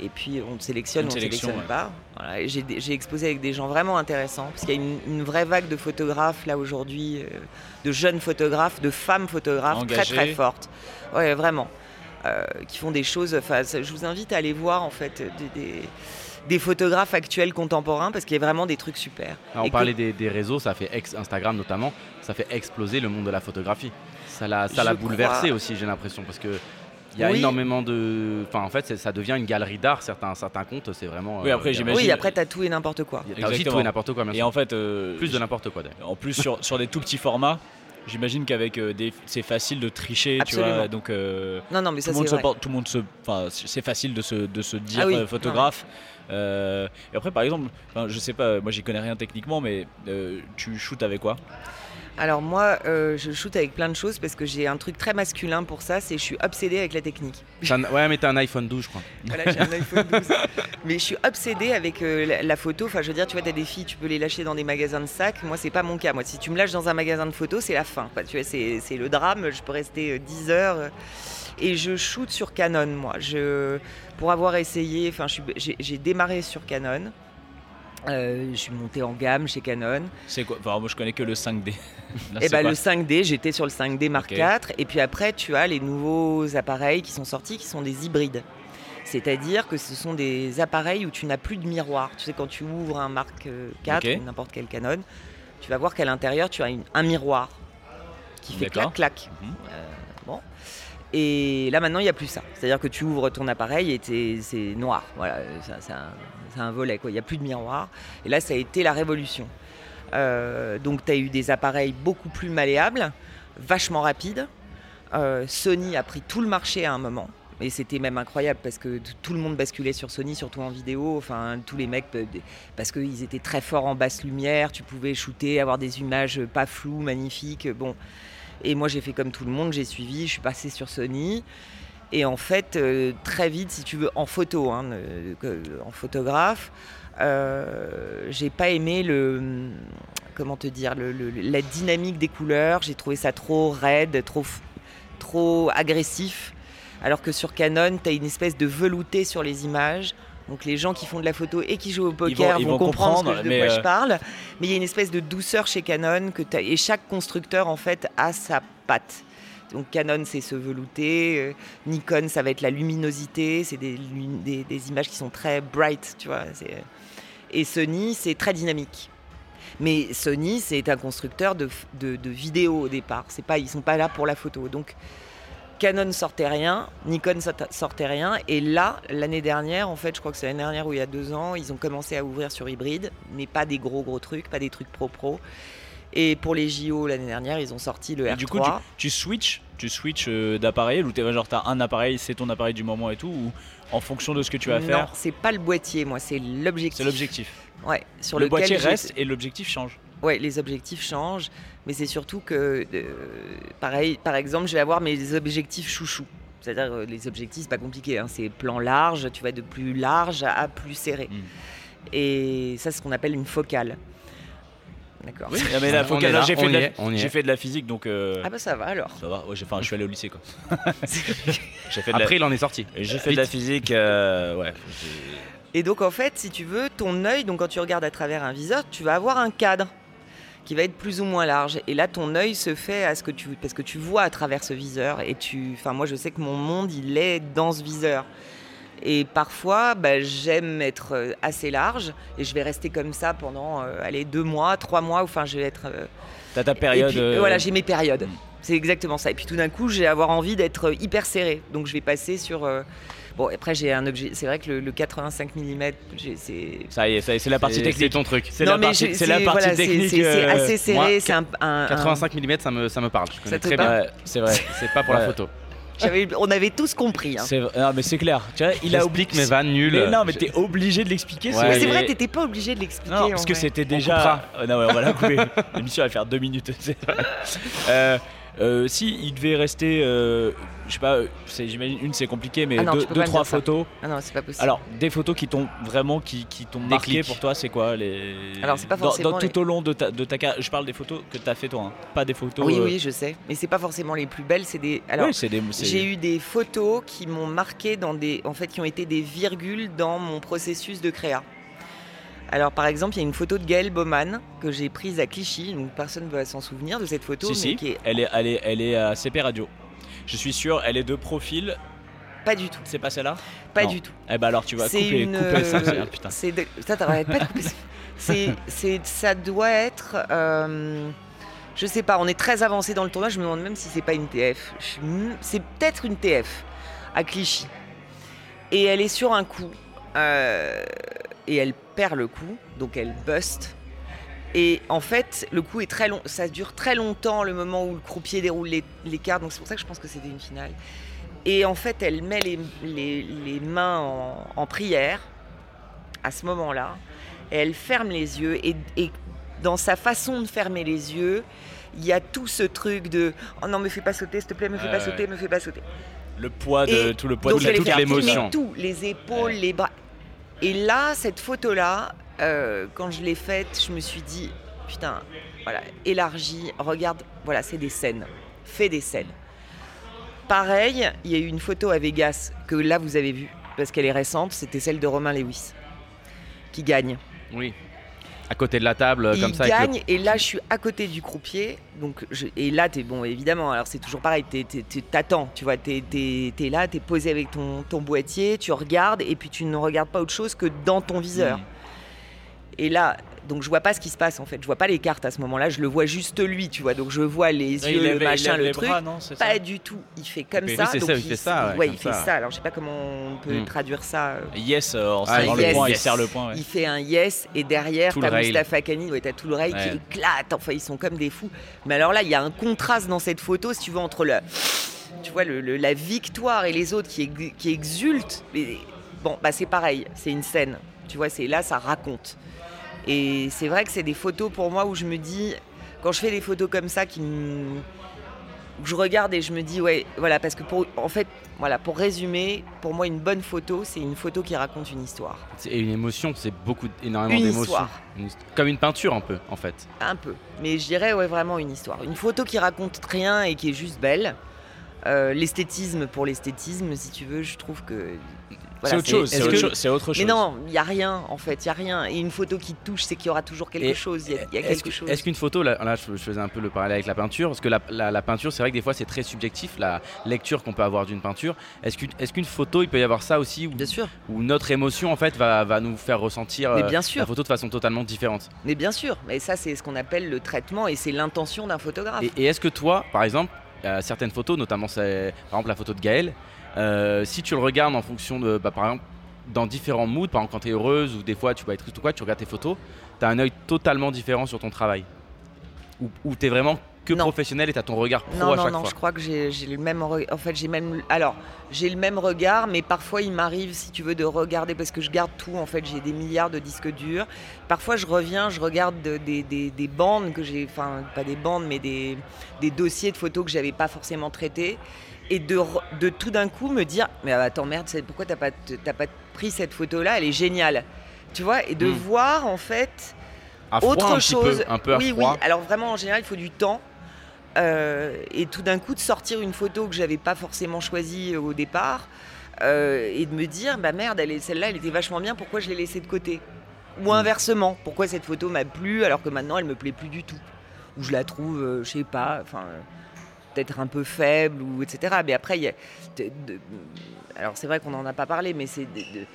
et puis on sélectionne, Une on ne sélection, sélectionne ouais. pas. Voilà, j'ai, exposé avec des gens vraiment intéressants, parce qu'il y a une, une vraie vague de photographes là aujourd'hui, euh, de jeunes photographes, de femmes photographes très Engagées. très fortes. Ouais, vraiment. Euh, qui font des choses. Enfin, je vous invite à aller voir en fait des, des- des photographes actuels contemporains parce qu'il y a vraiment des trucs super. Ah, on Et que- parlait des, des réseaux, ça fait ex Instagram notamment, ça fait exploser le monde de la photographie. Ça l'a, ça l'a bouleversé crois- aussi, j'ai l'impression, parce que il y a Oui. énormément de, enfin en fait, ça devient une galerie d'art. Certains, certains comptes, c'est vraiment. Oui, après, a- j'imagine- Oui, après, t'as tout et n'importe quoi. Il y a t'as aussi tout et n'importe quoi, bien Et sûr. en fait, euh, Plus de n'importe quoi d'ailleurs. En plus, sur, sur des tout petits formats, j'imagine qu'avec euh, des, c'est facile de tricher, tu vois. Absolument. Donc, euh, Non, non, mais tout ça, monde se porte- tout le monde se, enfin, c'est facile de se, de se dire Ah oui, euh, photographe. Euh, et après, par exemple, je sais pas, moi j'y connais rien techniquement, mais euh, tu shootes avec quoi? Alors moi, euh, je shoot avec plein de choses parce que j'ai un truc très masculin pour ça, c'est je suis obsédée avec la technique. Un- ouais, mais t'as un iPhone 12, je crois. Voilà, j'ai un iPhone 12. Mais je suis obsédée avec euh, la, la photo. Enfin, je veux dire, tu vois, t'as des filles, tu peux les lâcher dans des magasins de sacs. Moi, c'est pas mon cas. Moi, si tu me lâches dans un magasin de photos, c'est la fin. Enfin, tu vois, c'est le drame. Je peux rester euh, 10 heures. Et je shoot sur Canon, moi. Je, pour avoir essayé, enfin, j'ai démarré sur Canon. Euh, je suis montée en gamme chez Canon. C'est quoi? Enfin, moi je connais que le 5D. Là, Et Ah, ben quoi? le 5D, j'étais sur le 5D Mark. IV. Et puis après, tu as les nouveaux appareils qui sont sortis, qui sont des hybrides. C'est-à-dire que ce sont des appareils où tu n'as plus de miroir. Tu sais, quand tu ouvres un Mark euh, IV Ok. ou n'importe quel Canon, tu vas voir qu'à l'intérieur, tu as une- un miroir qui fait clac-clac. Mhm. Euh. Et là, maintenant, il n'y a plus ça. C'est-à-dire que tu ouvres ton appareil et c'est noir. Voilà, c'est un, un volet. Il n'y a plus de miroir. Et là, ça a été la révolution. Euh, donc, tu as eu des appareils beaucoup plus malléables, vachement rapides. Euh, Sony a pris tout le marché à un moment. Et c'était même incroyable parce que tout le monde basculait sur Sony, surtout en vidéo. Enfin, tous les mecs, euh, parce qu'ils étaient très forts en basse lumière, tu pouvais shooter, avoir des images pas floues, magnifiques. Bon. Et moi, j'ai fait comme tout le monde, j'ai suivi, je suis passée sur Sony. Et en fait, euh, très vite, si tu veux, en photo, hein, euh, en photographe, euh, j'ai pas aimé le. Comment te dire La dynamique des couleurs. J'ai trouvé ça trop raide, trop, trop agressif. Alors que sur Canon, tu as une espèce de velouté sur les images. Donc les gens qui font de la photo et qui jouent au poker ils vont, vont comprendre, que de mais, quoi euh, je parle. Mais il y a une espèce de douceur chez Canon que et chaque constructeur en fait a sa patte. Donc Canon c'est ce velouté, euh, Nikon ça va être la luminosité, c'est des, lu- des- des images qui sont très bright, tu vois. c'est- Et Sony c'est très dynamique. Mais Sony c'est un constructeur de, de, de vidéo au départ. C'est pas, ils sont pas là pour la photo. Donc Canon sortait rien, Nikon sorta- sortait rien, et là, l'année dernière, en fait, je crois que c'est l'année dernière ou il y a deux ans, ils ont commencé à ouvrir sur hybride, mais pas des gros gros trucs, pas des trucs pro-pro. Et pour les JO l'année dernière, ils ont sorti le Et R3. du coup, tu, tu switches, tu switches euh, d'appareil ou t'es genre t'as un appareil, c'est ton appareil du moment et tout, ou en fonction de ce que tu vas non, faire, c'est pas le boîtier, moi, c'est l'objectif. c'est l'objectif. Ouais, sur le boîtier reste et l'objectif change. Ouais, les objectifs changent, mais c'est surtout que, euh, pareil, par exemple, je vais avoir mes objectifs chouchou. C'est-à-dire euh, les objectifs, c'est pas compliqué, hein, c'est plan large, tu vas de plus large à plus serré. Mm. Et ça, c'est ce qu'on appelle une focale. D'accord. Ah, mais j'ai fait, la- y j'ai est. fait de la physique donc euh, Ah bah ça va alors. ça va. Ouais, j'ai- enfin, je suis allé au lycée quoi. j'ai fait de la, Après, il en est sorti. j'ai fait de la physique. euh, ouais. Et donc en fait, si tu veux, ton œil, donc quand tu regardes à travers un viseur, tu vas avoir un cadre qui va être plus ou moins large. Et là, ton œil se fait à ce que tu, parce que tu vois à travers ce viseur. Et tu, enfin moi, je sais que mon monde, il est dans ce viseur. Et parfois, bah, j'aime être euh, assez large et je vais rester comme ça pendant, euh, allez, deux mois, trois mois. Enfin, je vais être. euh, T'as ta période. puis, euh, Voilà, j'ai mes périodes. Mm. C'est exactement ça. Et puis tout d'un coup, je vais avoir envie d'être euh, hyper serré. Donc je vais passer sur. Bon, après, j'ai un objet. C'est vrai que le, le 85 mm, c'est. Ça y est, ça y est, c'est la partie C'est- C'est technique. ton truc. C'est Non, la mais partie, je- la partie voilà, technique. C'est euh, assez serré. moi, C'est un, un- un- 85 mm, ça me, ça me parle. Je connais Ça te très parle bien. C'est vrai. C'est pas pour la photo. On avait tous compris. hein. C'est. Non, mais c'est clair. Tu vois, il a J'explique mes vannes nulles. Mais non, mais t'es obligé de l'expliquer. Ouais, c'est- Mais c'est mais- vrai, t'étais pas obligé de l'expliquer. Non, parce que c'était On déjà. Euh, non, ouais, on va la couper. L'émission va faire deux minutes. c'est vrai. Euh, Euh, si il devait rester, euh, je sais pas, j'imagine une c'est compliqué, mais Ah non, deux, deux, trois photos. Ah non, c'est pas possible. Alors des photos qui t'ont vraiment qui, qui t'ont marqué pour toi, c'est quoi les Alors, c'est pas forcément dans- les- tout au long de ta, de ta carrière. Je parle des photos que t'as fait toi, hein, pas des photos. oui, euh, oui, je sais. Mais c'est pas forcément les plus belles. C'est des. Alors, c'est des. J'ai eu des photos qui m'ont marqué dans des, en fait, qui ont été des virgules dans mon processus de créa. Alors, par exemple, il y a une photo de Gaëlle Baumann que j'ai prise à Clichy, donc personne ne va s'en souvenir de cette photo, Si, mais si. qui est Elle est, elle est, elle est à CP Radio. Je suis sûr, elle est de profil. pas du tout, C'est pas celle-là? Pas Non. du tout. Eh ben alors tu vas couper, une, couper ça. euh, ah, putain. C'est de- ça, t'arrêtes pas de couper ça. C'est, c'est, ça doit être, euh, je sais pas, on est très avancé dans le tournoi. Je me demande même si c'est pas une TF. C'est peut-être une TF à Clichy. Et elle est sur un coup euh, et elle perd le coup, donc elle buste. Et en fait, le coup est très long. Ça dure très longtemps le moment où le croupier déroule les, les cartes. Donc c'est pour ça que je pense que c'était une finale. Et en fait, elle met les, les- les mains en, en prière à ce moment-là. Et elle ferme les yeux. Et, et dans sa façon de fermer les yeux, il y a tout ce truc de Oh non, me fais pas sauter, s'il te plaît, me fais pas ouais. sauter, me fais pas sauter. Le poids de Et tout le poids de toute l'émotion. tout, les épaules, Ouais. les bras. Et là, cette photo-là, euh, quand je l'ai faite, je me suis dit, putain, voilà, élargie, regarde, voilà, c'est des scènes, fais des scènes. Pareil, il y a eu une photo à Vegas que là vous avez vue, parce qu'elle est récente, c'était celle de Romain Lewis, qui gagne. Oui. À côté de la table, il comme ça. le- gagne et là je suis à côté du croupier donc je- et là t'es bon évidemment alors c'est toujours pareil t'attends tu vois t'es es, là t'es posé avec ton, ton boîtier tu regardes et puis tu ne regardes pas autre chose que dans ton viseur. Et là donc je vois pas ce qui se passe en fait je vois pas les cartes à ce moment là je le vois juste lui tu vois donc je vois les yeux il lève- le il machin le les truc bras, non, c'est ça pas du tout il fait comme ça c'est donc ça, il fait ça, ouais, il comme fait ça. ça alors je sais pas comment on peut Mm. traduire ça euh, Yes, euh, en Ah, serrant yes, le point, il yes. serre le point. ouais. il fait un yes et derrière t'as. Mustafa Kani, ouais, t'as tout le rail Ouais. qui éclate. Enfin, ils sont comme des fous. Mais alors là, il y a un contraste dans cette photo, si tu veux, entre le, tu vois, le- le- la victoire et les autres qui, ex- qui exultent. Mais bon, bah c'est pareil, c'est une scène. Tu vois, c'est là, ça raconte. Et c'est vrai que c'est des photos pour moi où je me dis, quand je fais des photos comme ça, qui me- je regarde et je me dis, ouais, voilà, parce que pour, en fait, voilà, pour résumer, pour moi, une bonne photo, c'est une photo qui raconte une histoire. Et une émotion, c'est beaucoup, énormément d'émotions. Comme une peinture un peu, en fait. Un peu. Mais je dirais ouais, vraiment une histoire. Une photo qui raconte rien et qui est juste belle. Euh, l'esthétisme pour l'esthétisme, si tu veux, je trouve que. C'est autre chose. C'est que- Mais non, il n'y a rien en fait, il n'y a rien. Et une photo qui touche, c'est qu'il y aura toujours quelque Et chose. Il y a, il y a Est-ce quelque que- chose. est-ce qu'une photo, là, là, je, faisais un peu le parallèle avec la peinture, parce que la, la- la peinture, c'est vrai que des fois c'est très subjectif, la lecture qu'on peut avoir d'une peinture. Est-ce qu'une photo, il peut y avoir ça aussi, où, Bien sûr, où notre émotion en fait va, va nous faire ressentir euh, bien la photo de façon totalement différente? Mais bien sûr. Mais ça, c'est ce qu'on appelle le traitement et c'est l'intention d'un photographe. Et, et est-ce que toi, par exemple, euh, certaines photos, notamment par exemple la photo de Gaël, euh, si tu le regardes en fonction de, bah, par exemple, dans différents moods, par exemple quand tu es heureuse ou des fois tu vas être triste ou quoi, tu regardes tes photos, tu as un œil totalement différent sur ton travail. Ou, ou tu es vraiment que Non. professionnel et tu as ton regard pro Non, à non, chaque non, fois. je crois que j'ai le même. En fait, j'ai même. Alors, j'ai le même regard, mais parfois il m'arrive, si tu veux, de regarder, parce que je garde tout. En fait, j'ai des milliards de disques durs. Parfois, je reviens, je regarde de- des, des- des bandes que j'ai. Enfin, pas des bandes, mais des, des dossiers de photos que j'avais pas forcément traités. Et de, de tout d'un coup me dire Mais attends, merde, pourquoi t'as pas, t'as pas pris cette photo-là? Elle est géniale. Tu vois? Et de Hmm. voir, en fait À froid, autre un petit chose. peu, un peu à oui, froid. oui. Alors vraiment, en général, il faut du temps. Euh, et tout d'un coup, de sortir une photo que j'avais pas forcément choisie au départ euh, et de me dire, bah merde, elle est- celle-là, elle était vachement bien. Pourquoi je l'ai laissée de côté? Ou Mm. inversement, pourquoi cette photo m'a plu alors que maintenant elle me plaît plus du tout? Ou je la trouve, euh, je sais pas, enfin euh, peut-être un peu faible ou etc. Mais après, il y a, de- de- alors c'est vrai qu'on n'en a pas parlé, mais c'est de-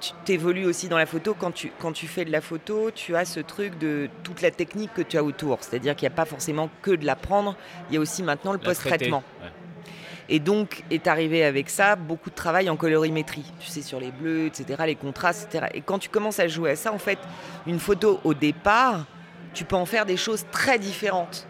tu t'évolues aussi dans la photo. Quand tu, quand tu fais de la photo, tu as ce truc de toute la technique que tu as autour. C'est-à-dire qu'il n'y a pas forcément que de la prendre, il y a aussi maintenant le post-traitement. Ouais. Et donc est arrivé avec ça beaucoup de travail en colorimétrie, tu sais, sur les bleus, etc., les contrastes, etc. Et quand tu commences à jouer à ça, en fait, une photo au départ, tu peux en faire des choses très différentes.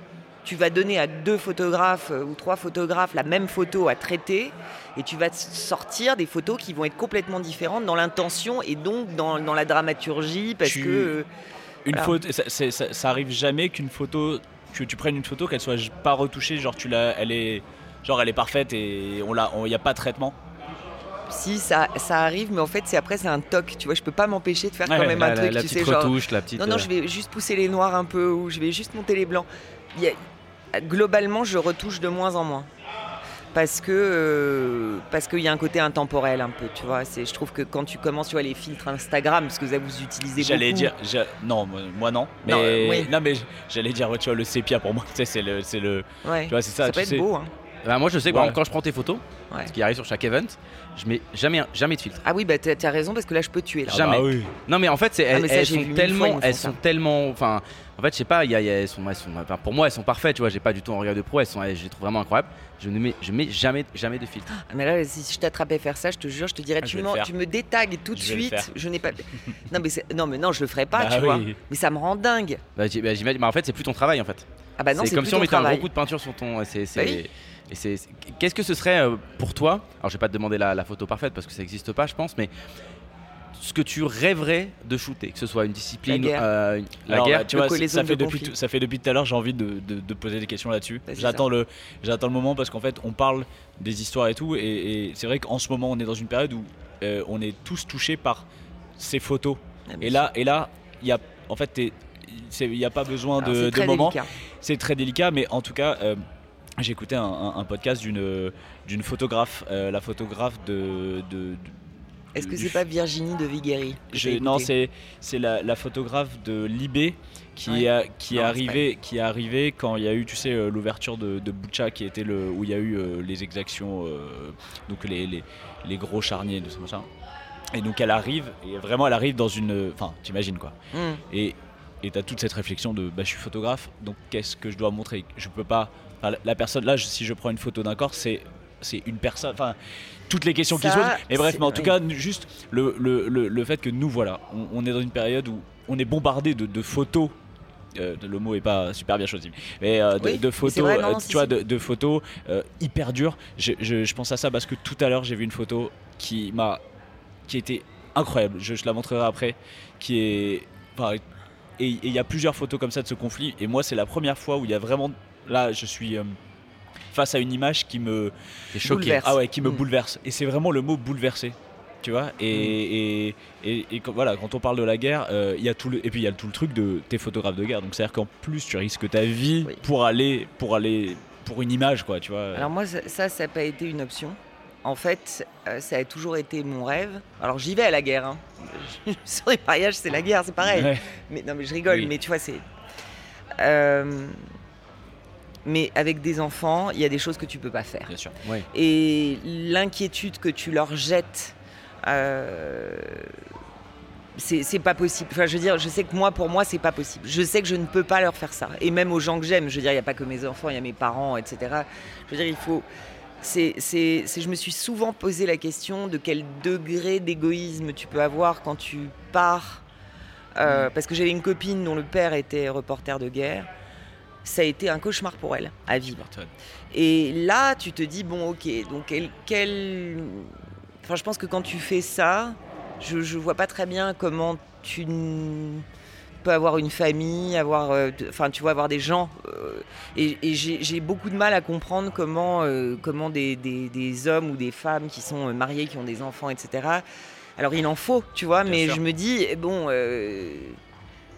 Tu vas donner à deux photographes euh, ou trois photographes la même photo à traiter et tu vas sortir des photos qui vont être complètement différentes dans l'intention et donc dans, dans la dramaturgie parce Tu- que... euh, Une Voilà. photo, ça, c'est- ça- ça arrive jamais qu'une photo que tu prennes une photo, qu'elle soit pas retouchée, genre tu l'as, elle est, genre elle est parfaite et on l'a, il y a pas de traitement? Si, ça, ça arrive, mais en fait, c'est après, c'est un toc. Tu vois, je peux pas m'empêcher de faire Ouais, quand ouais, même La, un la- truc, la tu petite sais, genre. retouche, la petite. Non, non, euh, je vais juste pousser les noirs un peu ou je vais juste monter les blancs. Il y a- Globalement, je retouche de moins en moins. Parce que euh, parce qu'il y a un côté intemporel un peu, tu vois. C'est, je trouve que quand tu commences, tu vois, les filtres Instagram, parce que ça vous utilisez J'allais beaucoup. dire, j'a- non, moi, non, mais Non, euh, oui. mais j'allais dire, tu vois, le sépia pour moi, tu sais, c'est le, c'est le, Ouais. tu vois, c'est ça, peut être sais. beau. hein. Bah, moi, je sais que par Ouais. exemple, quand je prends tes photos, Ouais. ce qui arrive sur chaque event, je mets jamais, jamais de filtre. Ah oui, bah t'as, t'as raison parce que là, je peux tuer. Là. Ah Jamais. bah oui. Non, mais en fait, c'est, Ah, elles, mais ça, elles j'ai sont fois, ils tellement, me font elles ça. sont tellement, enfin, en fait, je sais pas, il y a- il y a- elles sont, elles sont, enfin, pour moi, elles sont parfaites, tu vois. J'ai pas du tout un regard de pro, elles sont, elles- je les trouve vraiment incroyables. Je ne mets, je mets jamais, jamais de filtre. Ah, Mais là, si je t'attrapais faire ça, je te jure, je te dirais, Ah, je tu, vais le m'en- faire. tu me détagues tout de Je vais le suite. faire. Je n'ai pas. non, mais c'est- non, mais non, je le ferai pas, Bah tu vois. oui. Mais ça me rend dingue. Bah, j'ai- bah, j'imagine- bah, en fait, c'est plus ton travail, en fait. Ah bah non, c'est comme si on mettait un gros coup de peinture sur ton. c'est- c'est- Bah oui. et c'est- c'est- Qu'est-ce que ce serait euh, pour toi? Alors, je vais pas te demander la, la photo parfaite parce que ça n'existe pas, je pense, mais ce que tu rêverais de shooter, que ce soit une discipline, La guerre. euh, la Alors, guerre. bah, tu Le vois, ça fait, de depuis conflit. tout, ça fait depuis tout à l'heure, j'ai envie de, de- de poser des questions là-dessus. J'attends le, j'attends le moment parce qu'en fait, on parle des histoires et tout, et, et c'est vrai qu'en ce moment, on est dans une période où euh, on est tous touchés par ces photos. Ah, Et là, et là, il y a, en fait, t'es- il n'y a pas besoin Alors, de, moment. C'est très délicat, mais en tout cas, euh, écouté un, un- un podcast d'une d'une photographe, euh, la photographe de. de- de- Est-ce que c'est pas Virginie de Vigeri que je- non, c'est c'est la, la photographe de Libé qui, Ouais. a, qui, est Non, c'est arrivée, qui est arrivée quand il y a eu, tu sais, euh, l'ouverture de, de Boucha, qui était le, où il y a eu euh, les exactions, euh, donc les, les, les gros charniers de ce machin. Et donc elle arrive, et vraiment elle arrive dans une. Enfin, t'imagines quoi. Hmm. Et et t'as toute cette réflexion de bah, je suis photographe, donc qu'est-ce que je dois montrer? Je peux pas. enfin, la- personne, là, si je prends une photo d'un corps, c'est c'est une personne. Enfin, toutes les questions qui se posent. Mais bref, mais en tout cas, juste le, le, le, le fait que nous, voilà, on, on est dans une période où on est bombardé de, de photos. euh, le mot est pas super bien choisi, mais euh, de, Oui, de mais photos, c'est vrai, non, non, tu vois, de, de photos euh, hyper dures. Je, je- je pense à ça parce que tout à l'heure j'ai vu une photo qui m'a, qui était incroyable. Je, je la montrerai après, qui est, enfin, et il y a plusieurs photos comme ça de ce conflit. Et moi, c'est la première fois où il y a vraiment, là, je suis euh, face à une image qui me, T'es choqué. Bouleverse. ah ouais, qui me Mm. bouleverse. Et c'est vraiment le mot bouleversé. Tu vois et, et, et, voilà, quand on parle de la guerre, euh, il y a tout le, et puis il y a tout le truc de tes photographes de guerre. Donc c'est-à-dire qu'en plus tu risques ta vie Oui. pour aller, pour aller, pour une image, quoi. Tu vois. Alors moi, ça ça n'a pas été une option. En fait, euh, ça a toujours été mon rêve. Alors j'y vais à la guerre. Hein. Sur les mariages, c'est la guerre, c'est pareil. Ouais. Mais non, mais je rigole. Oui. Mais tu vois, c'est. Euh, Mais avec des enfants, il y a des choses que tu peux pas faire. Bien sûr. Et l'inquiétude que tu leur jettes, euh, c'est c'est pas possible. Enfin, je veux dire, je sais que moi, pour moi, c'est pas possible. Je sais que je ne peux pas leur faire ça. Et même aux gens que j'aime, je veux dire, il n'y a pas que mes enfants, il y a mes parents, etc. Je veux dire, il faut. C'est, c'est, c'est- je me suis souvent posé la question de quel degré d'égoïsme tu peux avoir quand tu pars. Euh, Parce que j'avais une copine dont le père était reporter de guerre. Ça a été un cauchemar pour elle à vivre. Et là, tu te dis, bon, ok, donc quel... quel- Enfin, je pense que quand tu fais ça, je vois pas très bien comment tu n- avoir une famille, avoir, euh, enfin, tu vois, avoir des gens. euh, et et j'ai beaucoup de mal à comprendre comment, euh, comment des, des- des hommes ou des femmes qui sont mariés, qui ont des enfants, etc. Alors, il en faut, tu vois, Bien mais sûr. je me dis, bon,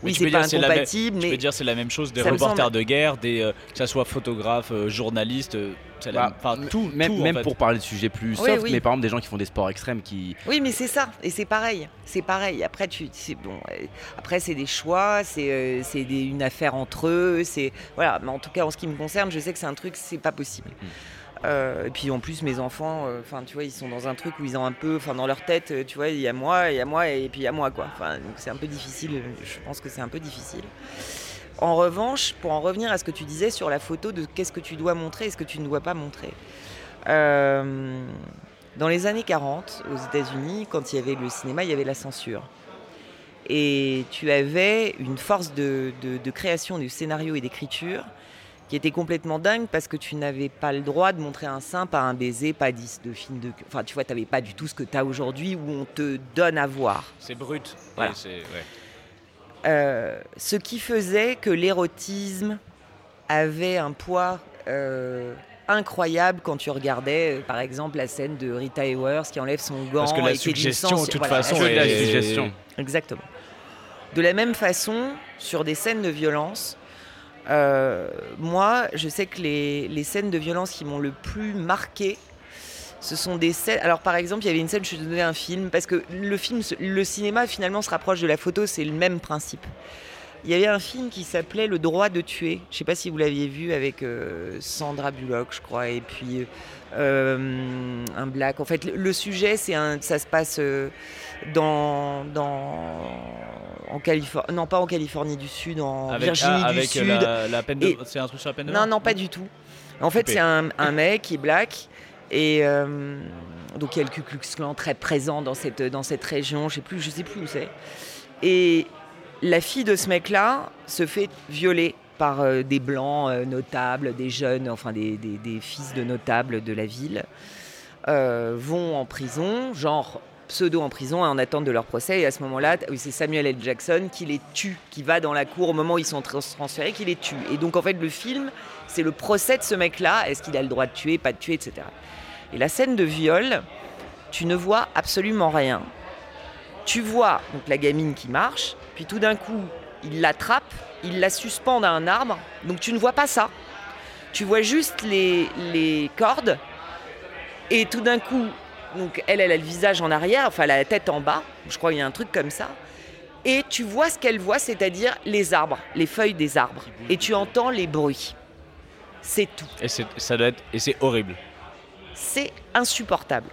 Mais peux c'est pas dire, c'est la même- incompatible, Je mais peux dire c'est la même chose des ça reporters semble- de guerre, des euh, que ça soit photographes, euh, journalistes, euh, Bah, enfin tout, Même, tout, en même fait. pour parler de sujets plus Oui, soft, oui. mais par exemple des gens qui font des sports extrêmes qui. Oui, mais c'est ça, et c'est pareil, c'est pareil. Après, tu, c'est bon. euh, Après, c'est des choix, c'est euh, c'est une affaire entre eux, c'est voilà. Mais en tout cas, en ce qui me concerne, je sais que c'est un truc, c'est pas possible. Euh, et puis en plus, mes enfants, euh, enfin, tu vois, ils sont dans un truc où ils ont un peu, enfin, dans leur tête, euh, tu vois, il y a moi, il y a moi, et puis il y a moi, quoi. Enfin, donc c'est un peu difficile. Je pense que c'est un peu difficile. En revanche, pour en revenir à ce que tu disais sur la photo de qu'est-ce que tu dois montrer et ce que tu ne dois pas montrer. Dans les années 40, aux États-Unis, quand il y avait le cinéma, il y avait la censure. Et tu avais une force de- de création du scénario et d'écriture qui était complètement dingue parce que tu n'avais pas le droit de montrer un sein, pas un baiser, pas 10 de film de... Enfin, tu vois, tu n'avais pas du tout ce que tu as aujourd'hui où on te donne à voir. C'est brut. Voilà. Ouais. Euh, ce qui faisait que l'érotisme avait un poids euh, incroyable quand tu regardais, euh, par exemple, la scène de Rita Hayworth qui enlève son gant. Parce que la et est suggestion, de toute voilà, façon, de la est- suggestion. Exactement. De la même façon, sur des scènes de violence, moi, je sais que les, les scènes de violence qui m'ont le plus marqué, ce sont des scènes. Alors, par exemple, il y avait une scène, je te donnais un film, parce que le film, le cinéma finalement se rapproche de la photo, c'est le même principe. Il y avait un film qui s'appelait Le droit de tuer. Je ne sais pas si vous l'aviez vu avec euh, Sandra Bullock, je crois, et puis euh, un black. En fait, le, sujet, c'est un, ça se passe euh, dans, dans en Californie, non pas en Californie du Sud, en Avec, Virginie ah, du Sud. la, peine de. C'est un truc sur la peine de Non, mort non, pas du tout. En fait, c'est un, un mec qui est black. Et donc, il y a le Ku Klux Klan très présent dans cette, dans cette région. Je sais plus, je sais plus où c'est. Et la fille de ce mec-là se fait violer par euh, des blancs euh, notables, des jeunes, enfin des, des- fils de notables de la ville, euh, vont en prison, genre pseudo en prison, en attente de leur procès. Et à ce moment-là, c'est Samuel L. Jackson qui les tue, qui va dans la cour au moment où ils sont trans- transférés, qui les tue. Et donc en fait, le film, c'est le procès de ce mec-là. Est-ce qu'il a le droit de tuer, pas de tuer, etc. Et la scène de viol, tu ne vois absolument rien. Tu vois donc la gamine qui marche, puis tout d'un coup, il l'attrape, il la suspend à un arbre, donc tu ne vois pas ça. Tu vois juste les, les cordes, et tout d'un coup, donc elle, elle a le visage en arrière, enfin elle a la tête en bas, je crois qu'il y a un truc comme ça, et tu vois ce qu'elle voit, c'est-à-dire les arbres, les feuilles des arbres, et tu entends les bruits. C'est tout. Et c'est- ça doit être. Et c'est horrible. C'est insupportable.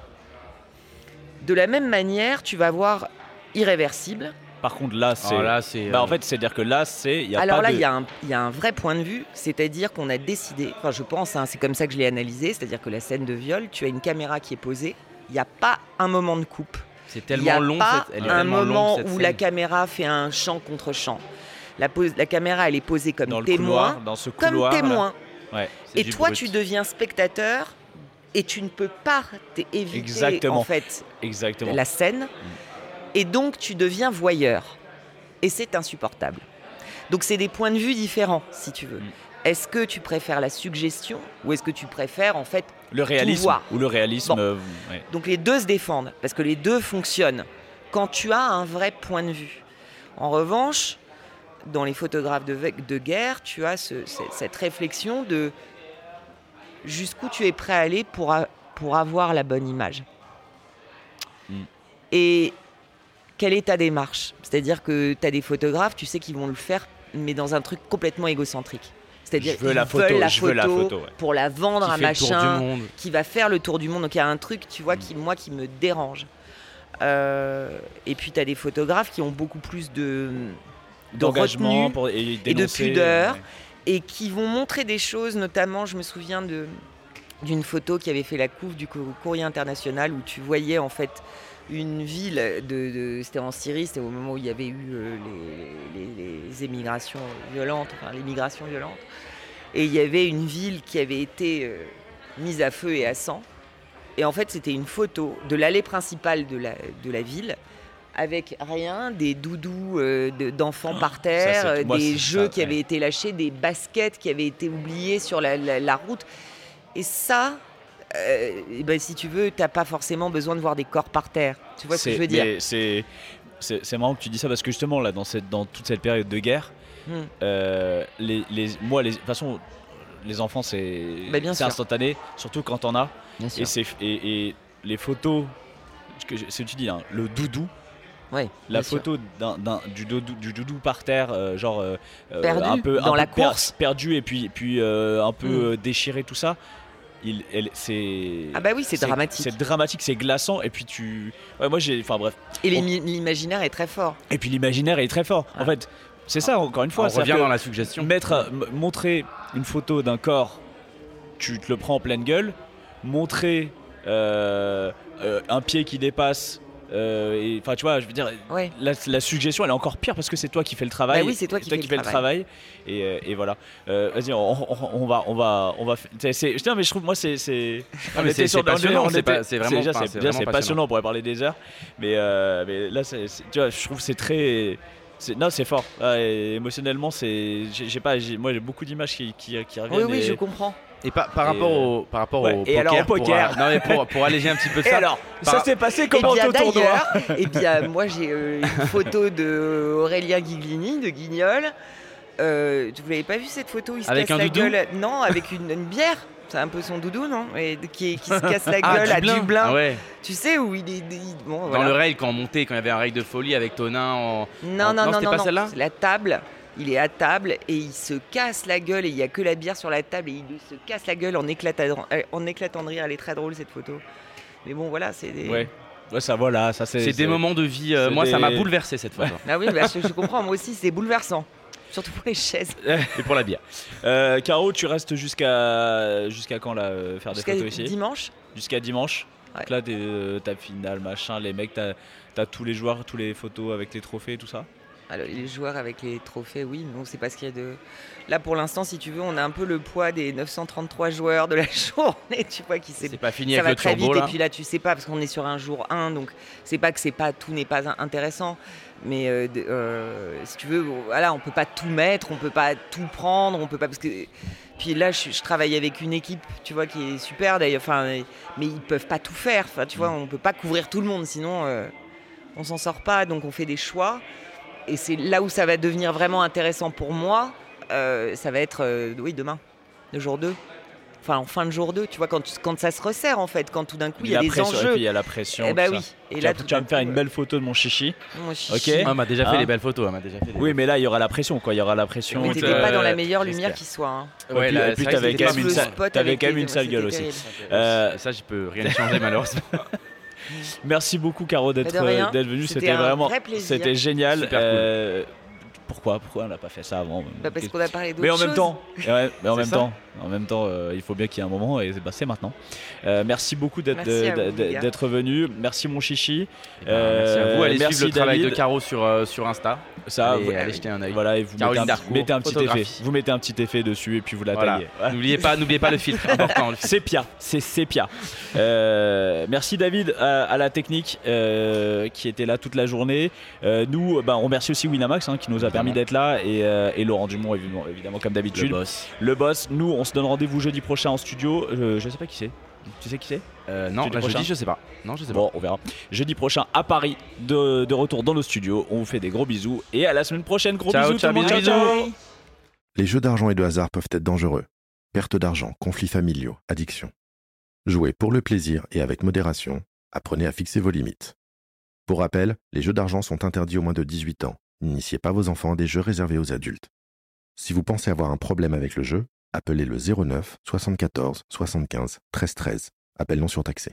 De la même manière, tu vas voir Irréversible. Par contre, là, c'est. Là, c'est. Bah, en euh, fait, c'est-à-dire que là, c'est. il Y a Alors pas là, de... il y, a un- il y a un vrai point de vue, c'est-à-dire qu'on a décidé, enfin je pense, hein, c'est comme ça que je l'ai analysé, c'est-à-dire que la scène de viol, tu as une caméra qui est posée, il n'y a pas un moment de coupe. c'est Il n'y a tellement long. pas cette- elle est un tellement longue, moment cette où scène. la caméra fait un champ contre champ. La, pose- la caméra, elle est posée comme dans le témoin, couloir, dans ce comme couloir. témoin. Ouais. Et toi, brut. tu deviens spectateur et tu ne peux pas éviter Exactement. en fait Exactement. la scène. Et donc, tu deviens voyeur. Et c'est insupportable. Donc, c'est des points de vue différents, si tu veux. Mm. Est-ce que tu préfères la suggestion ou est-ce que tu préfères en fait Le réalisme. voir? Ou le réalisme. Bon. euh, ouais. Donc les deux se défendent, parce que les deux fonctionnent. Quand tu as un vrai point de vue. En revanche, dans les photographes de, guerre, tu as ce- ce- cette réflexion de jusqu'où tu es prêt à aller pour, a- pour avoir la bonne image. Mm. Et quelle est ta démarche? C'est-à-dire que tu as des photographes, tu sais qu'ils vont le faire, mais dans un truc complètement égocentrique. C'est-à-dire la photo, veulent la photo ouais. pour la vendre à machin qui va faire le tour du monde. Donc il y a un truc, tu vois, qui, moi, qui me dérange. Euh, et puis tu as des photographes qui ont beaucoup plus de, de D'engagement retenue pour, et, et de pudeur. ouais. et qui vont montrer des choses, notamment, je me souviens de d'une photo qui avait fait la couve du Cou- courrier international où tu voyais en fait une ville de, de- c'était en Syrie, c'était au moment où il y avait eu euh, les, les- les émigrations violentes, enfin l'émigration violente, et il y avait une ville qui avait été euh, mise à feu et à sang. Et en fait, c'était une photo de l'allée principale de la, de la ville avec rien, des doudous euh, de- d'enfants par terre, moi, des jeux ça, qui avaient été lâchés, des baskets qui avaient été oubliées sur la, la- la route. Et ça, euh, ben, si tu veux, t'as pas forcément besoin de voir des corps par terre. Tu vois ce que je veux dire C'est marrant que tu dis ça parce que justement là dans cette dans toute cette période de guerre, Hmm. euh, les, les moi les de toute façon les enfants c'est Bah, sûr. instantané surtout quand t'en as Bien et c'est et, et les photos c'est ce que tu dis hein, le doudou Ouais, la photo du, doudou, du doudou par terre, euh, genre Perdu un peu, dans un la peu per- course. perdu et puis, puis un peu Mm. euh, déchiré, tout ça. Il, elle, c'est, Ah bah oui, c'est dramatique. C'est dramatique, c'est glaçant. Et puis tu, ouais, moi j'ai, enfin bref. Et on- l'imaginaire est très fort. Et puis l'imaginaire est très fort. En Ah. fait, c'est ça encore une fois. On revient dans la suggestion. Mettre, montrer une photo d'un corps, tu te le prends en pleine gueule. Montrer euh, euh, un pied qui dépasse. Euh, enfin, tu vois, je veux dire, Ouais. la, la suggestion elle est encore pire parce que c'est toi qui fais le travail. Bah oui, c'est toi qui fais le le travail. Et, euh, et voilà. Euh, Vas-y, on, on- on va, on va, on va. Putain, mais je trouve moi c'est, c'est. Ah, c'est- passionnant, on c'est pas- c'est vraiment- déjà, enfin, déjà, vraiment passionnant. passionnant. On pourrait parler des heures, mais, euh, mais là, c'est, c'est- tu vois, je trouve que c'est très. Non, c'est fort. Ah, émotionnellement, c'est. J'ai pas. Moi, j'ai beaucoup d'images qui, qui, qui reviennent. Oui, oui, et- je comprends. Et par, par Et, rapport, euh, au, par rapport ouais, au et poker. alors, au pour, poker. euh, non, mais pour, pour alléger un petit peu Et ça. alors, par- ça s'est passé comment eh bien, ton tournoi eh bien, moi j'ai euh, une photo de Aurélien Guiglini de Guignol. Euh, vous l'avez pas vu cette photo? Il se Avec casse un la doudou? gueule. Non, avec une, une bière. C'est un peu son doudou, non? Et qui, qui se casse la Ah, gueule à Dublin. Ah ouais. Tu sais où il est. il- bon, Dans le rail, quand on montait, quand il y avait un rail de folie avec Tonin en. Non, en- non, non, c'était non, pas non. celle-là? La table. Il est à table et il se casse la gueule et il y a que la bière sur la table et il se casse la gueule en éclatant, euh, en éclatant de rire. Elle est très drôle cette photo. Mais bon, voilà, c'est des. Ouais. Ouais, ça voilà, ça c'est. C'est des moments de vie. euh, moi, ça m'a bouleversé cette photo. Ah oui, bah, je, je comprends. Moi aussi, c'est bouleversant. Surtout pour les chaises. Et pour la bière. Euh, Caro, tu restes jusqu'à jusqu'à quand là euh, faire des photos ici? dimanche. Jusqu'à dimanche. Ouais. Donc là, t'es, euh, ta finale, machin, les mecs, t'as as tous les joueurs, tous les photos avec les trophées, tout ça? Alors, les joueurs avec les trophées, oui, non, c'est pas ce qu'il y a de. Là, pour l'instant, si tu veux, on a un peu le poids des 933 joueurs de la journée, tu vois, qui s'est C'est pas fini ça avec va le très turbo vite là. et puis là tu sais pas parce qu'on est sur un jour 1 donc c'est pas que c'est pas tout n'est pas in- intéressant mais euh, euh, si tu veux voilà on peut pas tout mettre on peut pas tout prendre on peut pas parce que puis là je, je travaille avec une équipe tu vois qui est super d'ailleurs enfin mais ils peuvent pas tout faire enfin tu vois on peut pas couvrir tout le monde sinon euh, on s'en sort pas donc on fait des choix et c'est là où ça va devenir vraiment intéressant pour moi euh, ça va être euh, oui demain le jour 2 enfin en fin de jour 2 tu vois quand, tu- quand ça se resserre en fait quand tout d'un coup il y a la des pression, et enjeux puis il y a la pression. eh bah tout oui ça. et Tu là vas- tout tu vas me faire une euh, belle photo de mon chichi. Ok. suis- Ah, elle m'a déjà fait Hein des belles photos. Elle m'a déjà fait des Oui, mais là, il y aura la pression, quoi. Il y aura la pression. mais t'étais pas dans la meilleure lumière qui soit hein. Ouais, et puis, et t'avais quand même une sale, les- gueule aussi. ça, je peux rien changer malheureusement. Merci beaucoup, Caro, d'être rien. d'être venue. C'était C'était vraiment, vrai plaisir. c'était génial. Super cool. Euh, Pourquoi, pourquoi on n'a pas fait ça avant? Bah, parce qu'on a parlé d'autres Mais en même temps, mais en même temps, en même temps, euh, il faut bien qu'il y ait un moment et bah, c'est maintenant. Euh, merci beaucoup d'être gars. d'être venu. Merci mon chichi. Eh ben, merci à vous. Allez merci, suivre le travail de David. Caro sur, euh, sur Insta. Ça, allez, vous- allez jeter un œil. Voilà, et vous mettez un, Darcourt, mettez un petit effet. Vous mettez un petit effet dessus et puis vous la Voilà. taillez. Voilà. N'oubliez pas, n'oubliez pas le filtre, important. Sépia, c'est Sépia. Euh, merci David à, à la technique euh, qui était là toute la journée. Euh, nous, bah, on remercie aussi Winamax hein, qui nous a permis d'être là et, euh, et Laurent Dumont évidemment, évidemment comme d'habitude. Le boss. Le boss. Nous, on se donne rendez-vous jeudi prochain en studio. Euh, je sais pas qui c'est. Tu sais qui c'est? Euh, non, Jeudi là, jeudi, je sais pas. Non, je sais Bon, on verra. Jeudi prochain à Paris, de, de retour dans nos studios. On vous fait des gros bisous et à la semaine prochaine. Gros Ciao, bisous, ciao, tout monde. Ciao. Les jeux d'argent et de hasard peuvent être dangereux. Perte d'argent, conflits familiaux, addiction. Jouez pour le plaisir et avec modération. Apprenez à fixer vos limites. Pour rappel, les jeux d'argent sont interdits aux moins de 18 ans. N'initiez pas vos enfants à des jeux réservés aux adultes. Si vous pensez avoir un problème avec le jeu, appelez le 09 74 75 13 13. Appel non surtaxé.